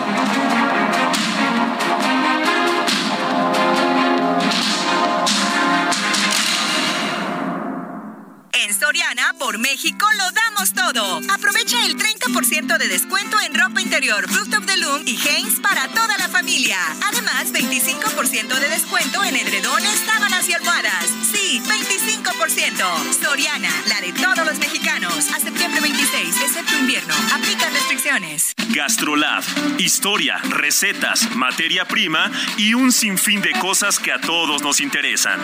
Por México, lo damos todo. Aprovecha el 30% de descuento en ropa interior, of the Loom y Hanes para toda la familia. Además, 25% de descuento en edredones, sábanas y almohadas. Sí, 25%. Soriana, la de todos los mexicanos. A septiembre 26, excepto invierno. Aplica restricciones. Gastrolab, historia, recetas, materia prima y un sinfín de cosas que a todos nos interesan.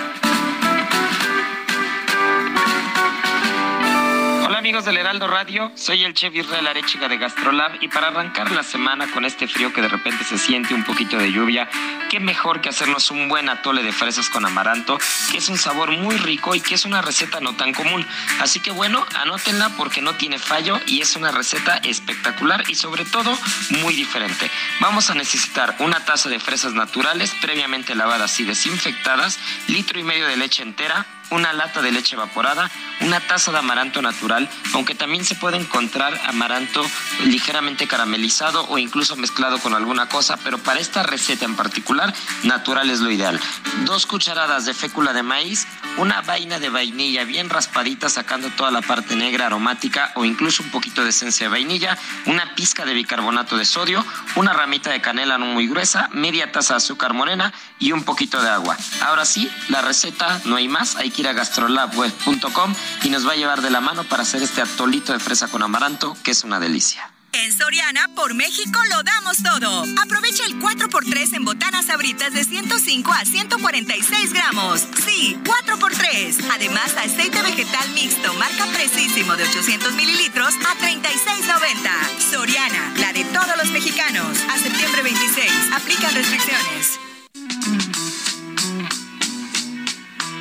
Hola amigos del Heraldo Radio, soy el chef Israel Arechiga de Gastrolab y para arrancar la semana con este frío que de repente se siente un poquito de lluvia, qué mejor que hacernos un buen atole de fresas con amaranto, que es un sabor muy rico y que es una receta no tan común. Así que bueno, anótenla porque no tiene fallo y es una receta espectacular y sobre todo muy diferente. Vamos a necesitar una taza de fresas naturales previamente lavadas y desinfectadas, litro y medio de leche entera, una lata de leche evaporada, una taza de amaranto natural, aunque también se puede encontrar amaranto ligeramente caramelizado o incluso mezclado con alguna cosa, pero para esta receta en particular, natural es lo ideal. Dos cucharadas de fécula de maíz, una vaina de vainilla bien raspadita sacando toda la parte negra aromática o incluso un poquito de esencia de vainilla, una pizca de bicarbonato de sodio, una ramita de canela no muy gruesa, media taza de azúcar morena y un poquito de agua. Ahora sí, la receta no hay más, hay que ir a gastrolabweb.com y nos va a llevar de la mano para hacer este atolito de fresa con amaranto, que es una delicia. En Soriana, por México, lo damos todo. Aprovecha el 4x3 en botanas sabritas de 105 a 146 gramos. Sí, 4x3. Además, aceite vegetal mixto, marca Precisísimo de 800 mililitros a 36.90. Soriana, la de todos los mexicanos. A septiembre 26. Aplican restricciones.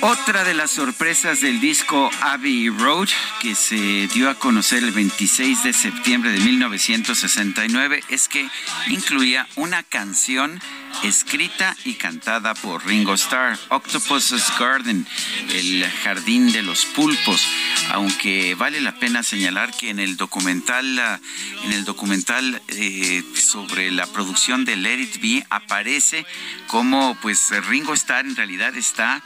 Otra de las sorpresas del disco Abbey Road, que se dio a conocer el 26 de septiembre de 1969, es que incluía una canción escrita y cantada por Ringo Starr, Octopus's Garden, el jardín de los pulpos, aunque vale la pena señalar que en el documental, en el documental eh, sobre la producción de Let It Be aparece como pues Ringo Starr en realidad está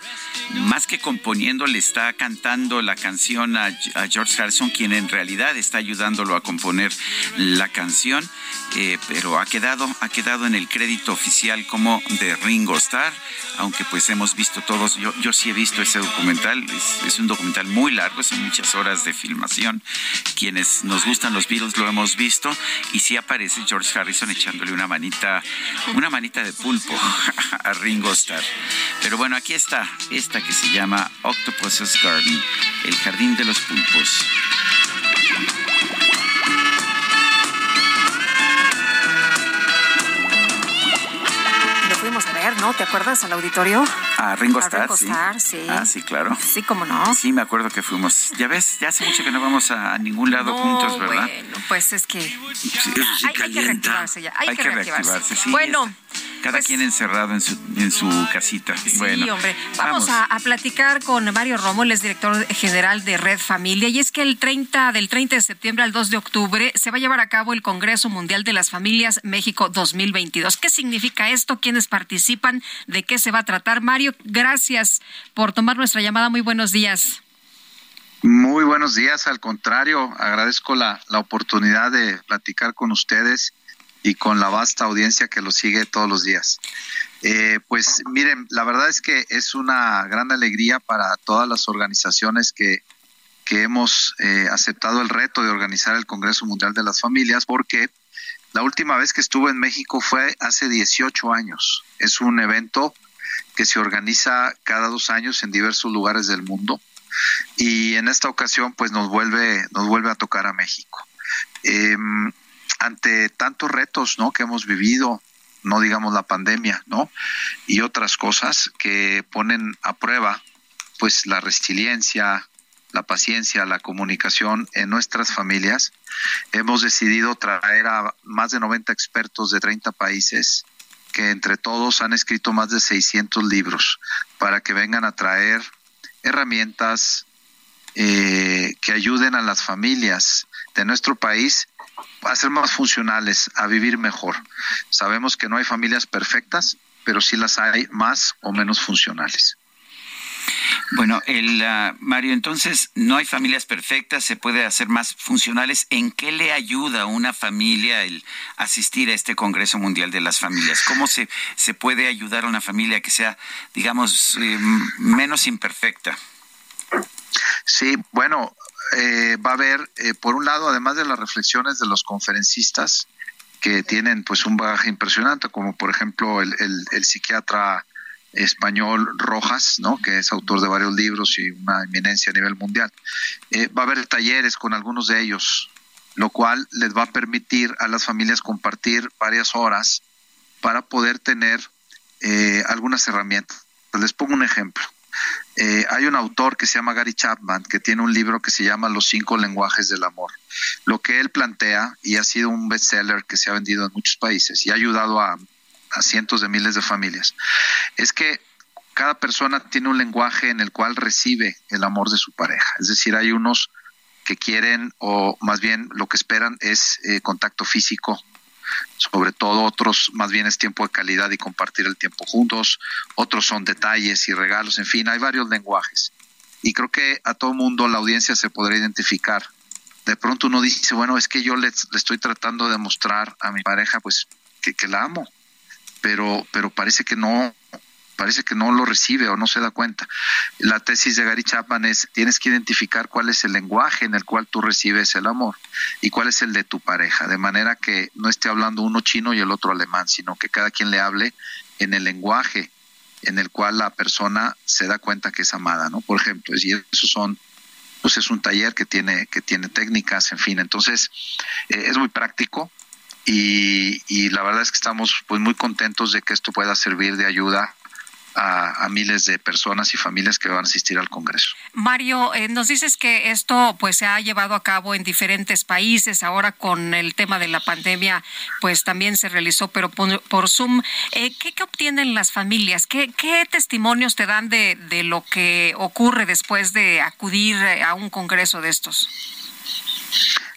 más que componiendo, le está cantando la canción a, George Harrison, quien en realidad está ayudándolo a componer la canción, eh, pero ha quedado, ha quedado en el crédito oficial como de Ringo Starr, aunque pues hemos visto todos, yo, yo sí he visto ese documental, es, es un documental muy largo, son muchas horas de filmación, quienes nos gustan los Beatles lo hemos visto, y sí aparece George Harrison echándole una manita, una manita de pulpo a Ringo Starr. Pero bueno, aquí está esta que se llama Octopus's Garden, el jardín de los pulpos. Lo fuimos a ver, ¿no? ¿Te acuerdas al auditorio? A Ringo A Starr, Ringo sí. Starr, sí. Ah, sí, claro. Sí, cómo no. Sí, me acuerdo que fuimos. Ya ves, ya hace mucho que no vamos a ningún lado No, juntos, ¿verdad? Bueno, pues es que Sí, eso sí hay, hay que reactivarse ya. Hay, Hay que, reactivarse, sí, bueno, Cada quien encerrado en su, en su casita. sí, bueno, hombre. Vamos, A, a platicar con Mario Romo, él es director general de Red Familia. Y es que el 30, del 30 de septiembre al 2 de octubre se va a llevar a cabo el Congreso Mundial de las Familias México 2022. ¿Qué significa esto? ¿Quiénes participan? ¿De qué se va a tratar? Mario, gracias por tomar nuestra llamada. Muy buenos días. Muy buenos días, al contrario, agradezco la, la oportunidad de platicar con ustedes y con la vasta audiencia que lo sigue todos los días. Eh, pues miren, la verdad es que es una gran alegría para todas las organizaciones que, que hemos eh, aceptado el reto de organizar el Congreso Mundial de las Familias, porque la última vez que estuve en México fue hace 18 años. Es un evento que se organiza cada dos años en diversos lugares del mundo y en esta ocasión pues nos vuelve nos vuelve a tocar a México Eh, ante tantos retos no que hemos vivido no digamos la pandemia no y otras cosas que ponen a prueba pues la resiliencia la paciencia la comunicación en nuestras familias. Hemos decidido traer a más de 90 expertos de 30 países que entre todos han escrito más de 600 libros para que vengan a traer herramientas eh, que ayuden a las familias de nuestro país a ser más funcionales, a vivir mejor. Sabemos que no hay familias perfectas, pero sí las hay más o menos funcionales. Bueno, el, ah, Mario, entonces no hay familias perfectas, se puede hacer más funcionales. ¿En qué le ayuda a una familia el asistir a este Congreso Mundial de las Familias? ¿Cómo se, se puede ayudar a una familia que sea, digamos, eh, menos imperfecta? Sí, bueno, eh, va a haber, eh, por un lado, además de las reflexiones de los conferencistas, que tienen pues un bagaje impresionante, como por ejemplo el, el- psiquiatra español Rojas, ¿no? que es autor de varios libros y una eminencia a nivel mundial. Eh, va a haber talleres con algunos de ellos, lo cual les va a permitir a las familias compartir varias horas para poder tener eh, algunas herramientas. Les pongo un ejemplo. Eh, hay un autor que se llama Gary Chapman que tiene un libro que se llama Los cinco lenguajes del amor. Lo que él plantea, y ha sido un bestseller que se ha vendido en muchos países y ha ayudado a, cientos de miles de familias, es que cada persona tiene un lenguaje en el cual recibe el amor de su pareja. Es decir, hay unos que quieren o más bien lo que esperan es eh, contacto físico, sobre todo otros más bien es tiempo de calidad y compartir el tiempo juntos, otros son detalles y regalos, en fin, hay varios lenguajes. Y creo que a todo mundo la audiencia se podrá identificar. De pronto uno dice, bueno, es que yo le, le estoy tratando de mostrar a mi pareja pues que, que la amo, pero, pero parece que no, parece que no lo recibe o no se da cuenta. La tesis de Gary Chapman es, tienes que identificar cuál es el lenguaje en el cual tú recibes el amor y cuál es el de tu pareja, de manera que no esté hablando uno chino y el otro alemán, sino que cada quien le hable en el lenguaje en el cual la persona se da cuenta que es amada, ¿no? Por ejemplo, y eso son pues es un taller que tiene que tiene técnicas, en fin, entonces eh, es muy práctico y, y la verdad es que estamos pues muy contentos de que esto pueda servir de ayuda a, a miles de personas y familias que van a asistir al Congreso. Mario, eh, nos dices que esto pues se ha llevado a cabo en diferentes países. Ahora con el tema de la pandemia, pues también se realizó, pero por, por Zoom. Eh, ¿qué, qué obtienen las familias? ¿Qué, qué testimonios te dan de, de lo que ocurre después de acudir eh, a un congreso de estos?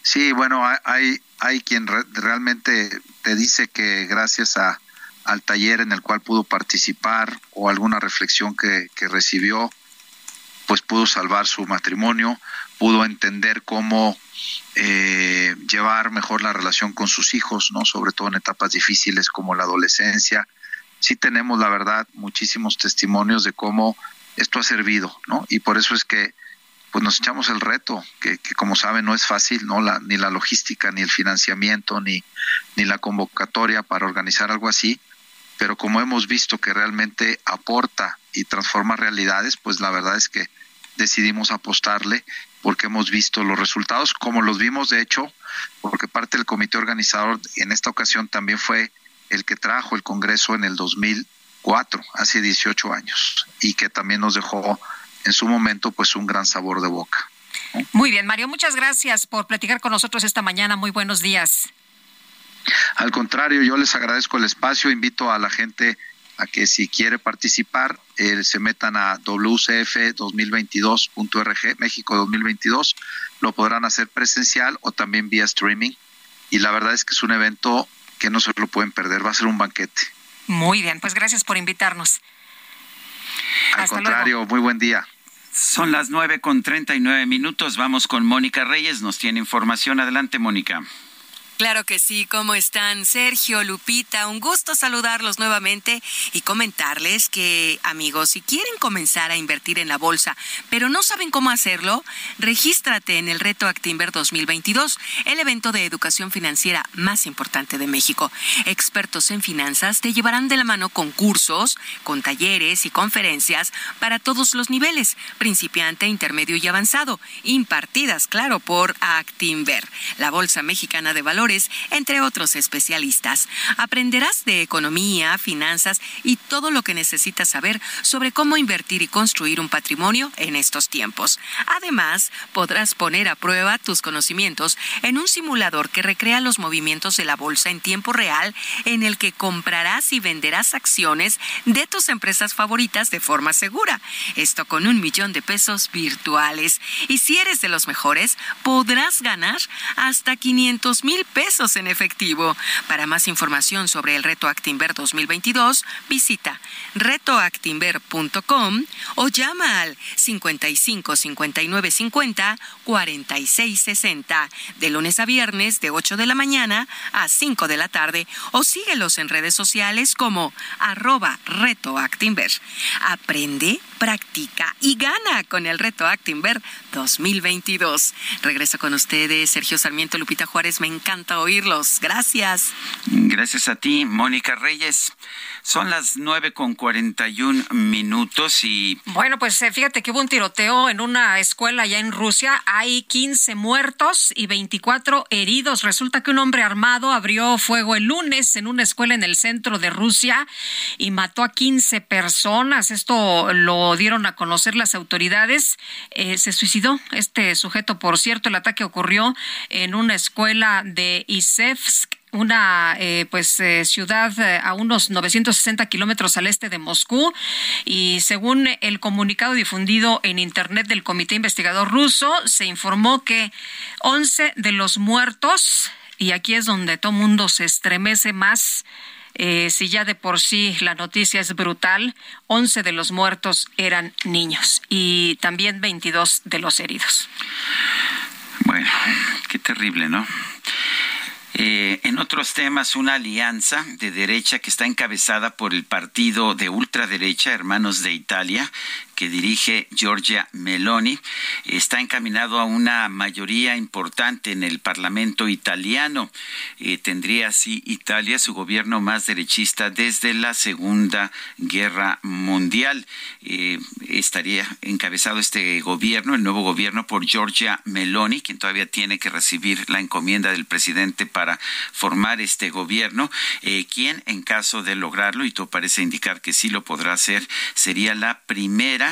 Sí, bueno, hay- hay, hay quien re- realmente te dice que gracias a, al taller en el cual pudo participar o alguna reflexión que, que recibió, pues pudo salvar su matrimonio, pudo entender cómo eh, llevar mejor la relación con sus hijos, ¿no? Sobre todo en etapas difíciles como la adolescencia. Sí tenemos, la verdad, muchísimos testimonios de cómo esto ha servido, ¿no? Y por eso es que pues nos echamos el reto, que, que como saben no es fácil, ¿no? La, ni la logística, ni el financiamiento, ni, ni la convocatoria para organizar algo así, pero como hemos visto que realmente aporta y transforma realidades, pues la verdad es que decidimos apostarle porque hemos visto los resultados, como los vimos de hecho, porque parte del comité organizador en esta ocasión también fue el que trajo el Congreso en el 2004, hace 18 años, y que también nos dejó en su momento pues un gran sabor de boca. Muy bien, Mario, muchas gracias por platicar con nosotros esta mañana. Muy buenos días. Al contrario, yo les agradezco el espacio, invito a la gente a que si quiere participar eh, se metan a wcf2022.org, México 2022, lo podrán hacer presencial o también vía streaming y la verdad es que es un evento que no se lo pueden perder, va a ser un banquete. Muy bien, pues gracias por invitarnos. Al Hasta contrario, luego. muy buen día. Son las nueve con treinta y nueve minutos. Vamos con Mónica Reyes. Nos tiene información. Adelante, Mónica. Claro que sí, ¿cómo están? Sergio, Lupita, un gusto saludarlos nuevamente y comentarles que, amigos, si quieren comenzar a invertir en la bolsa, pero no saben cómo hacerlo, regístrate en el Reto Actinver 2022, el evento de educación financiera más importante de México. Expertos en finanzas te llevarán de la mano con cursos, con talleres y conferencias para todos los niveles, principiante, intermedio y avanzado, impartidas, claro, por Actinver, la Bolsa Mexicana de Valores entre otros especialistas. Aprenderás de economía, finanzas y todo lo que necesitas saber sobre cómo invertir y construir un patrimonio en estos tiempos. Además, podrás poner a prueba tus conocimientos en un simulador que recrea los movimientos de la bolsa en tiempo real en el que comprarás y venderás acciones de tus empresas favoritas de forma segura. Esto con un millón de pesos virtuales. Y si eres de los mejores, podrás ganar hasta 500 mil pesos en efectivo. Para más información sobre el Reto Actinver 2022, visita retoactinver.com o llama al 55 59 50 46 60 de lunes a viernes de 8 de la mañana a 5 de la tarde o síguelos en redes sociales como arroba retoactinver. Aprende, practica y gana con el Reto Actinver 2022. Regreso con ustedes, Sergio Sarmiento, Lupita Juárez. Me encanta oírlos. Gracias. Gracias a ti, Mónica Reyes. Son las nueve con cuarenta y un minutos y Bueno, pues eh, fíjate que hubo un tiroteo en una escuela allá en Rusia. Hay 15 muertos y 24 heridos. Resulta que un hombre armado abrió fuego el lunes en una escuela en el centro de Rusia y mató a 15 personas. Esto lo dieron a conocer las autoridades. Eh, se suicidó este sujeto, por cierto. El ataque ocurrió en una escuela de Isevsk una eh, pues eh, ciudad eh, a unos 960 kilómetros al este de Moscú y según el comunicado difundido en internet del comité investigador ruso se informó que 11 de los muertos y aquí es donde todo mundo se estremece más eh, si ya de por sí la noticia es brutal, 11 de los muertos eran niños y también 22 de los heridos. Bueno, qué terrible, ¿no? Eh, en otros temas, una alianza de derecha que está encabezada por el partido de ultraderecha, Hermanos de Italia, que dirige Giorgia Meloni, está encaminado a una mayoría importante en el Parlamento italiano. Eh, tendría así Italia su gobierno más derechista desde la Segunda Guerra Mundial. Eh, estaría encabezado este gobierno, el nuevo gobierno, por Giorgia Meloni, quien todavía tiene que recibir la encomienda del presidente para formar este gobierno, eh, quien en caso de lograrlo, y todo parece indicar que sí lo podrá hacer, sería la primera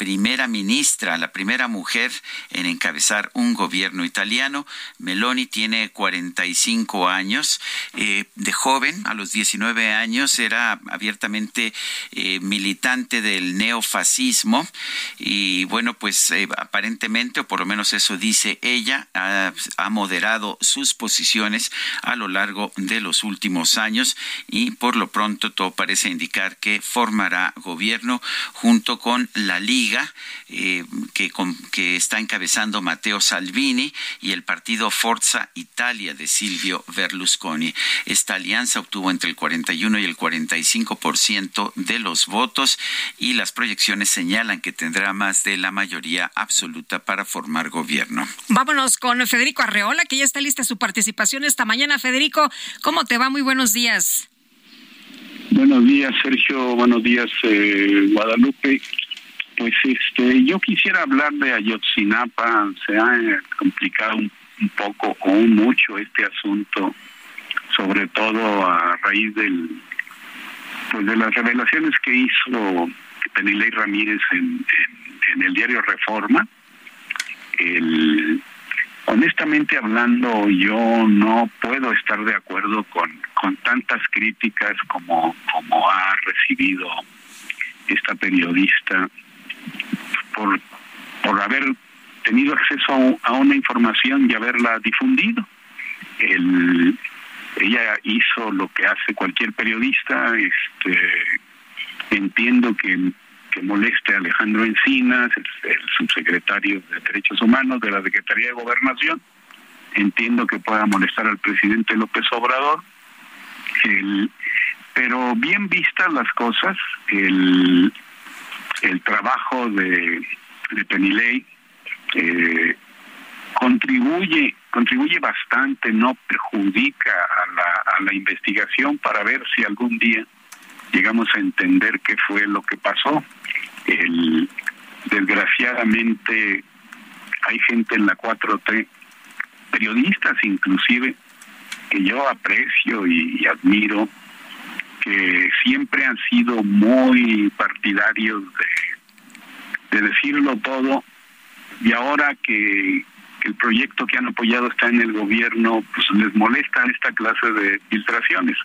primera ministra, la primera mujer en encabezar un gobierno italiano. Meloni tiene 45 años. Eh, de joven, a los 19 años, era abiertamente eh, militante del neofascismo y bueno, pues eh, aparentemente, o por lo menos eso dice ella, ha, ha moderado sus posiciones a lo largo de los últimos años y por lo pronto todo parece indicar que formará gobierno junto con la Liga Liga eh, que, que está encabezando Matteo Salvini y el partido Forza Italia de Silvio Berlusconi. Esta alianza obtuvo entre el 41 y el 45% de los votos y las proyecciones señalan que tendrá más de la mayoría absoluta para formar gobierno. Vámonos con Federico Arreola, que ya está lista su participación esta mañana. Federico, ¿cómo te va? Muy buenos días. Buenos días, Sergio. Buenos días, eh, Guadalupe. Pues este, yo quisiera hablar de Ayotzinapa. Se ha eh, complicado un, poco o mucho este asunto, sobre todo a raíz del, pues de las revelaciones que hizo Penilei Ramírez en el diario Reforma. El, honestamente hablando, yo no puedo estar de acuerdo con, con tantas críticas como, como ha recibido esta periodista por, por haber tenido acceso a, una información y haberla difundido. El, ella hizo lo que hace cualquier periodista, este entiendo que, moleste a Alejandro Encinas, el, subsecretario de Derechos Humanos de la Secretaría de Gobernación, entiendo que pueda molestar al presidente López Obrador, pero bien vistas las cosas, el, el trabajo de, de Penilei eh, contribuye contribuye bastante, no perjudica a la, a la investigación para ver si algún día llegamos a entender qué fue lo que pasó. El, desgraciadamente hay gente en la 4T, periodistas inclusive, que yo aprecio y, y admiro, que siempre han sido muy partidarios de, de decirlo todo y ahora que, el proyecto que han apoyado está en el gobierno, pues les molesta esta clase de filtraciones.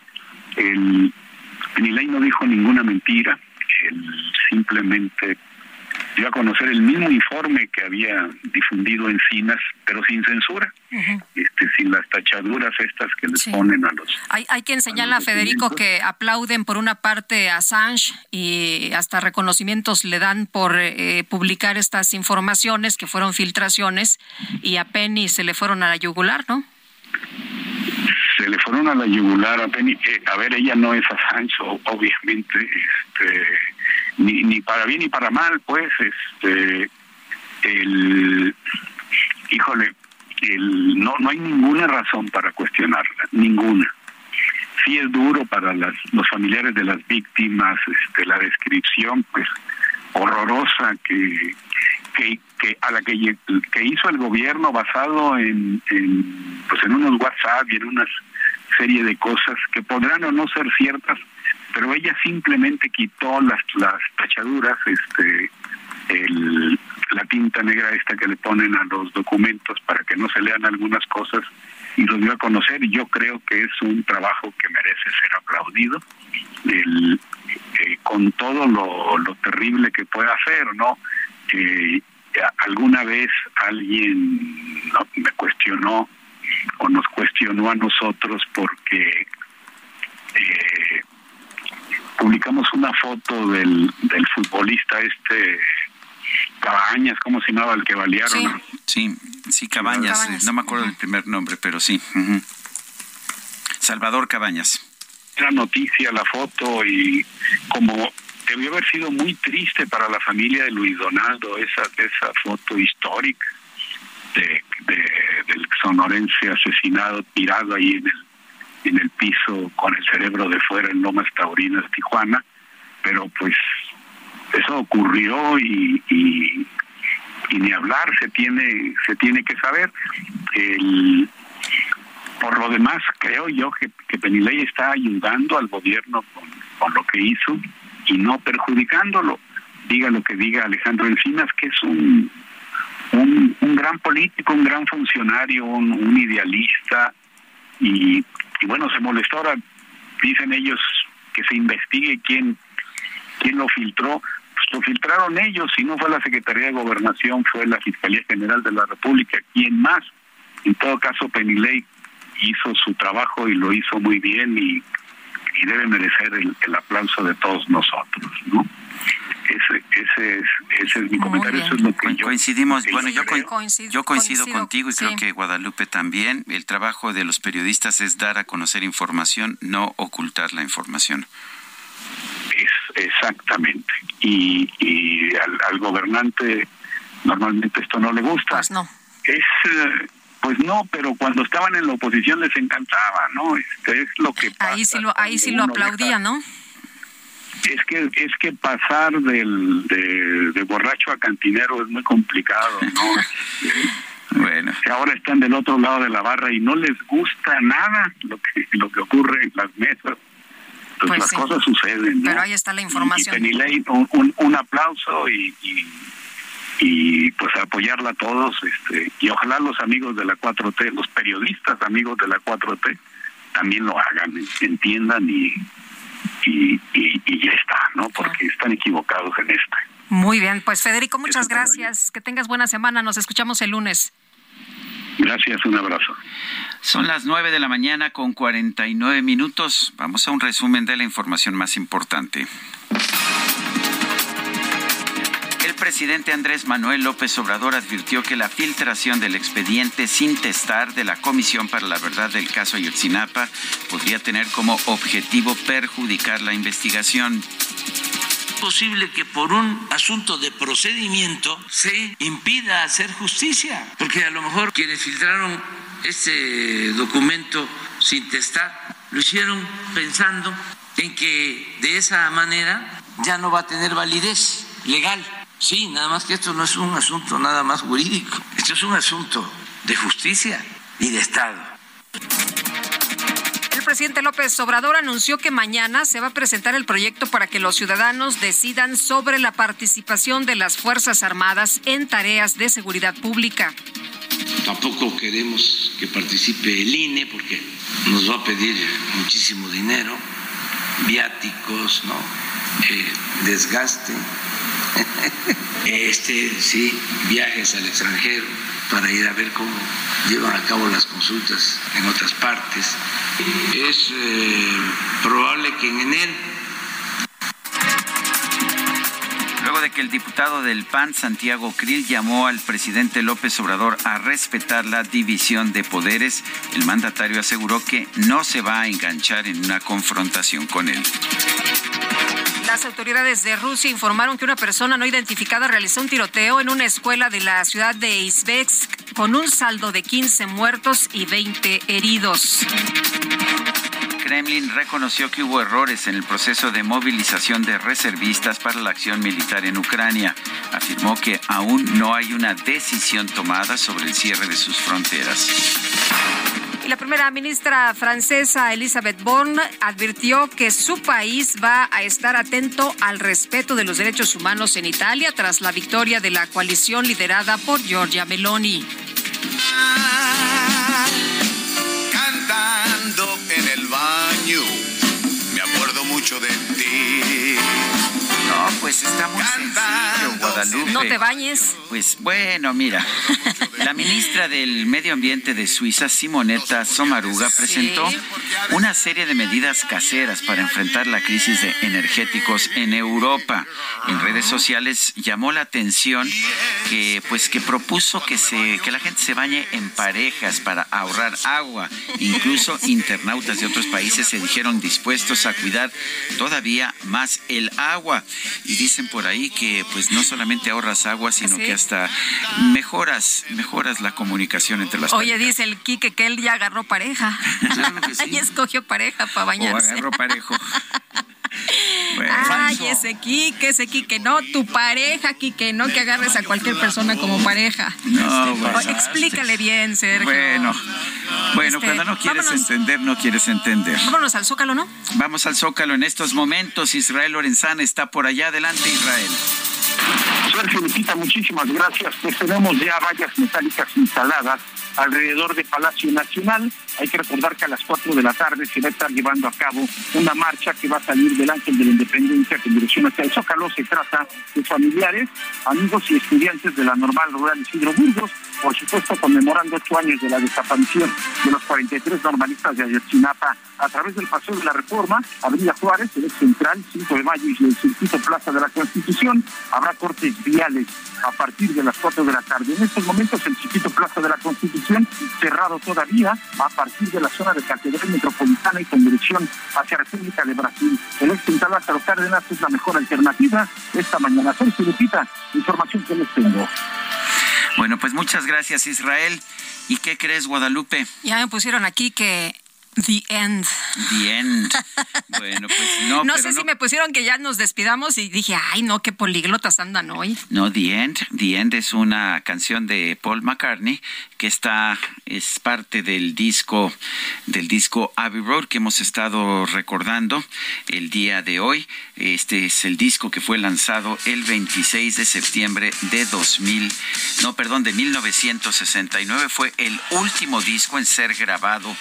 El Penilei no dijo ninguna mentira, él simplemente dio a conocer el mismo informe que había difundido Encinas, pero sin censura, este, sin las tachaduras estas que les Sí. ponen a los Hay, hay quien señala, Federico, que aplauden por una parte a Assange y hasta reconocimientos le dan por eh, publicar estas informaciones que fueron filtraciones y a Penny se le fueron a la yugular, ¿no? se le fueron a la yugular a Penny. Eh, a ver, ella no es Assange, obviamente, este, ni, ni para bien ni para mal, pues, este, el, híjole, el, no, no hay ninguna razón para cuestionarla, ninguna. Sí es duro para las, los familiares de las víctimas, este, la descripción, pues, horrorosa que, que, que a la que, que hizo el gobierno basado en, en pues en unos WhatsApp y en una serie de cosas que podrán o no ser ciertas, pero ella simplemente quitó las las tachaduras, este el, la tinta negra esta que le ponen a los documentos para que no se lean algunas cosas y los dio a conocer y yo creo que es un trabajo que merece ser aplaudido eh, con todo lo, lo terrible que puede hacer, ¿no? Eh, alguna vez alguien me cuestionó o nos cuestionó a nosotros porque eh, publicamos una foto del, del futbolista este Cabañas, ¿cómo se llamaba el que balearon? Sí, sí, Cabañas, Cabañas. eh, no me acuerdo del primer nombre, pero sí. Salvador Cabañas. Era noticia la foto y como debió haber sido muy triste para la familia de Luis Donaldo esa esa foto histórica de, de- del sonorense asesinado tirado ahí en el en el piso con el cerebro de fuera en Lomas Taurinas, Tijuana, pero pues eso ocurrió y, ni hablar se tiene se tiene que saber. El por lo demás creo yo que, que está ayudando al gobierno con, lo que hizo y no perjudicándolo. Diga lo que diga Alejandro Encinas que es un un, gran político un gran funcionario un, un idealista y, y bueno se molestó. Ahora dicen ellos que se investigue quién quién lo filtró. Pues lo filtraron ellos si no fue la Secretaría de Gobernación fue la Fiscalía General de la República quién más en todo caso Penilei hizo su trabajo y lo hizo muy bien y, y debe merecer el, el aplauso de todos nosotros no ese ese es ese es mi comentario, eso es lo que yo... Coincidimos, bueno, yo, creo. coin- yo coincido, coincido, contigo y creo que Guadalupe también. El trabajo de los periodistas es dar a conocer información, no ocultar la información. Es, exactamente. Y, y al, al gobernante normalmente esto no le gusta. Pues no. Es, eh, pues no, pero cuando estaban en la oposición les encantaba, ¿no? Este es lo que pasa. Ahí sí lo, ahí sí lo aplaudía, ¿no? Es que es que pasar del de, de borracho a cantinero es muy complicado, ¿no? bueno. Que ahora están del otro lado de la barra y no les gusta nada lo que lo que ocurre en las mesas. Pues, Pues las sí. cosas suceden, ¿no? Pero ahí está la Y información. Lane, un, un, un aplauso y, y, y, pues apoyarla a todos este y ojalá los amigos de la 4T, los periodistas amigos de la 4T también lo hagan, entiendan y y, y, y ya está, ¿no? Porque están equivocados en esta. Muy bien, pues Federico, muchas gracias. Que tengas buena semana. Nos escuchamos el lunes. Gracias, un abrazo. Son las 9 de la mañana con 49 minutos. Vamos a un resumen de la información más importante. Presidente Andrés Manuel López Obrador advirtió que la filtración del expediente sin testar de la Comisión para la Verdad del caso Ayotzinapa podría tener como objetivo perjudicar la investigación. posible que por un asunto de procedimiento se impida hacer justicia, porque a lo mejor quienes filtraron este documento sin testar lo hicieron pensando en que de esa manera ya no va a tener validez legal. Sí, nada más que esto no es un asunto nada más jurídico, esto es un asunto de justicia y de Estado. El presidente López Obrador anunció que mañana se va a presentar el proyecto para que los ciudadanos decidan sobre la participación de las Fuerzas Armadas en tareas de seguridad pública. Tampoco queremos que participe el INE porque nos va a pedir muchísimo dinero, viáticos, ¿no? Eh, desgaste, este, sí, viajes al extranjero para ir a ver cómo llevan a cabo las consultas en otras partes. Es eh, probable que en enero Luego de que el diputado del PAN, Santiago Krill, llamó al presidente López Obrador a respetar la división de poderes, el mandatario aseguró que no se va a enganchar en una confrontación con él. Las autoridades de Rusia informaron que una persona no identificada realizó un tiroteo en una escuela de la ciudad de Izbeksk con un saldo de 15 muertos y 20 heridos. Kremlin reconoció que hubo errores en el proceso de movilización de reservistas para la acción militar en Ucrania. Afirmó que aún no hay una decisión tomada sobre el cierre de sus fronteras. Y la primera ministra francesa Elisabeth Borne advirtió que su país va a estar atento al respeto de los derechos humanos en Italia tras la victoria de la coalición liderada por Giorgia Meloni. Cantando en el baño, me acuerdo mucho de ti. No, pues está muy sencillo, Guadalupe. No te bañes. Pues bueno, mira, la ministra del Medio Ambiente de Suiza, Simonetta Sommaruga, presentó una serie de medidas caseras para enfrentar la crisis de energéticos en Europa. En redes sociales llamó la atención que pues que propuso que se que la gente se bañe en parejas para ahorrar agua. Incluso internautas de otros países se dijeron dispuestos a cuidar todavía más el agua y dicen por ahí que pues no solamente ahorras agua, sino Sí. que hasta mejoras mejoras la comunicación entre las Oye, parejas. dice el Quique que él ya agarró pareja. y escogió pareja para o bañarse. agarró parejo. Bueno. Ay, ese Quique, ese Quique, no, tu pareja, Quique, no que agarres a cualquier persona como pareja. No, bueno. O- Explícale bien, Sergio. Bueno, bueno, Este, cuando no quieres vámonos. entender, no quieres entender. Vámonos al Zócalo, ¿no? Vamos al Zócalo en estos momentos. Israel Lorenzana está por allá. Adelante, Israel. Sergio Lupita, muchísimas gracias. Pues tenemos ya vallas metálicas instaladas alrededor de Palacio Nacional. Hay que recordar que a las 4 de la tarde se va a estar llevando a cabo una marcha que va a salir del Ángel de la Independencia con dirección hacia el Zócalo. Se trata de familiares, amigos y estudiantes de la Normal Rural Isidro Burgos, por supuesto conmemorando ocho años de la desaparición de los 43 normalistas de Ayotzinapa a través del Paseo de la Reforma, Avenida Juárez, el central, 5 de mayo y el circuito Plaza de la Constitución. Habrá cortes viales a partir de las 4 de la tarde. En estos momentos el circuito Plaza de la Constitución cerrado todavía a de la zona de Catedral Metropolitana y con dirección hacia República de Brasil. El ex central Lázaro Cárdenas es la mejor alternativa esta mañana. Sergio Lupita, información que les tengo. Bueno, pues muchas gracias Israel. ¿Y qué crees, Guadalupe? Ya me pusieron aquí que The End. The End. Bueno, pues no. No pero sé si me pusieron que ya nos despidamos y dije, ay, no, qué políglotas andan hoy. No, The End. The End es una canción de Paul McCartney que está, es parte del disco, del disco Abbey Road que hemos estado recordando el día de hoy. Este es el disco que fue lanzado el 26 de septiembre de 2000, no, perdón, de 1969. Fue el último disco en ser grabado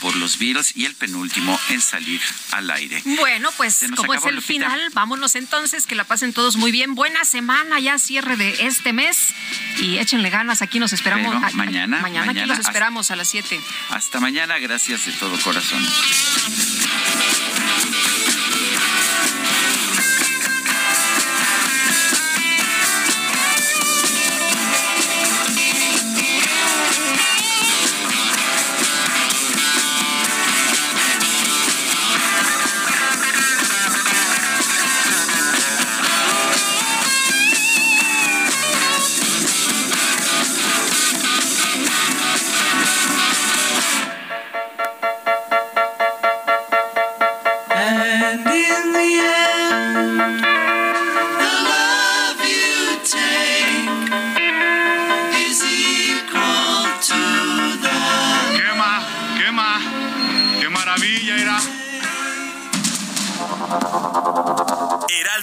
por los Beatles y el penúltimo en salir al aire. Bueno, pues como es el Lupita. final, vámonos entonces, que la pasen todos muy bien. Buena semana, ya cierre de este mes y échenle ganas, aquí nos esperamos. Ay, ay, mañana, mañana, aquí mañana, los hasta- esperamos a las 7. Hasta mañana, gracias de todo corazón.